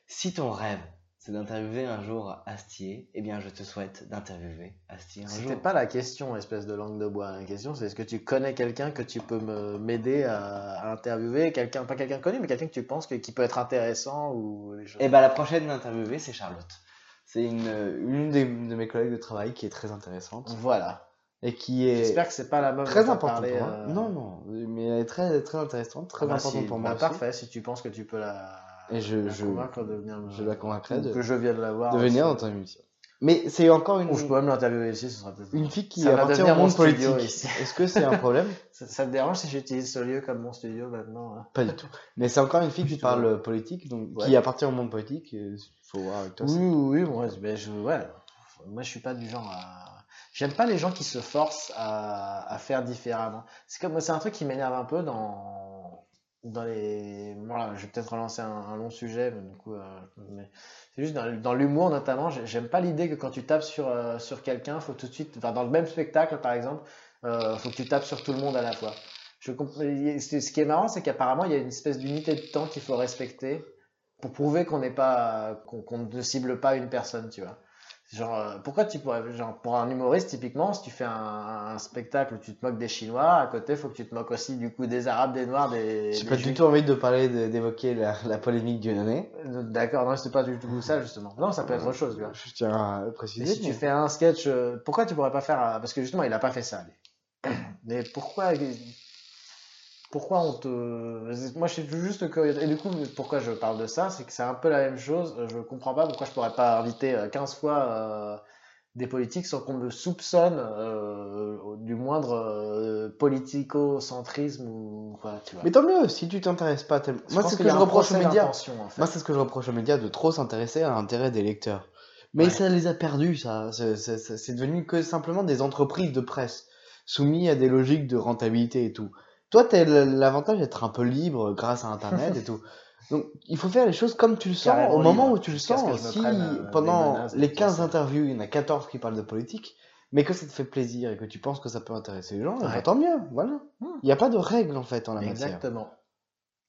Si ton rêve, c'est d'interviewer un jour Astier, eh bien, je te souhaite d'interviewer Astier un jour. C'était pas la question, espèce de langue de bois. La question, c'est est-ce que tu connais quelqu'un que tu peux m'aider à, à interviewer, quelqu'un, pas quelqu'un connu, mais quelqu'un que tu penses que, qui peut être intéressant ou choses. Eh ben, la prochaine interviewée, c'est Charlotte. C'est une, une des, de mes collègues de travail qui est très intéressante Voilà. Et qui est J'espère que c'est pas la meuf très importante pour moi. euh, Non, non, mais elle est très, très intéressante, très ah bah importante si, pour bah moi. aussi. parfait, si tu penses que tu peux la, Et je, la je, convaincre de venir je la convaincrai de, que je vienne la voir. de venir dans ton émission. Mais c'est encore une, Ou je peux même l'interviewer ici, ce sera peut-être. une fille qui Ça appartient au mon monde politique. Est-ce que c'est un problème? Ça, ça te dérange si j'utilise ce lieu comme mon studio maintenant hein Pas du tout. Mais c'est encore une fille qui parle euh, politique, donc Ouais. qui appartient au monde politique. Il faut voir avec toi. Oui, oui, oui, moi, mais je, ouais. Moi, je suis pas du genre à. J'aime pas les gens qui se forcent à, faire différemment. C'est comme, c'est un truc qui m'énerve un peu dans, dans les. Voilà, je vais peut-être relancer un, long sujet, mais du coup, euh, c'est juste dans, l'humour notamment. j'ai- J'aime pas l'idée que quand tu tapes sur, euh, sur quelqu'un, faut tout de suite, dans le même spectacle par exemple, euh, faut que tu tapes sur tout le monde à la fois. Ce qui est marrant, c'est qu'apparemment, il y a une espèce d'unité de temps qu'il faut respecter pour prouver qu'on n'est pas qu'on ne cible pas une personne, tu vois. Genre, euh, pourquoi tu pourrais, genre, pour un humoriste, typiquement, si tu fais un, un spectacle où tu te moques des Chinois, à côté, faut que tu te moques aussi, du coup, des Arabes, des Noirs, des. J'ai pas du tout envie de parler, d'évoquer la, la polémique d'une année. Euh, D'accord, non, c'était pas du tout ça, justement. Non, ça peut être autre chose, tu vois. Je tiens à préciser. si tu fais un sketch, euh, pourquoi tu pourrais pas faire, parce que justement, il a pas fait ça, lui. Mais pourquoi, pourquoi on te, moi, je suis juste curieux. Et du coup, pourquoi je parle de ça, c'est que c'est un peu la même chose. Je comprends pas pourquoi je pourrais pas inviter euh, 15 fois euh, des politiques sans qu'on me soupçonne euh, du moindre euh, politico-centrisme ou quoi, tu vois. Mais tant mieux, si tu t'intéresses pas tellement. Moi, c'est ce que je reproche aux médias. d'intention, en fait. Moi, c'est ce que je reproche aux médias de trop s'intéresser à l'intérêt des lecteurs. Mais Ouais. ça les a perdus, ça. C'est- devenu que simplement des entreprises de presse soumis à des logiques de rentabilité et tout. Toi, t'as l- l'avantage d'être un peu libre grâce à Internet et tout. Donc, il faut faire les choses comme tu le sens, Carrément au moment libre, où tu le sens. Si prenne, euh, pendant menaces, les des 15 procès. interviews, il y en a 14 qui parlent de politique, mais que ça te fait plaisir et que tu penses que ça peut intéresser les gens, eh ben, tant mieux, voilà. Hmm. Il n'y a pas de règles en fait en la matière. Exactement.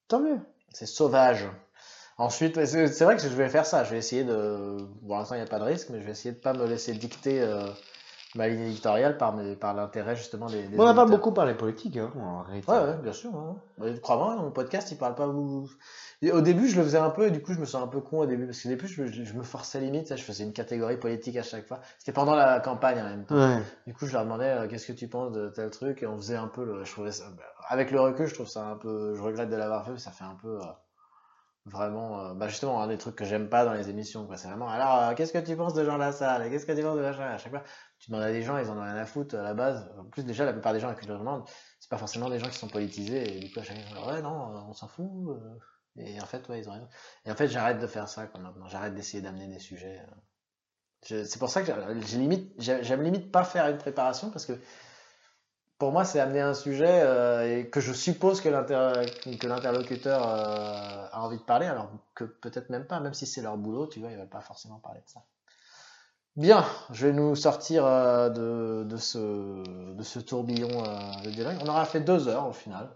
Tant mieux. C'est sauvage. Ensuite, c'est vrai que je vais faire ça. Je vais essayer de. Pour l'instant, il n'y a pas de risque, mais je vais essayer de pas me laisser dicter euh, ma ligne éditoriale par, mes- par l'intérêt justement des, des On n'a pas beaucoup parlé politique, hein, en réalité. Ouais, ouais, bien sûr. hein. Crois-moi, mon podcast, il parle pas. Et au début, je le faisais un peu, et du coup, je me sens un peu con au début, parce qu'au début, je, je- je me forçais limite, ça, je faisais une catégorie politique à chaque fois. C'était pendant la campagne en même temps. Ouais. Du coup, je leur demandais euh, qu'est-ce que tu penses de tel truc, et on faisait un peu le. Je trouvais ça. bah, Avec le recul, je trouve ça un peu. Je regrette de l'avoir fait, mais ça fait un peu. euh, Vraiment, euh, bah justement, un des trucs que j'aime pas dans les émissions, quoi. C'est vraiment, alors, euh, qu'est-ce que tu penses de Jean Lassalle? Qu'est-ce que tu penses de machin? À chaque fois, tu demandes à des gens, ils en ont rien à foutre à la base. En plus, déjà, la plupart des gens à qui je demande, c'est pas forcément des gens qui sont politisés, et du coup, à chaque fois, ouais, non, euh, on s'en fout. Et en fait, ouais, ils ont raison. Et en fait, j'arrête de faire ça, quoi, maintenant. J'arrête d'essayer d'amener des sujets. Je- C'est pour ça que j'ai- limite, j'ai- j'aime limite pas faire une préparation, parce que pour moi, c'est amener un sujet euh, et que je suppose que l'inter- que l'interlocuteur euh, a envie de parler, alors que peut-être même pas, même si c'est leur boulot, tu vois, ils veulent pas forcément parler de ça. Bien, je vais nous sortir euh, de, de ce, de ce tourbillon de dialogue. On aura fait deux heures au final,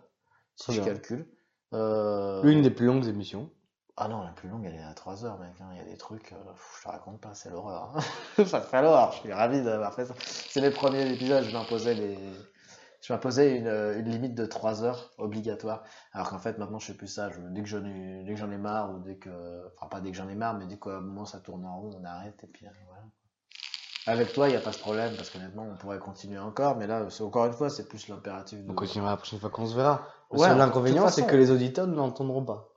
si je bien. calcule. L'une des plus longues émissions. Ah non, la plus longue, elle est à 3 heures, mec. hein. Il y a des trucs, euh, je te raconte pas, c'est l'horreur. hein. ça fait l'horreur. Je suis ravi d'avoir fait ça. C'est mes premiers épisodes, je m'imposais les... Je m'imposais une, euh, une limite de 3 heures obligatoire. Alors qu'en fait, maintenant, je fais plus ça. Je- dès que j'en ai, dès que j'en ai marre, ou dès que. Enfin, pas dès que j'en ai marre, mais dès qu'à un moment ça tourne en rond, on arrête, et puis euh, voilà. Avec toi, il n'y a pas ce problème, parce qu'honnêtement, on pourrait continuer encore, mais là, c'est- encore une fois, c'est plus l'impératif de. On continuera la prochaine fois qu'on se verra. Le Ouais, seul de inconvénient, toute c'est que les auditeurs ne l'entendront pas.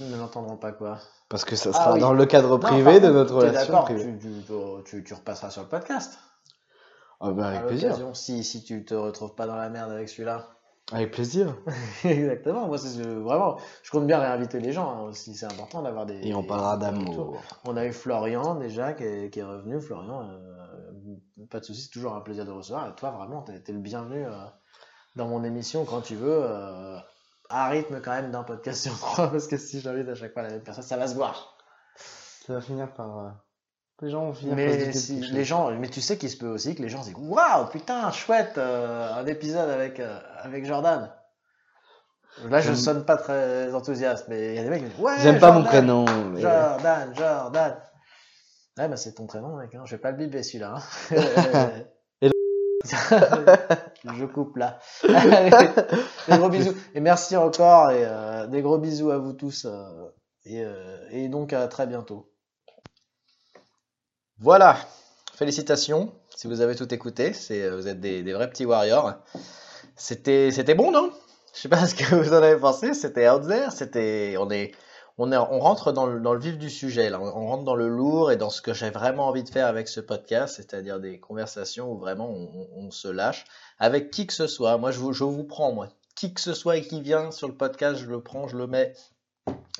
Ils n'entendront pas quoi. Parce que ça Ah sera oui. dans le cadre Non, privé de notre relation d'accord, privée. tu, tu, tu, tu repasseras sur le podcast. Ah bah, avec à plaisir. Si, si tu te retrouves pas dans la merde avec celui-là. Avec plaisir. Exactement, moi c'est ce- vraiment, je compte bien réinviter les gens hein, aussi, c'est important d'avoir des. Et on parlera d'amour. On a eu Florian déjà qui est, qui est revenu. Florian, euh, pas de soucis, c'est toujours un plaisir de recevoir. Et toi, vraiment, t'es t'es le bienvenu euh, dans mon émission quand tu veux. euh, à rythme quand même d'un podcast sur trois, parce que si j'invite à chaque fois la même personne, ça va se voir. Ça va finir par. Les gens vont Mais si, les gens, mais tu sais qu'il se peut aussi que les gens se disent Waouh, putain, chouette, euh, un épisode avec, euh, avec Jordan. Là, je J'aime- sonne pas très enthousiaste, mais il y a des mecs qui disent Ouais, J'aime pas mon Jordan, prénom. mais- Jordan, Jordan. Ouais, bah c'est ton prénom, mec. Hein. Je vais pas le biber celui-là. Hein. Et je coupe là. Des gros bisous. Et merci encore. Et euh, des gros bisous à vous tous. et, et donc à très bientôt. Voilà. Félicitations. Si vous avez tout écouté, euh, vous êtes des, vrais petits warriors. C'était, bon, non? Je sais pas ce que vous en avez pensé. C'était out there. C'était, on est, on est, on rentre dans le, vif du sujet. On, rentre dans le lourd et dans ce que j'ai vraiment envie de faire avec ce podcast, c'est-à-dire des conversations où vraiment on se lâche avec qui que ce soit. Moi, je vous, je vous prends, moi, qui que ce soit et qui vient sur le podcast, je le prends, je le mets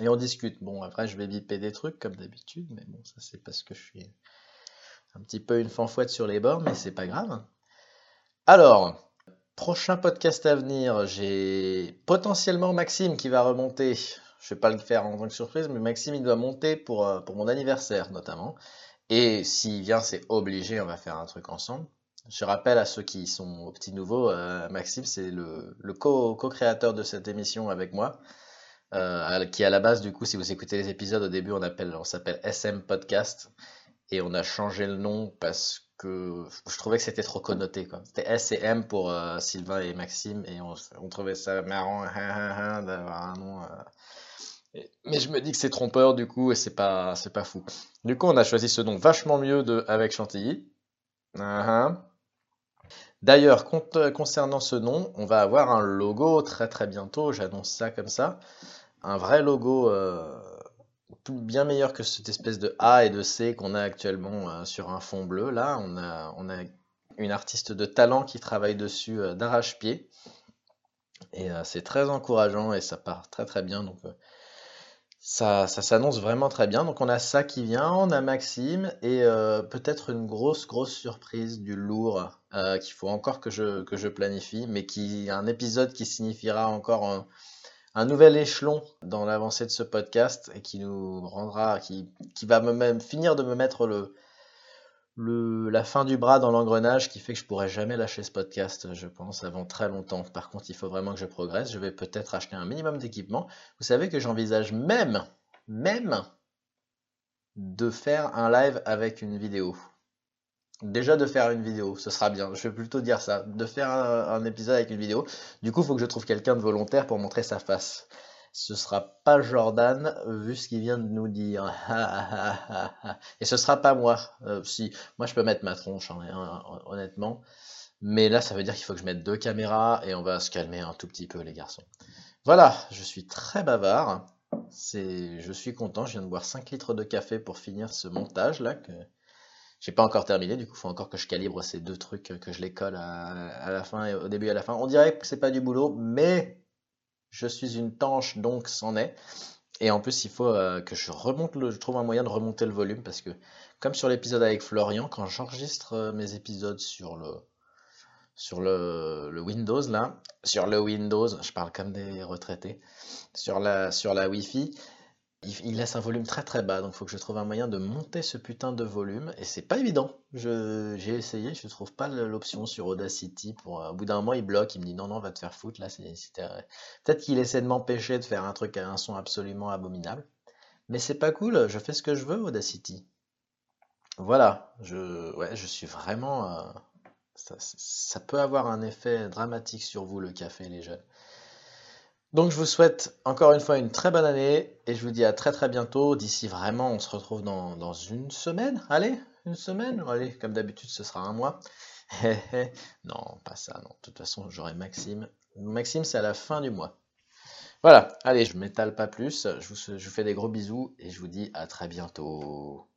et on discute. Bon, après, je vais biper des trucs comme d'habitude, mais bon, ça c'est parce que je suis un petit peu une fanfouette sur les bords, mais c'est pas grave. Alors, prochain podcast à venir, j'ai potentiellement Maxime qui va remonter. Je vais pas le faire en tant que surprise, mais Maxime il doit monter pour, euh, pour mon anniversaire notamment. Et s'il vient, c'est obligé, on va faire un truc ensemble. Je rappelle à ceux qui sont aux petits nouveaux, euh, Maxime c'est le, le co- co-créateur de cette émission avec moi. euh, qui à la base, du coup, si vous écoutez les épisodes au début, on on s'appelle SM Podcast et on a changé le nom parce que je trouvais que c'était trop connoté. C'était S et M pour euh, Sylvain et Maxime et on, trouvait ça marrant hein, hein, hein, d'avoir un nom. euh. Mais je me dis que c'est trompeur du coup et c'est pas c'est pas fou. Du coup, on a choisi ce nom vachement mieux de avec Chantilly. D'ailleurs, concernant ce nom, on va avoir un logo très très bientôt, j'annonce ça comme ça. Un vrai logo euh, bien meilleur que cette espèce de A et de C qu'on a actuellement euh, sur un fond bleu. Là, on a, on a une artiste de talent qui travaille dessus euh, d'arrache-pied. Et euh, c'est très encourageant et ça part très très bien. Donc, ça, ça s'annonce vraiment très bien. Donc, on a ça qui vient, on a Maxime et peut-être une grosse grosse surprise du lourd qu'il faut encore que je, que je planifie, mais qui un épisode qui signifiera encore un nouvel échelon dans l'avancée de ce podcast et qui nous rendra, qui, va me même finir de me mettre le, le, la fin du bras dans l'engrenage qui fait que je pourrai jamais lâcher ce podcast, je pense, avant très longtemps. Par contre, il faut vraiment que je progresse. Je vais peut-être acheter un minimum d'équipement. Vous savez que j'envisage même, même, de faire un live avec une vidéo. Déjà de faire une vidéo, ce sera bien. Je vais plutôt dire ça, de faire un, épisode avec une vidéo. Du coup, il faut que je trouve quelqu'un de volontaire pour montrer sa face. Ce sera pas Jordan, vu ce qu'il vient de nous dire. Et ce sera pas moi. Euh, si, moi je peux mettre ma tronche, hein, hein, honnêtement. Mais là, ça veut dire qu'il faut que je mette deux caméras et on va se calmer un tout petit peu, les garçons. Voilà, je suis très bavard. Je suis content. Je viens de boire 5 litres de café pour finir ce montage là que j'ai pas encore terminé. Du coup, il faut encore que je calibre ces deux trucs, que je les colle à, la fin au début et à la fin. On dirait que c'est pas du boulot, mais je suis une tanche, donc c'en est. Et en plus, il faut euh, que je remonte le, je trouve un moyen de remonter le volume parce que, comme sur l'épisode avec Florian, quand j'enregistre euh, mes épisodes sur le, sur le, le, Windows là, sur le Windows, je parle comme des retraités, sur la, sur la Wi-Fi, il, laisse un volume très très bas, donc il faut que je trouve un moyen de monter ce putain de volume, et c'est pas évident. J'ai essayé, je trouve pas l'option sur Audacity. Pour, euh, au bout d'un moment, il bloque, il me dit non, non, va te faire foutre. Là, Peut-être qu'il essaie de m'empêcher de faire un truc à un son absolument abominable. Mais c'est pas cool, je fais ce que je veux, Audacity. Voilà, je, suis vraiment. Euh, ça peut avoir un effet dramatique sur vous, le café, les jeunes. Donc je vous souhaite encore une fois une très bonne année et je vous dis à très très bientôt. D'ici vraiment, on se retrouve dans, une semaine. Allez, une semaine. Allez, comme d'habitude, ce sera un mois. non, pas ça. Non, de toute façon, j'aurai Maxime. Maxime, c'est à la fin du mois. Voilà. Allez, je m'étale pas plus. Je je vous fais des gros bisous et je vous dis à très bientôt.